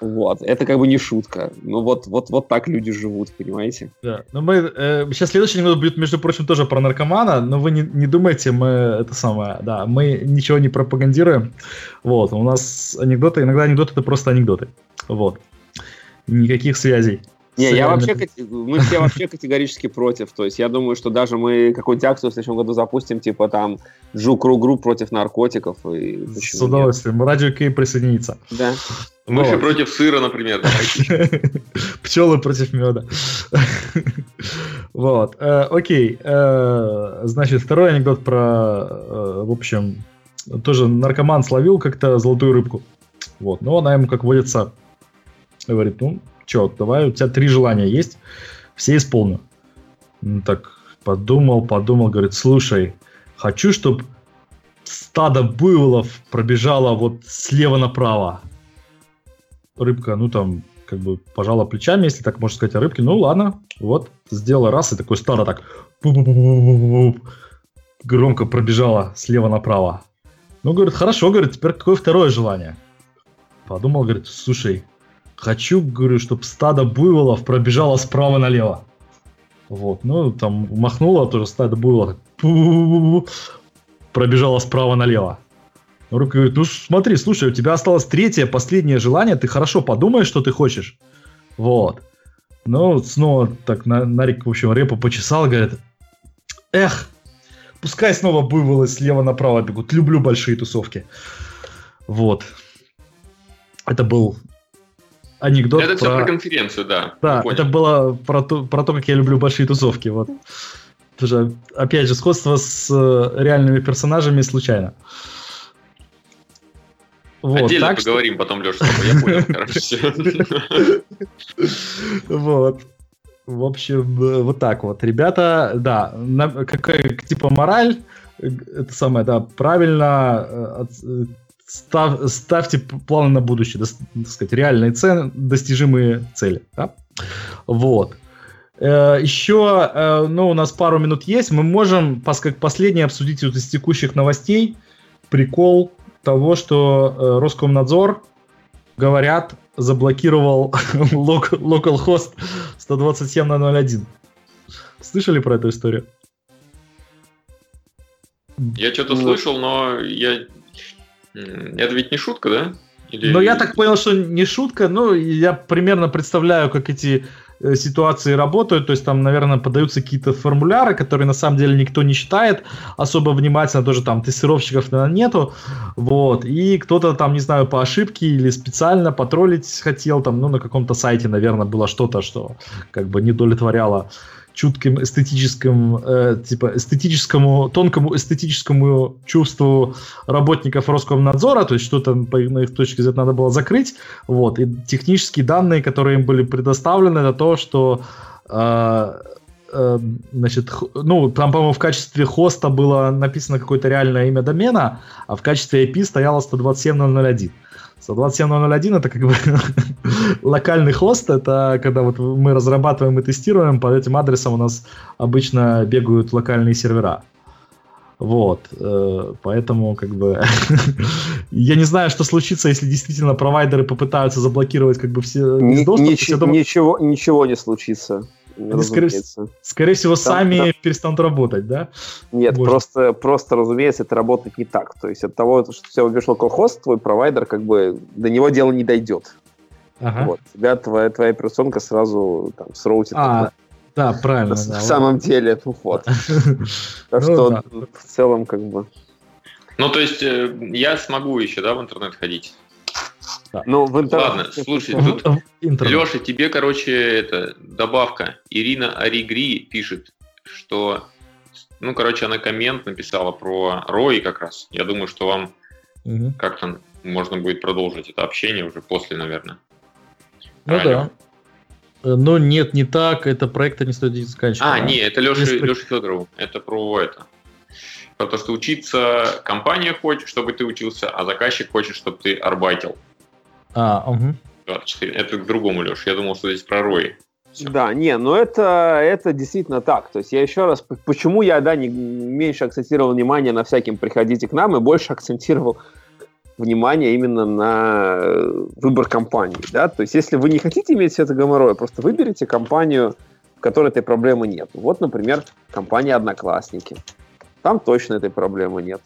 Вот, это как бы не шутка. Ну вот, вот, вот так люди живут, понимаете? Да. Ну мы э, сейчас следующий анекдот будет, между прочим, тоже про наркомана, но вы не, не думайте, мы это самое, да, мы ничего не пропагандируем. Вот, у нас анекдоты, иногда анекдоты это просто анекдоты. Вот. Никаких связей. Не, я вообще, мы все вообще категорически против. То есть я думаю, что даже мы какую-нибудь акцию в следующем году запустим, типа там Жукру против наркотиков. И С удовольствием. Нет? Радио Кей присоединится. Да. Мыши вот. против сыра, например. Пчелы против меда. Вот. Э, окей. Э, значит, второй анекдот про, э, в общем, тоже наркоман словил как-то золотую рыбку. Вот. Но она ему, как водится, говорит, ну, что, давай, у тебя три желания есть, все исполню. Ну, так подумал, подумал, говорит, слушай, хочу, чтобы стадо буйволов пробежало вот слева направо. Рыбка, ну там, как бы пожала плечами, если так можно сказать, о рыбке. Ну ладно, вот, сделала раз, и такой стадо так громко пробежала слева направо. Ну, говорит, хорошо, говорит, теперь какое второе желание? Подумал, говорит, слушай, Хочу, говорю, чтобы стадо буйволов пробежало справа налево. Вот, ну, там махнуло тоже стадо буйволов, пробежало справа налево. Рука говорит, ну смотри, слушай, у тебя осталось третье, последнее желание, ты хорошо подумай, что ты хочешь. Вот. Ну, снова так Нарик, в общем, репу почесал, говорит, эх, пускай снова буйволы слева направо бегут, люблю большие тусовки. Вот. Это был анекдот. Это про... все про конференцию, да. Да, это было про то, про то, как я люблю большие тусовки. Вот. Тоже, опять же, сходство с э, реальными персонажами случайно. Вот, Отдельно так поговорим что... потом, Леша, я понял, короче. Вот. В общем, э, вот так вот. Ребята, да, какая, типа мораль, э, это самое, да, правильно став, ставьте планы на будущее, так сказать, реальные цены, достижимые цели. Да? Вот. Э, еще, э, ну, у нас пару минут есть, мы можем, как последнее, обсудить вот из текущих новостей прикол того, что э, Роскомнадзор, говорят, заблокировал localhost 127.001. Слышали про эту историю? Я что-то ну, слышал, но я это ведь не шутка, да? Или... Ну, я так понял, что не шутка, но я примерно представляю, как эти э, ситуации работают, то есть там, наверное, подаются какие-то формуляры, которые на самом деле никто не читает особо внимательно, тоже там тестировщиков, наверное, нету, вот, и кто-то там, не знаю, по ошибке или специально потроллить хотел, там, ну, на каком-то сайте, наверное, было что-то, что как бы не удовлетворяло чутким эстетическим, э, типа эстетическому, тонкому эстетическому чувству работников Роскомнадзора, то есть что-то на их точке зрения надо было закрыть, вот, и технические данные, которые им были предоставлены, это то, что э, э, значит, ну, там, по-моему, в качестве хоста было написано какое-то реальное имя домена, а в качестве IP стояло 127.001. 127.001 это как бы локальный хост, это когда вот мы разрабатываем и тестируем, под этим адресом у нас обычно бегают локальные сервера. Вот, э, поэтому как бы я не знаю, что случится, если действительно провайдеры попытаются заблокировать как бы все доступ. Ничего, ничего, ничего не случится. Они, скорее, скорее всего, там, сами там... перестанут работать, да? Нет, просто, просто, разумеется, это работает не так. То есть от того, что тебя убежишь localhost, твой провайдер, как бы, до него дело не дойдет. Ага. Вот, тебя твоя, твоя операционка сразу там сроутит. А, да, правильно. На да, самом вот. деле, ну вот. Так ну что в целом как бы... Ну, то есть э, я смогу еще, да, в интернет ходить? Да. Ну, в интернет... Ладно, слушай, тут, Леша, тебе, короче, это добавка. Ирина Оригри пишет, что, ну, короче, она коммент написала про Рои как раз. Я думаю, что вам угу. как-то можно будет продолжить это общение уже после, наверное. Ну Правильно? да. Но нет, не так. Это проект не стоит заканчивать. А, не, это Леша, Если... Леша Федорову. Это про это. Про то, что учиться компания хочет, чтобы ты учился, а заказчик хочет, чтобы ты арбайтил. А, угу. 24. Это к другому, Леш. Я думал, что здесь про Рой. Все. Да, не, но это, это действительно так. То есть я еще раз, почему я, да, не, меньше акцентировал внимание на всяким «приходите к нам» и больше акцентировал внимание именно на э, выбор компании, да, то есть если вы не хотите иметь все это гоморрой, просто выберите компанию, в которой этой проблемы нет. Вот, например, компания «Одноклассники». Там точно этой проблемы нет.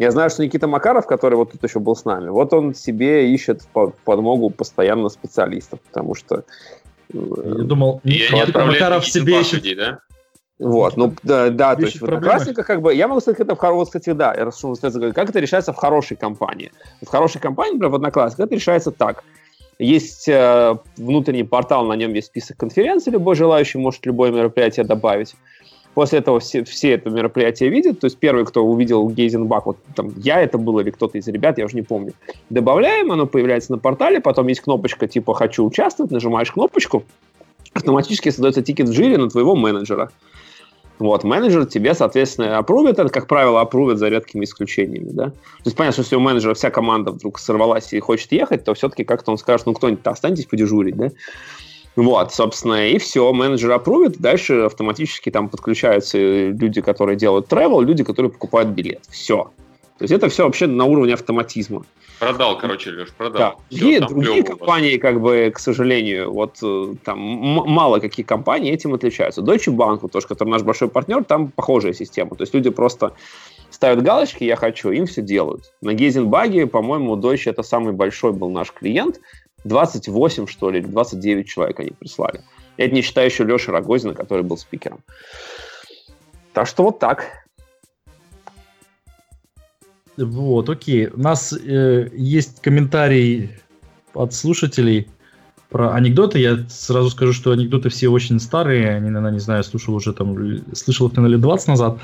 Я знаю, что Никита Макаров, который вот тут еще был с нами, вот он себе ищет подмогу постоянно специалистов, потому что Я думал, Никита Макаров себе. Людей, да? Вот, ну да, да то есть в Одноклассниках как бы, я могу сказать, это в хорошей, кстати, да, я раз как это решается в хорошей компании. В хорошей компании, например, в Одноклассниках это решается так. Есть э, внутренний портал, на нем есть список конференций, любой желающий может любое мероприятие добавить. После этого все, все это мероприятие видят, то есть первый, кто увидел Гейзенбак, вот там я это был или кто-то из ребят, я уже не помню. Добавляем, оно появляется на портале, потом есть кнопочка типа «Хочу участвовать», нажимаешь кнопочку, автоматически создается тикет в жире на твоего менеджера. Вот, менеджер тебе, соответственно, опрувит, это, как правило, опрувит за редкими исключениями, да. То есть, понятно, что если у менеджера вся команда вдруг сорвалась и хочет ехать, то все-таки как-то он скажет, ну, кто-нибудь останьтесь подежурить, да. Вот, собственно, и все, менеджер опрувит, дальше автоматически там подключаются люди, которые делают travel, люди, которые покупают билет. Все. То есть это все вообще на уровне автоматизма. Продал, короче, Леш, продал. Да. Все, и другие компании, как бы, к сожалению, вот э, там мало какие компании этим отличаются. Deutsche Bank, тоже, который наш большой партнер, там похожая система. То есть люди просто ставят галочки «я хочу», им все делают. На Гейзенбаге, по-моему, Deutsche это самый большой был наш клиент. 28, что ли, или 29 человек они прислали. Это не считая еще Леши Рогозина, который был спикером. Так что вот так. Вот, окей. У нас э, есть комментарий от слушателей про анекдоты. Я сразу скажу, что анекдоты все очень старые. Они, наверное, не знаю, слушал уже там, слышал их, наверное, лет 20 назад.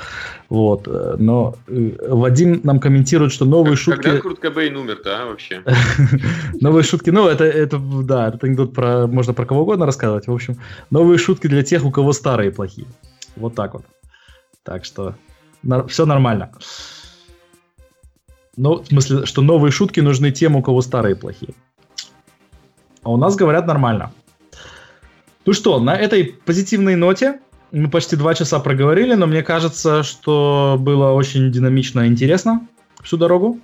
Вот. Но э, Вадим нам комментирует, что новые как, шутки... Когда Курт Кобейн умер-то, а, вообще? Новые шутки, ну, это, это, да, этот анекдот про, можно про кого угодно рассказывать. В общем, новые шутки для тех, у кого старые плохие. Вот так вот. Так что все нормально. Ну, в смысле, что новые шутки нужны тем, у кого старые плохие. А у нас говорят нормально. Ну что, на этой позитивной ноте мы почти два часа проговорили, но мне кажется, что было очень динамично и интересно всю дорогу.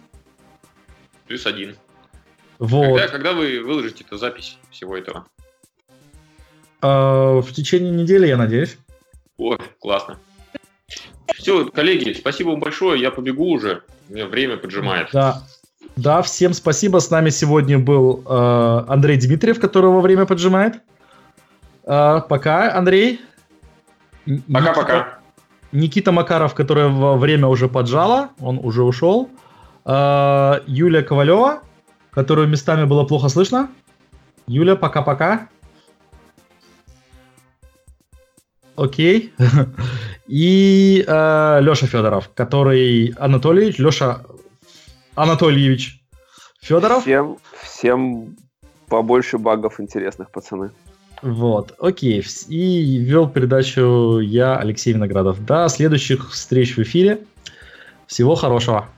Плюс один. Вот. Когда, когда вы выложите эту запись всего этого? А, в течение недели, я надеюсь. О, классно. Все, коллеги, спасибо вам большое. Я побегу уже. У меня время поджимает. Да. Да, всем спасибо. С нами сегодня был э, Андрей Дмитриев, которого время поджимает. Э, пока, Андрей. Пока-пока. Никита Макаров, который во время уже поджала, он уже ушел. Э, Юлия Ковалева, которую местами было плохо слышно. Юля, пока-пока. Окей. И э, Леша Федоров, который Анатолий, Леша Анатольевич Федоров. Всем, всем побольше багов интересных, пацаны. Вот, окей. И вел передачу я, Алексей Виноградов. До следующих встреч в эфире. Всего хорошего.